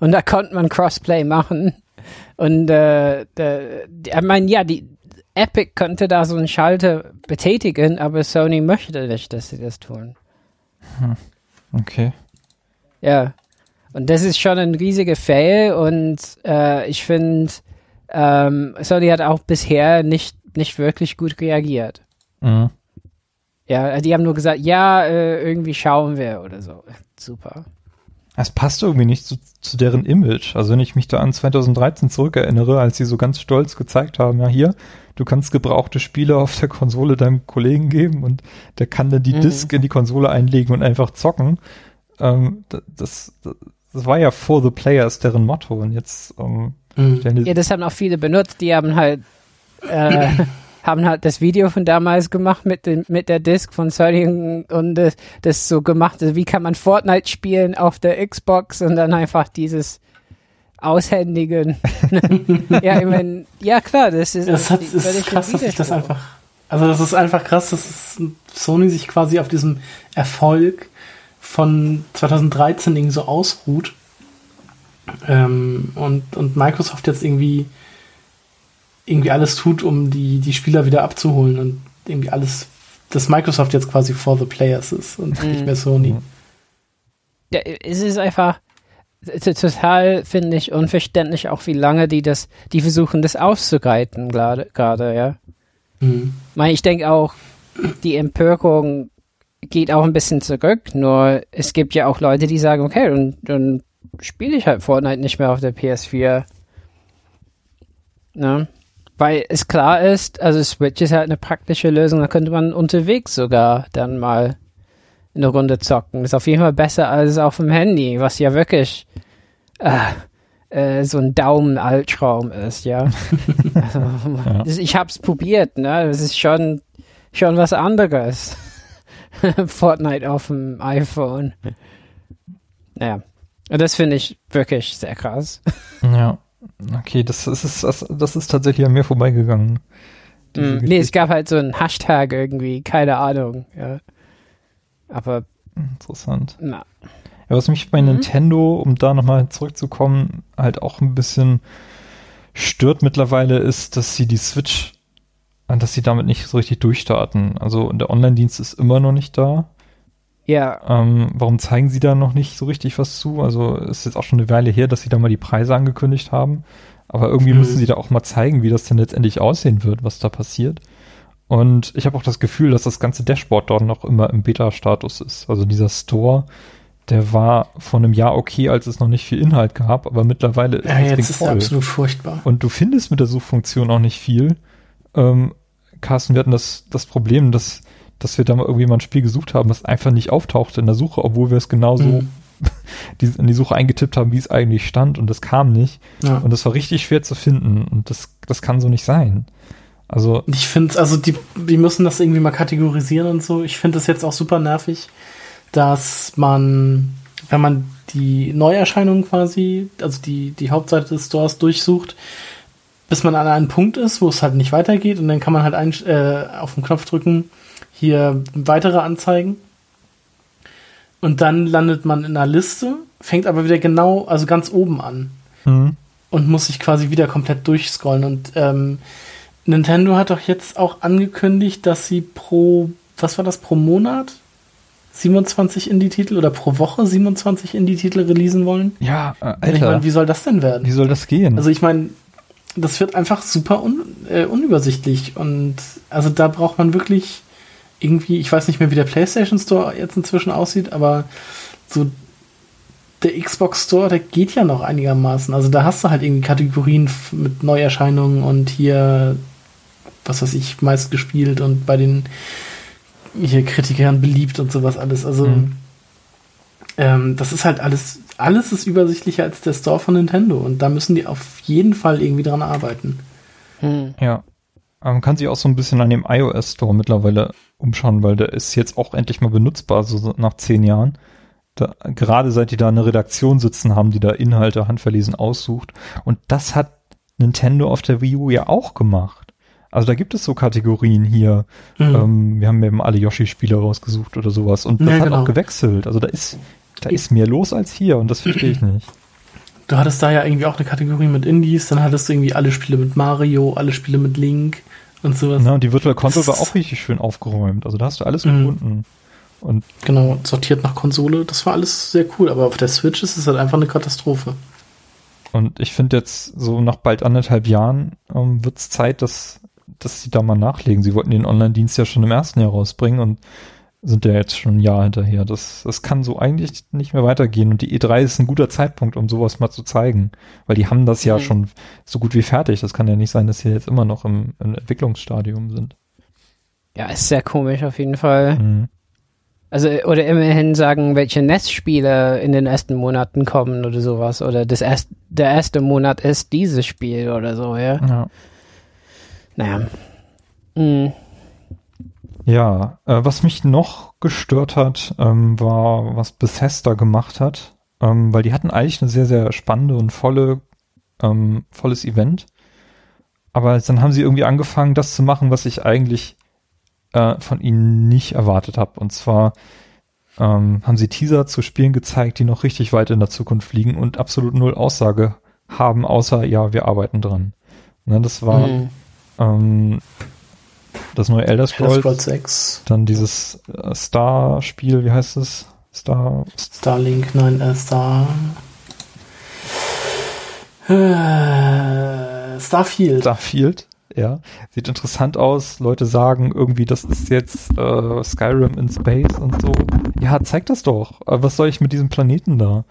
Und da konnte man Crossplay machen. Und äh, der, ich meine, ja, die Epic könnte da so einen Schalter betätigen, aber Sony möchte nicht, dass sie das tun. Hm. Okay. Ja. Und das ist schon ein riesiger Fail und äh, ich finde, ähm, Sony hat auch bisher nicht, nicht wirklich gut reagiert. Mhm. Ja, die haben nur gesagt, ja, äh, irgendwie schauen wir oder so. Super. Es passt irgendwie nicht zu, zu deren Image. Also wenn ich mich da an 2013 zurückerinnere, als sie so ganz stolz gezeigt haben, ja hier, du kannst gebrauchte Spiele auf der Konsole deinem Kollegen geben und der kann dann die mhm. Disk in die Konsole einlegen und einfach zocken. Ähm, das, das, das war ja for the players deren Motto und jetzt ähm, mhm. Ja, das haben auch viele benutzt, die haben halt äh, [laughs] haben halt das Video von damals gemacht mit, dem, mit der Disc von Sony und das, das so gemacht, also wie kann man Fortnite spielen auf der Xbox und dann einfach dieses Aushändigen. [laughs] ja, ich mein, ja klar, das ist, das hat, ist krass, dass sich das einfach, also das ist einfach krass, dass Sony sich quasi auf diesem Erfolg von 2013 irgendwie so ausruht ähm, und, und Microsoft jetzt irgendwie irgendwie alles tut, um die, die Spieler wieder abzuholen und irgendwie alles, dass Microsoft jetzt quasi for the players ist und mhm. nicht mehr Sony. Ja, es ist einfach total, finde ich, unverständlich auch, wie lange die das, die versuchen, das auszugreiten, gerade, ja. Mhm. Ich denke auch, die Empörung geht auch ein bisschen zurück, nur es gibt ja auch Leute, die sagen, okay, dann, dann spiele ich halt Fortnite nicht mehr auf der PS4. Ja. Weil es klar ist, also Switch ist halt eine praktische Lösung, da könnte man unterwegs sogar dann mal eine Runde zocken. Ist auf jeden Fall besser als auf dem Handy, was ja wirklich äh, äh, so ein Daumen-Albtraum ist, ja. [laughs] also, ja. Ich hab's probiert, ne? Das ist schon, schon was anderes. [laughs] Fortnite auf dem iPhone. Ja. Und das finde ich wirklich sehr krass. [laughs] Ja. Okay, das ist, das, das ist tatsächlich an mir vorbeigegangen. Mm, nee, es gab halt so einen Hashtag irgendwie, keine Ahnung, ja. Aber. Interessant. Na. Ja, was mich bei mhm. Nintendo, um da nochmal zurückzukommen, halt auch ein bisschen stört mittlerweile ist, dass sie die Switch, dass sie damit nicht so richtig durchstarten. Also der Online-Dienst ist immer noch nicht da. Ja. Ähm, warum zeigen sie da noch nicht so richtig was zu? Also ist jetzt auch schon eine Weile her, dass sie da mal die Preise angekündigt haben. Aber irgendwie mhm. müssen sie da auch mal zeigen, wie das denn letztendlich aussehen wird, was da passiert. Und ich habe auch das Gefühl, dass das ganze Dashboard dort noch immer im Beta-Status ist. Also dieser Store, der war vor einem Jahr okay, als es noch nicht viel Inhalt gab, aber mittlerweile ist ja, das jetzt ist voll. absolut furchtbar. Und du findest mit der Suchfunktion auch nicht viel. Ähm, Carsten, wir hatten das, das Problem, dass dass wir da mal irgendwie mal ein Spiel gesucht haben, was einfach nicht auftauchte in der Suche, obwohl wir es genauso mhm. [laughs] die, in die Suche eingetippt haben, wie es eigentlich stand und das kam nicht. Ja. Und das war richtig schwer zu finden und das, das kann so nicht sein. Also. Ich finde also die, die müssen das irgendwie mal kategorisieren und so. Ich finde es jetzt auch super nervig, dass man, wenn man die Neuerscheinungen quasi, also die, die Hauptseite des Stores durchsucht, bis man an einem Punkt ist, wo es halt nicht weitergeht und dann kann man halt ein, äh, auf den Knopf drücken, hier weitere Anzeigen. Und dann landet man in einer Liste, fängt aber wieder genau, also ganz oben an. Mhm. Und muss sich quasi wieder komplett durchscrollen. Und ähm, Nintendo hat doch jetzt auch angekündigt, dass sie pro, was war das, pro Monat? 27 Indie-Titel oder pro Woche 27 Indie-Titel releasen wollen? Ja, äh, Alter. Ich meine, wie soll das denn werden? Wie soll das gehen? Also ich meine, das wird einfach super un, äh, unübersichtlich und also da braucht man wirklich irgendwie, ich weiß nicht mehr, wie der PlayStation Store jetzt inzwischen aussieht, aber so der Xbox Store, der geht ja noch einigermaßen. Also da hast du halt irgendwie Kategorien mit Neuerscheinungen und hier, was weiß ich, meist gespielt und bei den hier Kritikern beliebt und sowas alles. Also mhm. Ähm, das ist halt alles, alles ist übersichtlicher als der Store von Nintendo und da müssen die auf jeden Fall irgendwie dran arbeiten. Mhm. Ja. Man kann sich auch so ein bisschen an dem iOS Store mittlerweile umschauen, weil der ist jetzt auch endlich mal benutzbar, so nach zehn Jahren. Da, gerade seit die da eine Redaktion sitzen haben, die da Inhalte handverlesen aussucht. Und das hat Nintendo auf der Wii U ja auch gemacht. Also da gibt es so Kategorien hier. Mhm. Ähm, wir haben eben alle Yoshi-Spiele rausgesucht oder sowas. Und das ja, hat genau. auch gewechselt. Also da ist, da ist mehr los als hier und das verstehe ich nicht. Du hattest da ja irgendwie auch eine Kategorie mit Indies, dann hattest du irgendwie alle Spiele mit Mario, alle Spiele mit Link und sowas. Na, und die Virtual Console war auch richtig schön aufgeräumt. Also da hast du alles mhm. gefunden. Und genau, sortiert nach Konsole. Das war alles sehr cool, aber auf der Switch ist es halt einfach eine Katastrophe. Und ich finde jetzt so nach bald anderthalb Jahren ähm, wird es Zeit, dass, dass sie da mal nachlegen. Sie wollten den Online-Dienst ja schon im ersten Jahr rausbringen und sind ja jetzt schon ein Jahr hinterher. Das, das kann so eigentlich nicht mehr weitergehen. Und die E3 ist ein guter Zeitpunkt, um sowas mal zu zeigen. Weil die haben das ja mhm. schon so gut wie fertig. Das kann ja nicht sein, dass sie jetzt immer noch im, im Entwicklungsstadium sind. Ja, ist sehr komisch auf jeden Fall. Mhm. Also, oder immerhin sagen, welche NES-Spiele in den ersten Monaten kommen oder sowas. Oder das erst, der erste Monat ist dieses Spiel oder so, ja. ja. Naja. Mhm. Ja, äh, was mich noch gestört hat, ähm, war, was Bethesda gemacht hat, ähm, weil die hatten eigentlich eine sehr, sehr spannende und volle, ähm, volles Event. Aber dann haben sie irgendwie angefangen, das zu machen, was ich eigentlich äh, von ihnen nicht erwartet habe. Und zwar ähm, haben sie Teaser zu Spielen gezeigt, die noch richtig weit in der Zukunft liegen und absolut null Aussage haben, außer ja, wir arbeiten dran. Ne, das war mhm. Das neue Elder Scrolls, Elder Scrolls 6. Dann dieses äh, Star-Spiel, wie heißt es? Star. Starlink, nein, äh, Star. Äh, Starfield. Starfield, ja. Sieht interessant aus. Leute sagen irgendwie, das ist jetzt äh, Skyrim in Space und so. Ja, zeig das doch. Äh, was soll ich mit diesem Planeten da?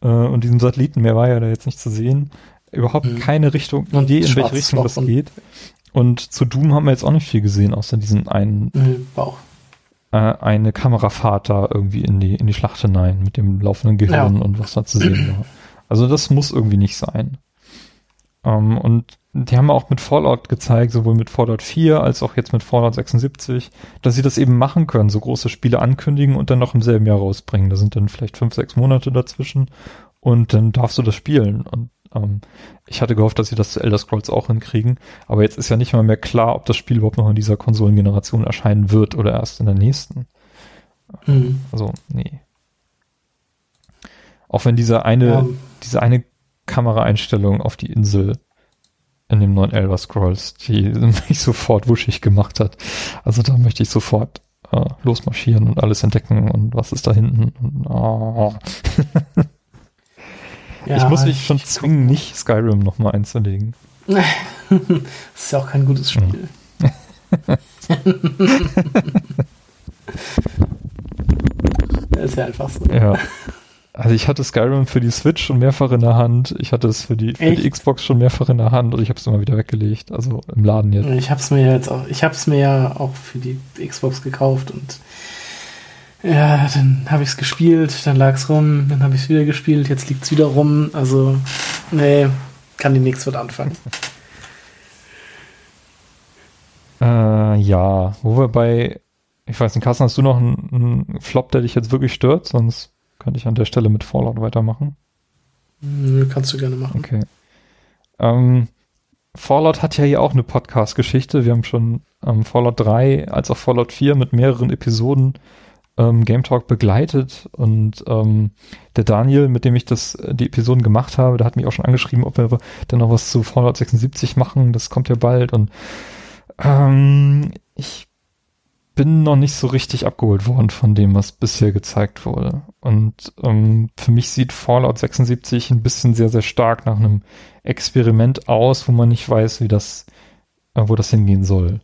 Und diesem Satelliten, mehr war ja da jetzt nicht zu sehen. Überhaupt hm. keine Richtung, Idee, in welche Richtung das geht. Und zu Doom haben wir jetzt auch nicht viel gesehen, außer diesen einen Bauch. Äh, eine Kamerafahrt da irgendwie in die, in die Schlacht hinein mit dem laufenden Gehirn ja. und was da zu sehen war. Also das muss irgendwie nicht sein. Ähm, und die haben auch mit Fallout gezeigt, sowohl mit Fallout 4 als auch jetzt mit Fallout 76, dass sie das eben machen können, so große Spiele ankündigen und dann noch im selben Jahr rausbringen. Da sind dann vielleicht fünf, sechs Monate dazwischen und dann darfst du das spielen. Und ähm, ich hatte gehofft, dass sie das zu Elder Scrolls auch hinkriegen, aber jetzt ist ja nicht mal mehr klar, ob das Spiel überhaupt noch in dieser Konsolengeneration erscheinen wird oder erst in der nächsten. Mhm. Also, nee. Auch wenn diese eine, ja. diese eine Kameraeinstellung auf die Insel in dem neuen Elder Scrolls, die [laughs] mich sofort wuschig gemacht hat. Also da möchte ich sofort äh, losmarschieren und alles entdecken und was ist da hinten. Und, oh. [laughs] Ja, ich muss mich schon zwingen, nicht Skyrim nochmal einzulegen. das [laughs] ist ja auch kein gutes Spiel. [laughs] das ist ja einfach so. Ja. Also ich hatte Skyrim für die Switch schon mehrfach in der Hand. Ich hatte es für die, für die Xbox schon mehrfach in der Hand und ich habe es immer wieder weggelegt. Also im Laden jetzt. Ich habe es mir jetzt auch, ich habe es mir ja auch für die Xbox gekauft und ja, dann habe ich es gespielt, dann lag es rum, dann habe ich es wieder gespielt, jetzt liegt es wieder rum. Also, nee, kann die nichts mit anfangen. Äh, ja, wo wir bei, ich weiß nicht, Carsten, hast du noch einen, einen, Flop, der dich jetzt wirklich stört? Sonst könnte ich an der Stelle mit Fallout weitermachen. Nö, kannst du gerne machen. Okay. Ähm, Fallout hat ja hier auch eine Podcast-Geschichte. Wir haben schon ähm, Fallout 3 als auch Fallout 4 mit mehreren Episoden ähm, Game Talk begleitet und ähm, der Daniel, mit dem ich das die Episoden gemacht habe, der hat mich auch schon angeschrieben, ob wir dann noch was zu Fallout 76 machen. Das kommt ja bald und ähm, ich bin noch nicht so richtig abgeholt worden von dem, was bisher gezeigt wurde. Und ähm, für mich sieht Fallout 76 ein bisschen sehr, sehr stark nach einem Experiment aus, wo man nicht weiß, wie das, äh, wo das hingehen soll.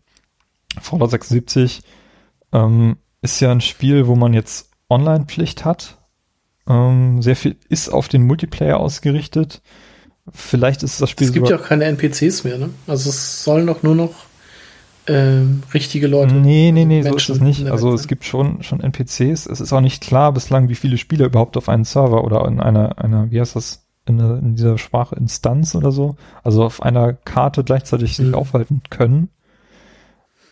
Fallout 76 ähm, ist ja ein Spiel, wo man jetzt Online-Pflicht hat. Ähm, sehr viel ist auf den Multiplayer ausgerichtet. Vielleicht ist das Spiel. Es gibt ja auch keine NPCs mehr, ne? Also es sollen doch nur noch ähm, richtige Leute. Nee, nee, nee, Menschen so ist es nicht. Also es gibt schon, schon NPCs. Es ist auch nicht klar bislang, wie viele Spieler überhaupt auf einem Server oder in einer, einer, wie heißt das, in, einer, in dieser Sprache Instanz oder so, also auf einer Karte gleichzeitig sich mhm. aufhalten können.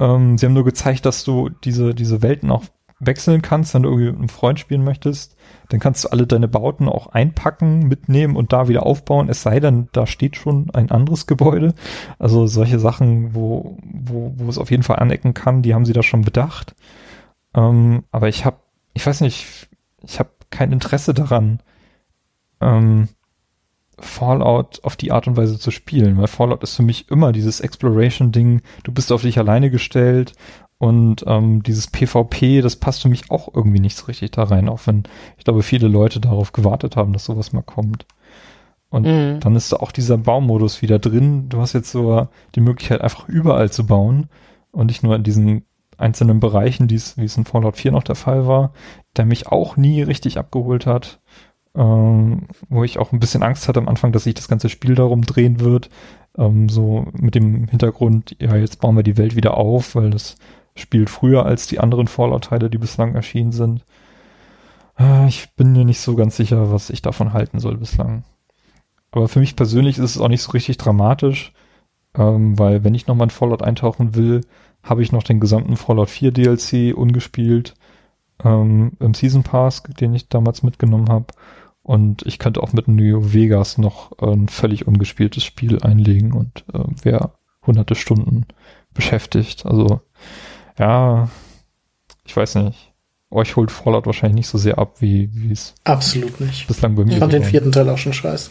Ähm, sie haben nur gezeigt, dass du diese, diese Welten auch wechseln kannst, wenn du irgendwie mit einem Freund spielen möchtest. Dann kannst du alle deine Bauten auch einpacken, mitnehmen und da wieder aufbauen. Es sei denn, da steht schon ein anderes Gebäude. Also solche Sachen, wo, wo, wo es auf jeden Fall anecken kann, die haben sie da schon bedacht. Ähm, aber ich habe, ich weiß nicht, ich habe kein Interesse daran, ähm, Fallout auf die Art und Weise zu spielen, weil Fallout ist für mich immer dieses Exploration-Ding, du bist auf dich alleine gestellt und ähm, dieses PvP, das passt für mich auch irgendwie nicht so richtig da rein, auch wenn ich glaube, viele Leute darauf gewartet haben, dass sowas mal kommt. Und mhm. dann ist da auch dieser Baumodus wieder drin. Du hast jetzt so die Möglichkeit, einfach überall zu bauen und nicht nur in diesen einzelnen Bereichen, wie es in Fallout 4 noch der Fall war, der mich auch nie richtig abgeholt hat ähm, wo ich auch ein bisschen Angst hatte am Anfang, dass sich das ganze Spiel darum drehen wird. Ähm, so mit dem Hintergrund, ja, jetzt bauen wir die Welt wieder auf, weil das spielt früher als die anderen Fallout-Teile, die bislang erschienen sind. Äh, ich bin mir nicht so ganz sicher, was ich davon halten soll bislang. Aber für mich persönlich ist es auch nicht so richtig dramatisch, ähm, weil wenn ich nochmal in Fallout eintauchen will, habe ich noch den gesamten Fallout 4 DLC ungespielt ähm, im Season Pass, den ich damals mitgenommen habe. Und ich könnte auch mit New Vegas noch äh, ein völlig ungespieltes Spiel einlegen und äh, wäre hunderte Stunden beschäftigt. Also ja, ich weiß nicht. Euch holt Fallout wahrscheinlich nicht so sehr ab, wie es absolut nicht bislang bei mir. Ich fand den vierten Teil auch schon scheiße.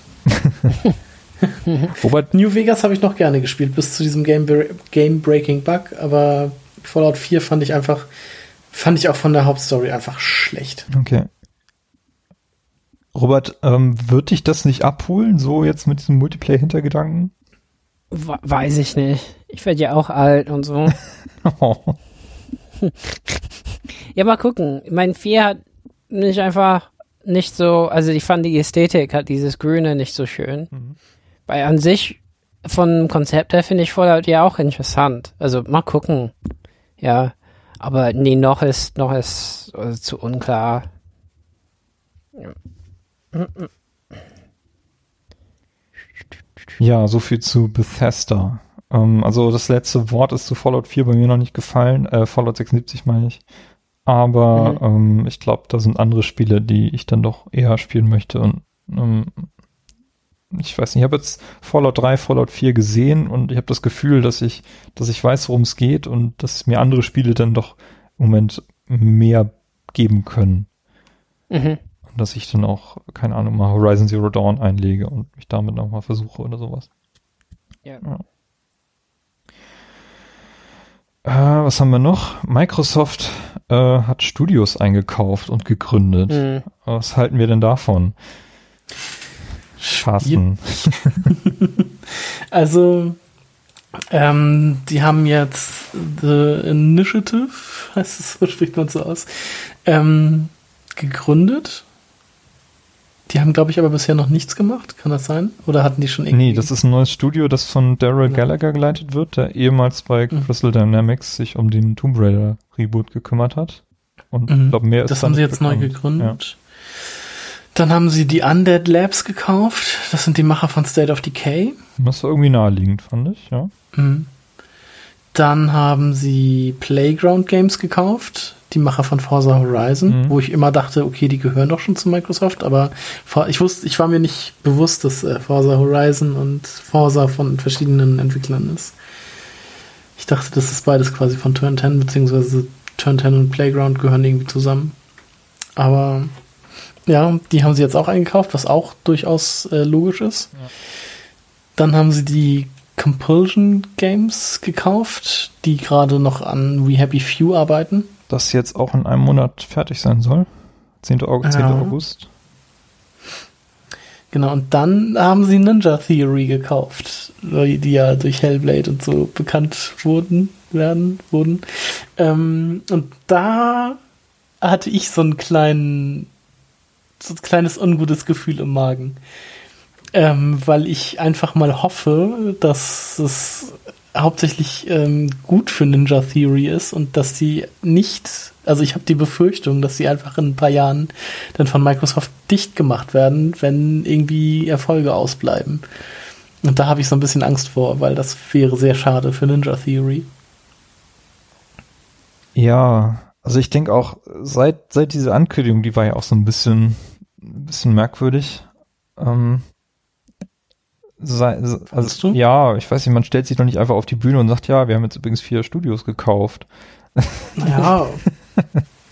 [laughs] Wobei New Vegas habe ich noch gerne gespielt bis zu diesem Game, Game Breaking Bug, aber Fallout 4 fand ich einfach fand ich auch von der Hauptstory einfach schlecht. Okay. Robert, ähm, wird dich das nicht abholen, so jetzt mit diesem Multiplayer-Hintergedanken? Weiß ich nicht. Ich werde ja auch alt und so. oh. [laughs] [laughs] ja, mal gucken. Mein Vier hat nicht einfach nicht so, also ich fand die Ästhetik hat dieses Grüne nicht so schön. Mhm. Weil an sich von Konzept her finde ich Fallout ja auch interessant. Also mal gucken. Ja. Aber nee, noch ist, noch ist also zu unklar. Ja. Ja, so viel zu Bethesda. Ähm, also das letzte Wort ist zu Fallout 4 bei mir noch nicht gefallen. Äh, Fallout 76 meine ich. Aber mhm. ähm, ich glaube, da sind andere Spiele, die ich dann doch eher spielen möchte. Und ähm, ich weiß nicht, ich habe jetzt Fallout 3, Fallout 4 gesehen und ich habe das Gefühl, dass ich, dass ich weiß, worum es geht und dass mir andere Spiele dann doch im Moment mehr geben können. Mhm dass ich dann auch, keine Ahnung, mal Horizon Zero Dawn einlege und mich damit nochmal versuche oder sowas. Ja. ja. Äh, was haben wir noch? Microsoft äh, hat Studios eingekauft und gegründet. Mhm. Was halten wir denn davon? Fasten. [laughs] also, ähm, die haben jetzt The Initiative, [laughs] heißt es, so spricht man so aus, ähm, gegründet die haben, glaube ich, aber bisher noch nichts gemacht. Kann das sein? Oder hatten die schon irgendwie? Nee, das ist ein neues Studio, das von Daryl ja. Gallagher geleitet wird, der ehemals bei mhm. Crystal Dynamics sich um den Tomb Raider Reboot gekümmert hat. Und mhm. ich glaube, mehr ist Das haben sie jetzt bekannt. neu gegründet. Ja. Dann haben sie die Undead Labs gekauft. Das sind die Macher von State of Decay. Das war irgendwie naheliegend, fand ich, ja. Mhm. Dann haben sie Playground Games gekauft die Macher von Forza Horizon, mhm. wo ich immer dachte, okay, die gehören doch schon zu Microsoft, aber ich wusste, ich war mir nicht bewusst, dass äh, Forza Horizon und Forza von verschiedenen Entwicklern ist. Ich dachte, das ist beides quasi von Turn 10, beziehungsweise Turn 10 und Playground gehören irgendwie zusammen. Aber ja, die haben sie jetzt auch eingekauft, was auch durchaus äh, logisch ist. Ja. Dann haben sie die Compulsion Games gekauft, die gerade noch an We Happy Few arbeiten das jetzt auch in einem Monat fertig sein soll. 10. August. 10. Ja. August. Genau, und dann haben sie Ninja Theory gekauft, die ja durch Hellblade und so bekannt wurden, werden, wurden. Ähm, und da hatte ich so einen kleinen, so ein kleines ungutes Gefühl im Magen. Ähm, weil ich einfach mal hoffe, dass es hauptsächlich ähm, gut für Ninja Theory ist und dass sie nicht, also ich habe die Befürchtung, dass sie einfach in ein paar Jahren dann von Microsoft dicht gemacht werden, wenn irgendwie Erfolge ausbleiben. Und da habe ich so ein bisschen Angst vor, weil das wäre sehr schade für Ninja Theory. Ja, Also ich denke auch, seit, seit diese Ankündigung, die war ja auch so ein bisschen, ein bisschen merkwürdig. Ähm, sei, also, ja, ich weiß nicht, man stellt sich doch nicht einfach auf die Bühne und sagt, ja, wir haben jetzt übrigens vier Studios gekauft. Ja.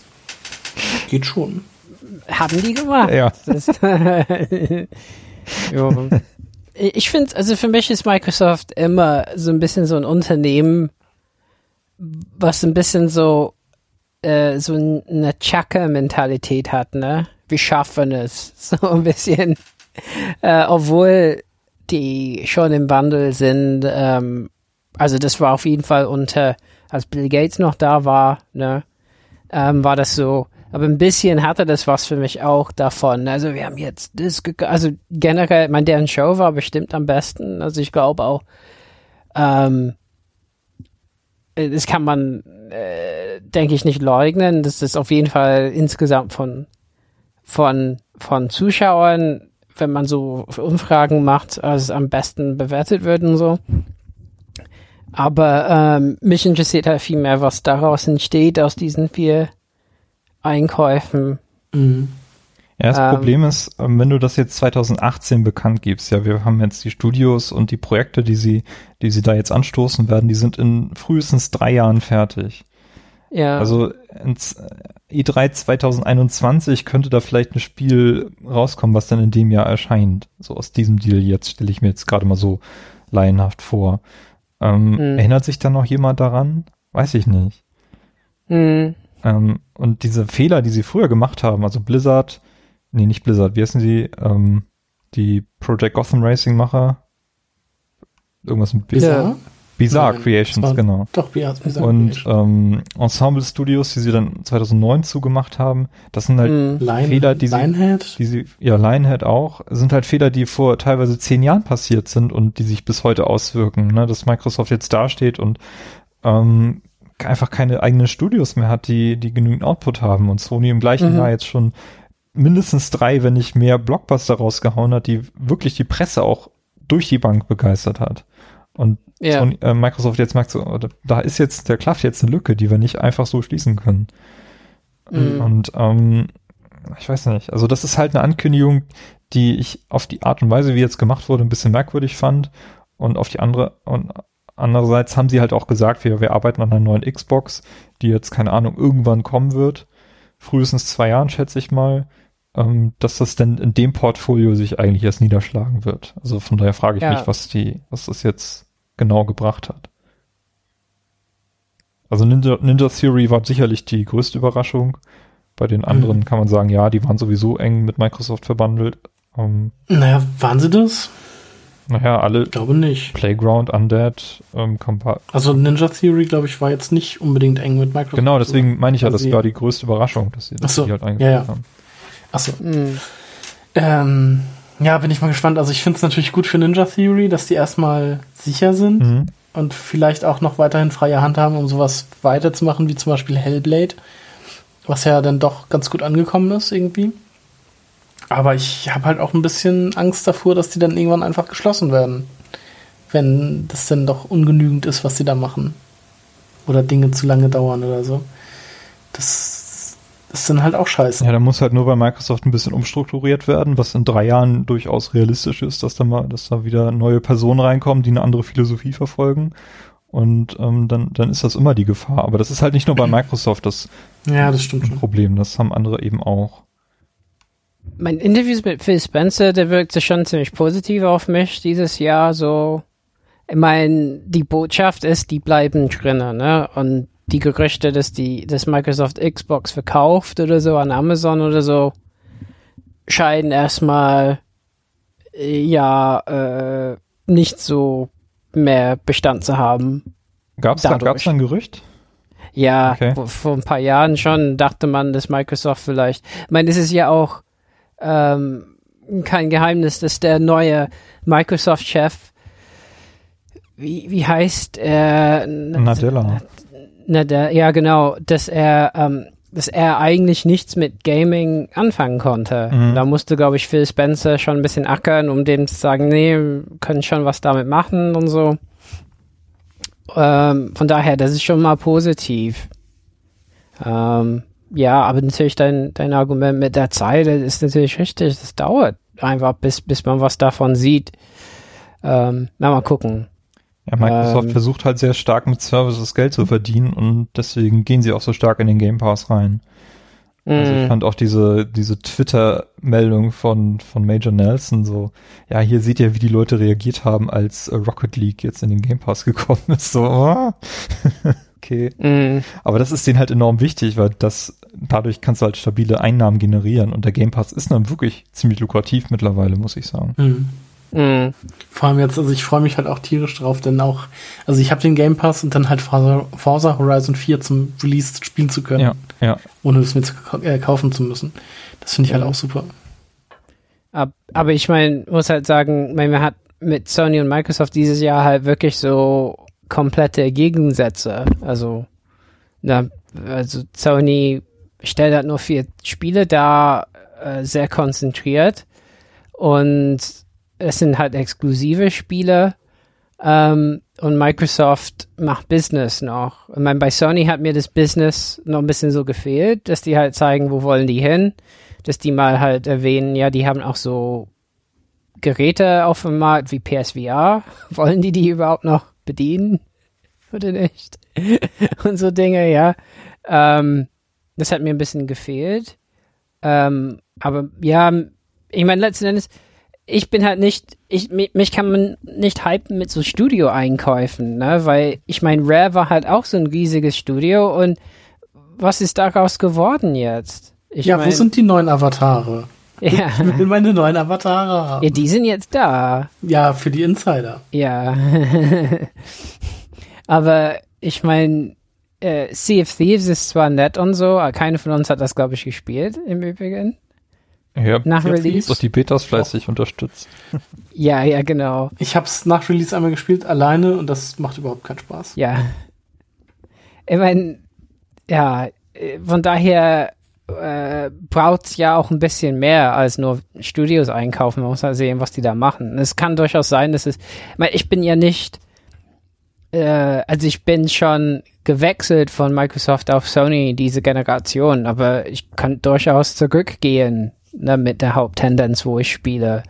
[laughs] Geht schon. Haben die gemacht. Ja. [laughs] ich finde, also für mich ist Microsoft immer so ein bisschen so ein Unternehmen, was ein bisschen so äh, so eine Chaka-Mentalität hat, ne? Wir schaffen es. [laughs] So ein bisschen. Äh, obwohl die schon im Wandel sind. Ähm, also das war auf jeden Fall unter, als Bill Gates noch da war, ne? Ähm, war das so. Aber ein bisschen hatte das was für mich auch davon. Also wir haben jetzt das, also generell, mein deren Show war bestimmt am besten. Also ich glaube auch, ähm, das kann man, äh, denke ich, nicht leugnen. Das ist auf jeden Fall insgesamt von, von, von Zuschauern, wenn man so Umfragen macht, als am besten bewertet wird und so. Aber ähm, mich interessiert halt viel mehr, was daraus entsteht, aus diesen vier Einkäufen. Mhm. Ja, das ähm, Problem ist, ähm, wenn du das jetzt 2018 bekannt gibst, ja, wir haben jetzt die Studios und die Projekte, die sie, die sie da jetzt anstoßen werden, die sind in frühestens drei Jahren fertig. Ja. Also ins E3 2021 könnte da vielleicht ein Spiel rauskommen, was dann in dem Jahr erscheint. So aus diesem Deal jetzt stelle ich mir jetzt gerade mal so laienhaft vor. Ähm, hm. Erinnert sich da noch jemand daran? Weiß ich nicht. Hm. Ähm, und diese Fehler, die sie früher gemacht haben, also Blizzard, nee, nicht Blizzard, wie heißen sie, ähm, die Project Gotham Racing Macher, irgendwas mit Bizarre? Bizarre Nein, Creations, genau. Doch, ja, Bizarre Und ähm, Ensemble Studios, die sie dann 2009 zugemacht haben, das sind halt mm. Fehler, die sie, Lionhead? die sie, ja, Lionhead auch, sind halt Fehler, die vor teilweise zehn Jahren passiert sind und die sich bis heute auswirken, ne, dass Microsoft jetzt dasteht und ähm, einfach keine eigenen Studios mehr hat, die, die genügend Output haben und Sony im gleichen mhm. Jahr jetzt schon mindestens drei, wenn nicht mehr Blockbuster rausgehauen hat, die wirklich die Presse auch durch die Bank begeistert hat. Und ja. Sony, äh, Microsoft jetzt merkt so, da ist jetzt, der klafft jetzt eine Lücke, die wir nicht einfach so schließen können. Mhm. Und ähm, ich weiß nicht, also das ist halt eine Ankündigung, die ich auf die Art und Weise, wie jetzt gemacht wurde, ein bisschen merkwürdig fand. Und auf die andere, und Andererseits haben sie halt auch gesagt, wir, wir arbeiten an einer neuen Xbox, die jetzt, keine Ahnung, irgendwann kommen wird. Frühestens zwei Jahren, schätze ich mal, ähm, dass das denn in dem Portfolio sich eigentlich erst niederschlagen wird. Also von daher frage ich ja. mich, was die, was das jetzt genau gebracht hat. Also Ninja, Ninja Theory war sicherlich die größte Überraschung. Bei den anderen mhm. kann man sagen, ja, die waren sowieso eng mit Microsoft verbandelt. Ähm, naja, waren sie das? Naja, alle. Ich glaube nicht. Playground, Undead, ähm, Compa Also Ninja Theory, glaube ich, war jetzt nicht unbedingt eng mit Microsoft. Genau, deswegen meine ich ja, das war die größte Überraschung, dass sie, dass so, halt eingeführt ja, ja. haben. Achso. Mhm. Ähm, ja, bin ich mal gespannt. Also ich finde es natürlich gut für Ninja Theory, dass die erstmal sicher sind mhm. und vielleicht auch noch weiterhin freie Hand haben, um sowas weiterzumachen, wie zum Beispiel Hellblade, was ja dann doch ganz gut angekommen ist irgendwie. Aber ich habe halt auch ein bisschen Angst davor, dass die dann irgendwann einfach geschlossen werden. Wenn das denn doch ungenügend ist, was sie da machen. Oder Dinge zu lange dauern oder so. Das, das ist dann halt auch scheiße. Ja, da muss halt nur bei Microsoft ein bisschen umstrukturiert werden, was in drei Jahren durchaus realistisch ist, dass da mal, dass da wieder neue Personen reinkommen, die eine andere Philosophie verfolgen. Und ähm, dann, dann ist das immer die Gefahr. Aber das ist halt nicht nur bei [clears throat] Microsoft das, ja, das stimmt Problem. Das haben andere eben auch mein Interview mit Phil Spencer, der wirkte schon ziemlich positiv auf mich dieses Jahr. So, ich meine, die Botschaft ist, die bleiben drinnen, ne? Und die Gerüchte, dass die, dass Microsoft Xbox verkauft oder so an Amazon oder so, scheinen erstmal äh, ja äh, nicht so mehr Bestand zu haben. Gab's da, gab's da ein Gerücht? Ja, okay. vor, vor, ein paar Jahren schon dachte man, dass Microsoft vielleicht, ich meine, es ist ja auch ähm, kein Geheimnis, dass der neue Microsoft-Chef, wie, wie heißt er? Nadella. Nadella, ja genau, dass er, ähm, dass er eigentlich nichts mit Gaming anfangen konnte. Mhm. Da musste, glaube ich, Phil Spencer schon ein bisschen ackern, um dem zu sagen, nee, können schon was damit machen und so. Ähm, von daher, das ist schon mal positiv. Ähm, ja, aber natürlich dein, dein Argument mit der Zeit ist natürlich richtig. Das dauert einfach, bis, bis man was davon sieht. Ähm, na, mal gucken. Ja, Microsoft ähm, versucht halt sehr stark mit Services Geld zu verdienen und deswegen gehen sie auch so stark in den Game Pass rein. Also ich mhm. fand auch diese, diese Twitter-Meldung von, von Major Nelson so, ja, hier seht ihr, wie die Leute reagiert haben, als äh, Rocket League jetzt in den Game Pass [laughs] gekommen ist. So, oh. [laughs] okay. Mm. Aber das ist denen halt enorm wichtig, weil das, dadurch kannst du halt stabile Einnahmen generieren und der Game Pass ist dann wirklich ziemlich lukrativ mittlerweile, muss ich sagen. Mm. Mhm. Vor allem jetzt, also ich freue mich halt auch tierisch drauf, denn auch, also ich habe den Game Pass und dann halt Forza, Forza, Horizon 4 zum Release spielen zu können. Ja, ja. Ohne es mir zu, äh, kaufen zu müssen. Das finde ich halt ja. halt auch super. Aber ich meine, muss halt sagen, man hat mit Sony und Microsoft dieses Jahr halt wirklich so komplette Gegensätze. Also, na, also Sony stellt halt nur vier Spiele da, äh, sehr konzentriert und es sind halt exklusive Spiele ähm, und Microsoft macht Business noch. Ich meine, bei Sony hat mir das Business noch ein bisschen so gefehlt, dass die halt zeigen, wo wollen die hin, dass die mal halt erwähnen, ja, die haben auch so Geräte auf dem Markt wie PSVR. [laughs] Wollen die die überhaupt noch bedienen? [laughs] Oder nicht? [laughs] und so Dinge, ja. Ähm, das hat mir ein bisschen gefehlt. Ähm, aber ja, ich meine, letzten Endes, ich bin halt nicht, ich, mich kann man nicht hypen mit so Studio-Einkäufen, ne, weil ich meine, Rare war halt auch so ein riesiges Studio und was ist daraus geworden jetzt? Ich ja, mein, wo sind die neuen Avatare? Ja. [laughs] Ich will meine neuen Avatare haben. Ja, die sind jetzt da. Ja, für die Insider. Ja. [laughs] Aber ich meine, äh, Sea of Thieves ist zwar nett und so, aber keine von uns hat das, glaube ich, gespielt im Übrigen. Ja, nach Release. Doch die Betas fleißig oh. unterstützt. [laughs] Ja, ja, genau. Ich habe es nach Release einmal gespielt, alleine, und das macht überhaupt keinen Spaß. Ja. Ich meine, ja, von daher äh, braucht es ja auch ein bisschen mehr als nur Studios einkaufen. Man muss halt sehen, was die da machen. Es kann durchaus sein, dass es. Ich, meine, ich bin ja nicht. Äh, also ich bin schon gewechselt von Microsoft auf Sony diese Generation, aber ich kann durchaus zurückgehen ne, mit der Haupttendenz, wo ich spiele.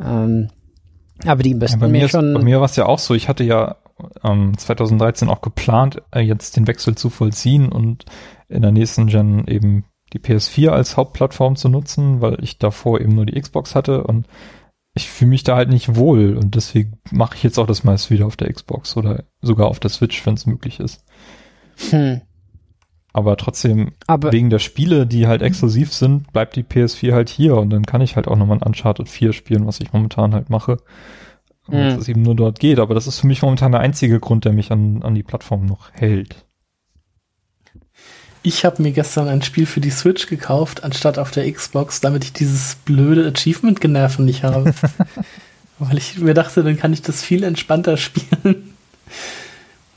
Ähm, aber die müssen ja, mir, mir schon. Ist, bei mir war es ja auch so, ich hatte ja ähm, 2013 auch geplant, äh, jetzt den Wechsel zu vollziehen und in der nächsten Gen eben die PS4 als Hauptplattform zu nutzen, weil ich davor eben nur die Xbox hatte und ich fühle mich da halt nicht wohl und deswegen mache ich jetzt auch das meist wieder auf der Xbox oder sogar auf der Switch, wenn es möglich ist. Hm. Aber trotzdem, aber wegen der Spiele, die halt exklusiv sind, bleibt die PS4 halt hier und dann kann ich halt auch nochmal ein Uncharted 4 spielen, was ich momentan halt mache. Und mhm. dass es eben nur dort geht. Aber das ist für mich momentan der einzige Grund, der mich an, an die Plattform noch hält. Ich habe mir gestern ein Spiel für die Switch gekauft, anstatt auf der Xbox, damit ich dieses blöde Achievement-Generven nicht habe. [laughs] Weil ich mir dachte, dann kann ich das viel entspannter [laughs] spielen.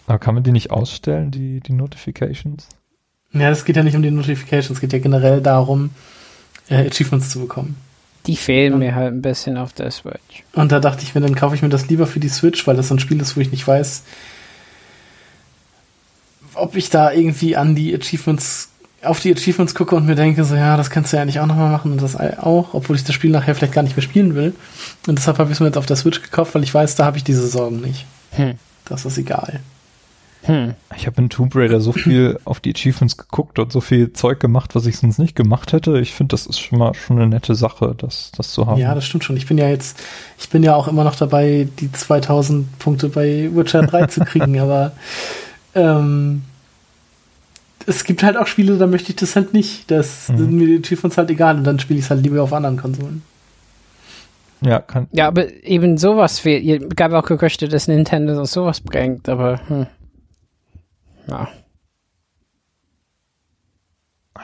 Aber kann man die nicht ausstellen, die, die Notifications? Ja, es geht ja nicht um die Notifications, es geht ja generell darum, äh, Achievements zu bekommen. Die fehlen ja. mir halt ein bisschen auf der Switch. Und da dachte ich mir, dann kaufe ich mir das lieber für die Switch, weil das so ein Spiel ist, wo ich nicht weiß, ob ich da irgendwie an die Achievements, auf die Achievements gucke und mir denke, so, ja, das kannst du ja eigentlich auch nochmal machen und das auch, obwohl ich das Spiel nachher vielleicht gar nicht mehr spielen will. Und deshalb habe ich es mir jetzt auf der Switch gekauft, weil ich weiß, da habe ich diese Sorgen nicht. Hm. Das ist egal. Hm. Ich habe in Tomb Raider so viel auf die Achievements geguckt und so viel Zeug gemacht, was ich sonst nicht gemacht hätte. Ich finde, das ist schon mal schon eine nette Sache, das, das zu haben. Ja, das stimmt schon. Ich bin ja jetzt, ich bin ja auch immer noch dabei, die 2000 Punkte bei Witcher 3 zu kriegen, [laughs] aber ähm, es gibt halt auch Spiele, da möchte ich das halt nicht. Das mhm. sind mir die Achievements halt egal und dann spiele ich es halt lieber auf anderen Konsolen. Ja, kann. Ja, aber eben sowas fehlt. Gab auch Gerüchte, dass Nintendo sowas bringt, aber hm. Ja.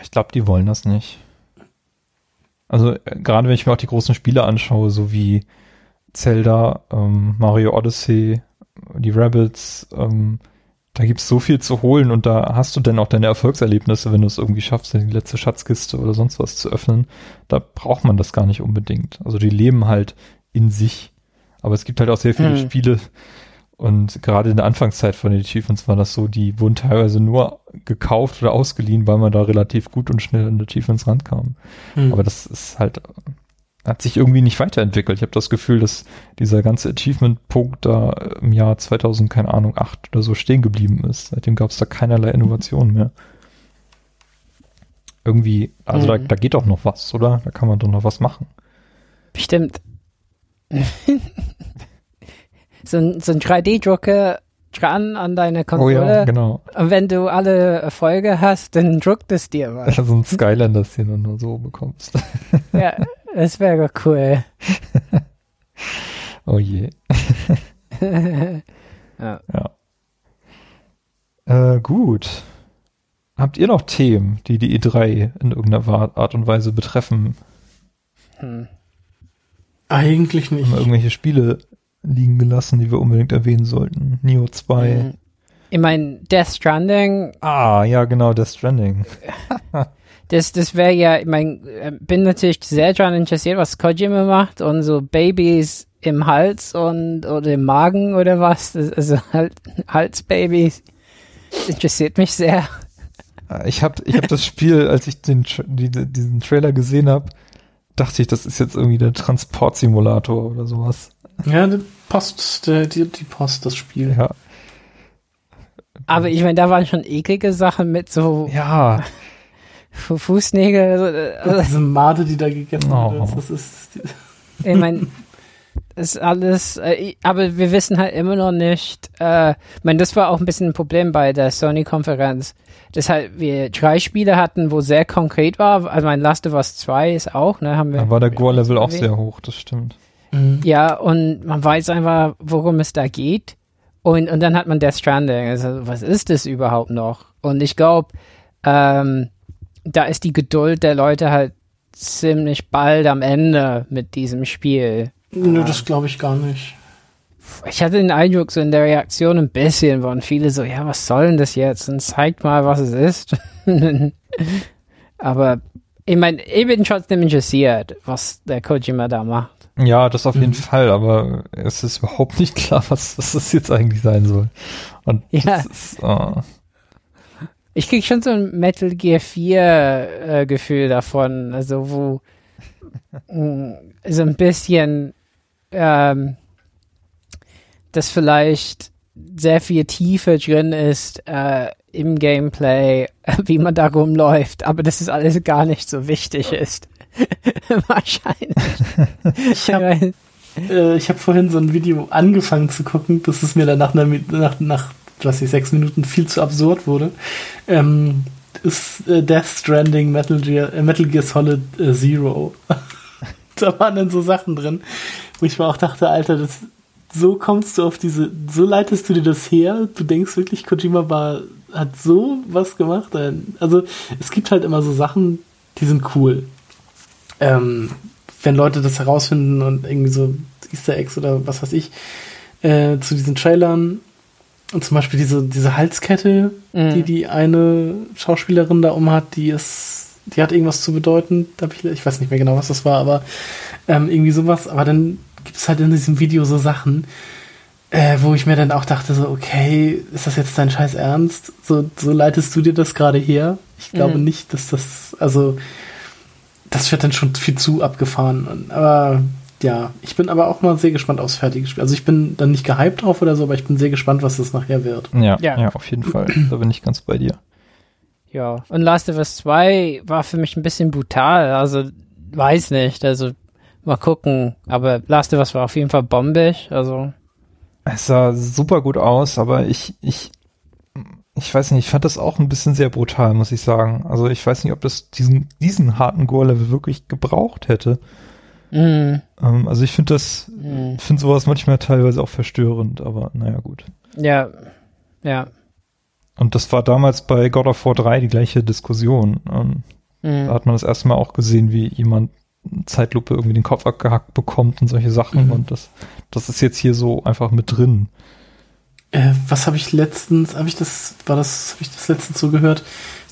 Ich glaube, die wollen das nicht. Also äh, gerade wenn ich mir auch die großen Spiele anschaue, so wie Zelda, ähm, Mario Odyssey, die Rabbits, ähm, da gibt's so viel zu holen und da hast du dann auch deine Erfolgserlebnisse, wenn du es irgendwie schaffst, die letzte Schatzkiste oder sonst was zu öffnen. Da braucht man das gar nicht unbedingt. Also die leben halt in sich. Aber es gibt halt auch sehr viele mhm. Spiele, Und gerade in der Anfangszeit von den Achievements war das so, die wurden teilweise nur gekauft oder ausgeliehen, weil man da relativ gut und schnell an die Achievements rankam. Mhm. Aber das ist halt, hat sich irgendwie nicht weiterentwickelt. Ich habe das Gefühl, dass dieser ganze Achievement-Punkt da im Jahr 2000, keine Ahnung, 8 oder so stehen geblieben ist. Seitdem gab es da keinerlei Innovation mehr. Irgendwie, also mhm. da, da geht doch noch was, oder? Da kann man doch noch was machen. Bestimmt. [laughs] so ein, so ein 3D-Drucker dran an deine Konsole. Oh ja, genau. Und wenn du alle Erfolge hast, dann druckt es dir [laughs] was. Ja, so ein Skylander, das du nur so bekommst. [laughs] ja, das wäre cool. [laughs] oh je. ja. ja. Äh, gut. Habt ihr noch Themen, die die E3 in irgendeiner Art und Weise betreffen? Hm. Eigentlich nicht. Haben wir irgendwelche Spiele liegen gelassen, die wir unbedingt erwähnen sollten. Neo 2. Mhm. Ich meine, Death Stranding. Ah, ja, genau, Death Stranding. [laughs] das, das wäre ja, ich meine, äh, bin natürlich sehr daran interessiert, was Kojima macht und so Babys im Hals und oder im Magen oder was. Das, also halt, Halsbabys. Interessiert mich sehr. Ich habe ich hab das Spiel, als ich den, die, diesen Trailer gesehen habe, dachte ich, das ist jetzt irgendwie der Transportsimulator oder sowas. Ja, die Post, die, die Post, das Spiel. Ja. Aber ich meine, da waren schon eklige Sachen mit so. Ja. Fußnägel. Also, also, Diese Made, die da gegessen oh. wird. Das ist. Ich meine, ist alles, äh, aber wir wissen halt immer noch nicht, äh, ich meine, das war auch ein bisschen ein Problem bei der Sony-Konferenz, dass halt wir drei Spiele hatten, wo sehr konkret war, also mein Last of Us 2 ist auch, ne, haben wir. Da war der Gore-Level auch sehr hoch, das stimmt. Mhm. Ja, und man weiß einfach, worum es da geht. Und, und dann hat man Death Stranding. Also, was ist das überhaupt noch? Und ich glaube, ähm, da ist die Geduld der Leute halt ziemlich bald am Ende mit diesem Spiel. Nö, das glaube ich gar nicht. Ich hatte den Eindruck, so in der Reaktion ein bisschen waren viele so, ja, was soll denn das jetzt? Und zeigt mal, was es ist. [laughs] Aber ich meine, ich bin trotzdem interessiert, was der Kojima da macht. Ja, das auf jeden mhm. Fall, aber es ist überhaupt nicht klar, was, was das jetzt eigentlich sein soll. Und ja. Ist, oh. Ich krieg schon so ein Metal Gear 4 äh, Gefühl davon, also wo mh, so ein bisschen ähm, das vielleicht sehr viel Tiefe drin ist äh, im Gameplay, [laughs] wie man da rumläuft, aber das ist alles gar nicht so wichtig ist. [laughs] Wahrscheinlich. Ich habe äh, hab vorhin so ein Video angefangen zu gucken, bis es mir dann nach, einer, nach, nach was ich, sechs Minuten viel zu absurd wurde. Ähm, ist äh, Death Stranding Metal Gear, äh, Metal Gear Solid äh, Zero. [laughs] da waren dann so Sachen drin, wo ich mir auch dachte, Alter, das, so kommst du auf diese, so leitest du dir das her. Du denkst wirklich, Kojima war, hat so was gemacht. Also es gibt halt immer so Sachen, die sind cool ähm, wenn Leute das herausfinden und irgendwie so Easter Eggs oder was weiß ich, äh, zu diesen Trailern und zum Beispiel diese, diese Halskette, mhm. die die eine Schauspielerin da umhat, die ist, die hat irgendwas zu bedeuten. Ich, ich, weiß nicht mehr genau, was das war, aber ähm, irgendwie sowas. Aber dann gibt es halt in diesem Video so Sachen, äh, wo ich mir dann auch dachte, so, okay, ist das jetzt dein Scheiß Ernst? So, so leitest du dir das gerade her? Ich glaube mhm. nicht, dass das, also das wird dann schon viel zu abgefahren. Aber ja, ich bin aber auch mal sehr gespannt aufs fertige Spiel. Also ich bin dann nicht gehypt drauf oder so, aber ich bin sehr gespannt, was das nachher wird. Ja, ja, ja auf jeden Fall. da bin ich ganz bei dir. Ja, und Last of Us 2 war für mich ein bisschen brutal. Also, weiß nicht. Also, mal gucken. Aber Last of Us war auf jeden Fall bombig. Also. Es sah super gut aus, aber ich, ich ich weiß nicht, ich fand das auch ein bisschen sehr brutal, muss ich sagen. Also ich weiß nicht, ob das diesen, diesen harten Gore-Level wirklich gebraucht hätte. Mm. Ähm, also ich finde das, mm. finde sowas manchmal teilweise auch verstörend, aber naja, gut. Ja, ja. Und das war damals bei God of War 3 die gleiche Diskussion. Ähm, mm. Da hat man das erste Mal auch gesehen, wie jemand Zeitlupe irgendwie den Kopf abgehackt bekommt und solche Sachen. Mhm. Und das, das ist jetzt hier so einfach mit drin. Äh, was habe ich letztens, habe ich das, war das, habe ich das letztens so gehört,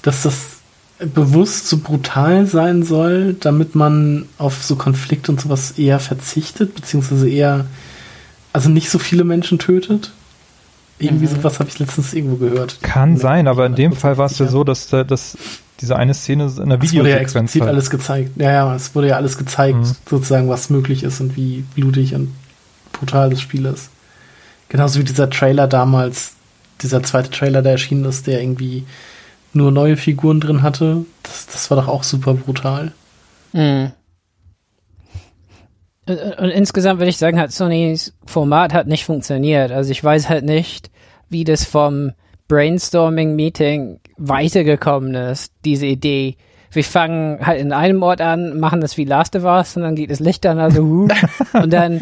dass das bewusst so brutal sein soll, damit man auf so Konflikt und sowas eher verzichtet, beziehungsweise eher, also nicht so viele Menschen tötet. Irgendwie mhm. sowas habe ich letztens irgendwo gehört. Kann sein, aber in dem Fall war es ja so, dass, dass diese eine Szene in der Videosequenz wurde ja explizit halt. alles gezeigt. Ja, ja, es wurde ja alles gezeigt, mhm. sozusagen, was möglich ist und wie blutig und brutal das Spiel ist. Genauso wie dieser Trailer damals, dieser zweite Trailer, der erschienen ist, der irgendwie nur neue Figuren drin hatte. Das, das war doch auch super brutal. Mhm. Und, und insgesamt würde ich sagen, hat Sonys Format hat nicht funktioniert. Also ich weiß halt nicht, wie das vom Brainstorming-Meeting weitergekommen ist, diese Idee. Wir fangen halt in einem Ort an, machen das wie Last of Us und dann geht das Licht an, also uh, [laughs] und dann,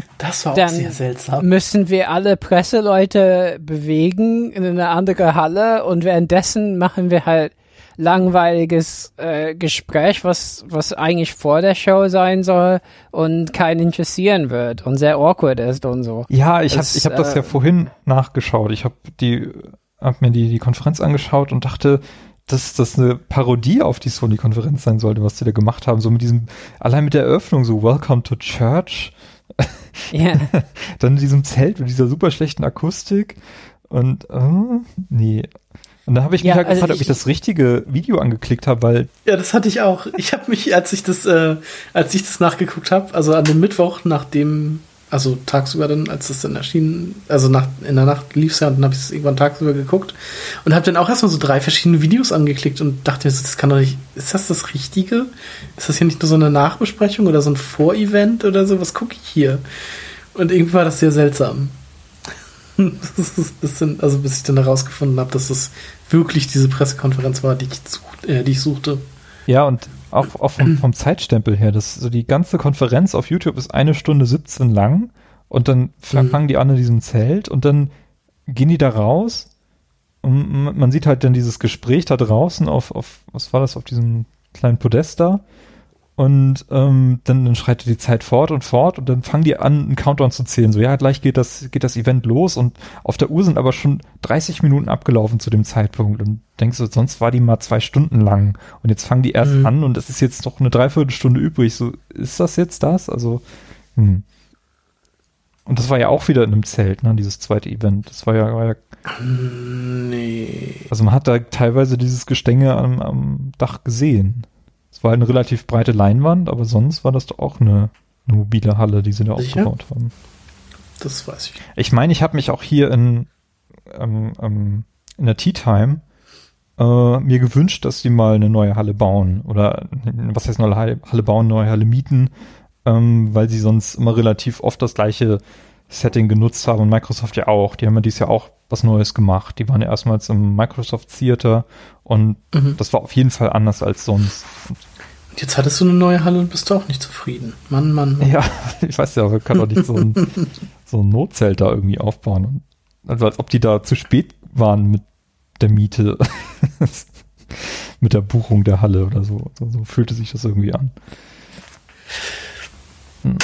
dann müssen wir alle Presseleute bewegen in eine andere Halle und währenddessen machen wir halt langweiliges äh, Gespräch, was, was eigentlich vor der Show sein soll und keinen interessieren wird und sehr awkward ist und so. Ja, ich habe ich hab das ja äh, vorhin nachgeschaut. Ich habe die hab mir die, die Konferenz angeschaut und dachte, dass das eine Parodie auf die Sony-Konferenz sein sollte, was sie da gemacht haben. So mit diesem, allein mit der Eröffnung, so Welcome to Church. Ja. [laughs] Dann in diesem Zelt mit dieser super schlechten Akustik. Und, oh, nee. Und da habe ich mich ja, halt also gefragt, ob ich das richtige Video angeklickt habe, weil. Ja, das hatte ich auch. Ich habe mich, als ich das, äh, als ich das nachgeguckt habe, also an dem Mittwoch, nachdem, also tagsüber dann, als das dann erschien, also nach, in der Nacht lief es ja und dann habe ich es irgendwann tagsüber geguckt und habe dann auch erstmal so drei verschiedene Videos angeklickt und dachte, das kann doch nicht, ist das das Richtige? Ist das hier nicht nur so eine Nachbesprechung oder so ein Vorevent oder so? Was gucke ich hier? Und irgendwie war das sehr seltsam. [laughs] das ist, das sind, also bis ich dann herausgefunden habe, dass es wirklich diese Pressekonferenz war, die ich, such, äh, die ich suchte. Ja, und auch, auch vom, vom, Zeitstempel her, das, so die ganze Konferenz auf YouTube ist eine Stunde 17 lang und dann mhm. fangen die an in diesem Zelt und dann gehen die da raus und man sieht halt dann dieses Gespräch da draußen auf, auf was war das, auf diesem kleinen Podest da und ähm, dann, dann schreitet die Zeit fort und fort und dann fangen die an, einen Countdown zu zählen. So, ja, gleich geht das, geht das Event los und auf der Uhr sind aber schon 30 Minuten abgelaufen zu dem Zeitpunkt. Und denkst du, sonst war die mal zwei Stunden lang. Und jetzt fangen die erst mhm. an und es ist jetzt noch eine Dreiviertelstunde übrig. So, ist das jetzt das? Also, hm. Und das war ja auch wieder in einem Zelt, ne, dieses zweite Event. Das war ja, war ja Nee. Also man hat da teilweise dieses Gestänge am, am Dach gesehen. Es war eine relativ breite Leinwand, aber sonst war das doch auch eine, eine mobile Halle, die sie da Sicher? aufgebaut haben. Das weiß ich. Ich meine, ich habe mich auch hier in, ähm, ähm, in der Tea Time äh, mir gewünscht, dass sie mal eine neue Halle bauen oder was heißt neue Halle bauen, neue Halle mieten, ähm, weil sie sonst immer relativ oft das gleiche Setting genutzt haben und Microsoft ja auch. Die haben ja dieses Jahr auch was Neues gemacht. Die waren ja erstmals im Microsoft Theater und mhm. das war auf jeden Fall anders als sonst. Und jetzt hattest du eine neue Halle und bist du auch nicht zufrieden. Mann, Mann. Mann. Ja, [laughs] ich weiß ja, aber kann doch nicht so ein, [laughs] so ein Notzelt da irgendwie aufbauen. Also als ob die da zu spät waren mit der Miete. [laughs] mit der Buchung der Halle oder so. So, so fühlte sich das irgendwie an. Hm.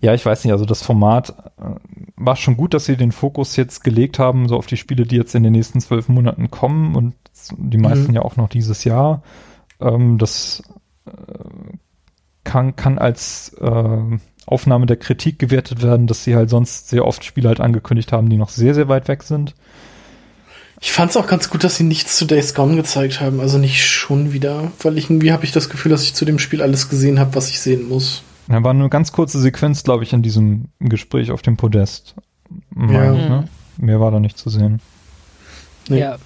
Ja, ich weiß nicht, also das Format äh, war schon gut, dass sie den Fokus jetzt gelegt haben, so auf die Spiele, die jetzt in den nächsten zwölf Monaten kommen und die meisten mhm. ja auch noch dieses Jahr. Ähm, das äh, kann, kann als äh, Aufnahme der Kritik gewertet werden, dass sie halt sonst sehr oft Spiele halt angekündigt haben, die noch sehr, sehr weit weg sind. Ich fand es auch ganz gut, dass sie nichts zu Days Gone gezeigt haben, also nicht schon wieder, weil ich irgendwie habe ich das Gefühl, dass ich zu dem Spiel alles gesehen habe, was ich sehen muss. Da war eine ganz kurze Sequenz, glaube ich, in diesem Gespräch auf dem Podest. Ja. Ich, ne? Mehr war da nicht zu sehen. Nee. Ja.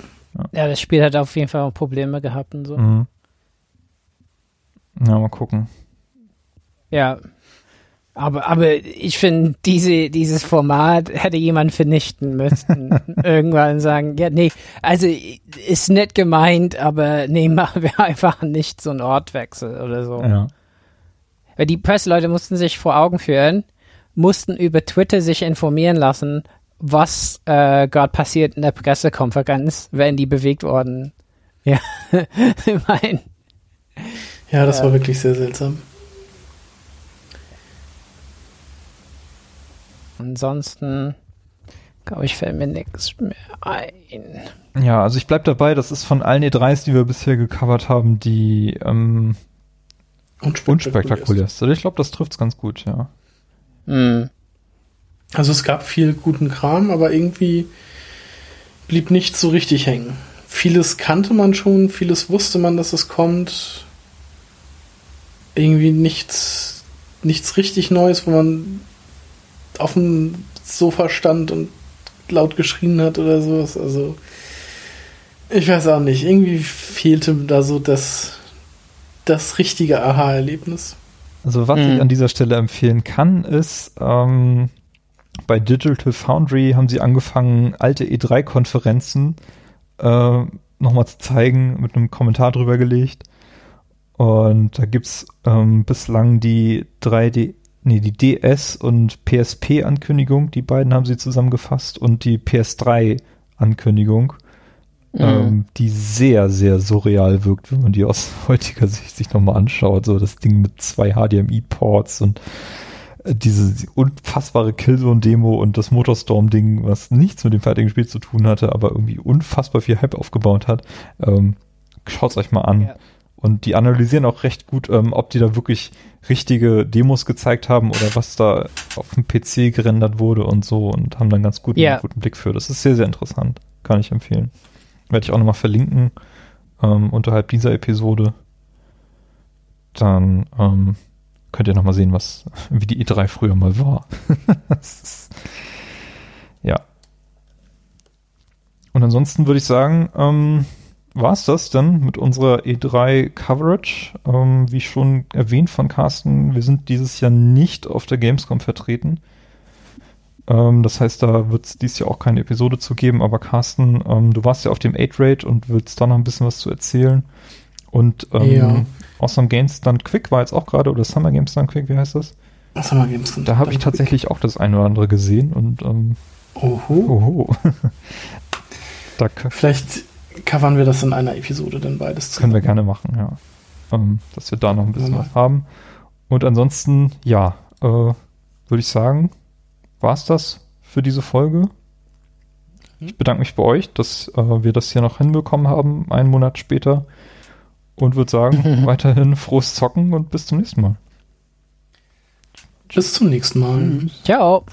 ja. das Spiel hat auf jeden Fall auch Probleme gehabt und so. Mhm. Ja, mal gucken. Ja. Aber, aber ich finde, diese, dieses Format hätte jemand vernichten müssen. [laughs] Irgendwann sagen, ja, nee, also ist nett gemeint, aber nee, [laughs] machen wir einfach nicht so einen Ortwechsel oder so. Ja. Weil die Presseleute mussten sich vor Augen führen, mussten über Twitter sich informieren lassen, was äh, gerade passiert in der Pressekonferenz, wenn die bewegt worden. [laughs] Ja, ich mein, Ja, das äh, war wirklich sehr seltsam. Ansonsten, glaube ich, fällt mir nichts mehr ein. Ja, also ich bleib dabei, das ist von allen E3s, die wir bisher gecovert haben, die ähm, unspektakulärste. Ich glaube, das trifft's ganz gut, ja. Mhm. Also es gab viel guten Kram, aber irgendwie blieb nichts so richtig hängen. Vieles kannte man schon, vieles wusste man, dass es kommt. Irgendwie nichts, nichts richtig Neues, wo man auf dem Sofa stand und laut geschrien hat oder sowas. Also ich weiß auch nicht. Irgendwie fehlte da so das, das richtige Aha-Erlebnis. Also was mhm. ich an dieser Stelle empfehlen kann, ist, ähm, bei Digital Foundry haben sie angefangen, alte E3-Konferenzen äh, nochmal zu zeigen, mit einem Kommentar drüber gelegt. Und da gibt's ähm, bislang die 3D, nee, die DS und PSP-Ankündigung, die beiden haben sie zusammengefasst und die PS3-Ankündigung, mhm. ähm, die sehr, sehr surreal wirkt, wenn man die aus [laughs] heutiger Sicht sich nochmal anschaut. So das Ding mit zwei HDMI-Ports und diese unfassbare Killzone-Demo und das Motorstorm-Ding, was nichts mit dem fertigen Spiel zu tun hatte, aber irgendwie unfassbar viel Hype aufgebaut hat. Ähm, schaut's euch mal an. Ja. Und die analysieren auch recht gut, ähm, ob die da wirklich richtige Demos gezeigt haben oder was da auf dem PC gerendert wurde und so und haben dann ganz guten, ja. guten Blick für. Das ist sehr, sehr interessant. Kann ich empfehlen. Werde ich auch nochmal verlinken ähm, unterhalb dieser Episode. Dann ähm, könnt ihr nochmal sehen, was, [laughs] wie die E3 früher mal war. [laughs] ja. Und ansonsten würde ich sagen, ähm, war es das dann mit unserer E3-Coverage. Ähm, wie schon erwähnt von Carsten, wir sind dieses Jahr nicht auf der Gamescom vertreten. Ähm, das heißt, da wird es dieses Jahr auch keine Episode zu geben, aber Carsten, ähm, du warst ja auf dem 8-Rate und willst da noch ein bisschen was zu erzählen. Und ähm, ja. Awesome Games Done Quick war jetzt auch gerade, oder Summer Games Done Quick, wie heißt das? Summer Games Done Da habe ich tatsächlich auch das eine oder andere gesehen und ähm, Oho. Oho. [laughs] da Vielleicht covern wir das in einer Episode dann beides zusammen. Können wir gerne machen, ja. Ähm, dass wir da noch ein bisschen was haben. Und ansonsten, ja, äh, würde ich sagen, war es das für diese Folge. Mhm. Ich bedanke mich bei euch, dass äh, wir das hier noch hinbekommen haben, einen Monat später und würde sagen, [laughs] weiterhin frohes Zocken und bis zum nächsten Mal. Bis zum nächsten Mal. Ciao.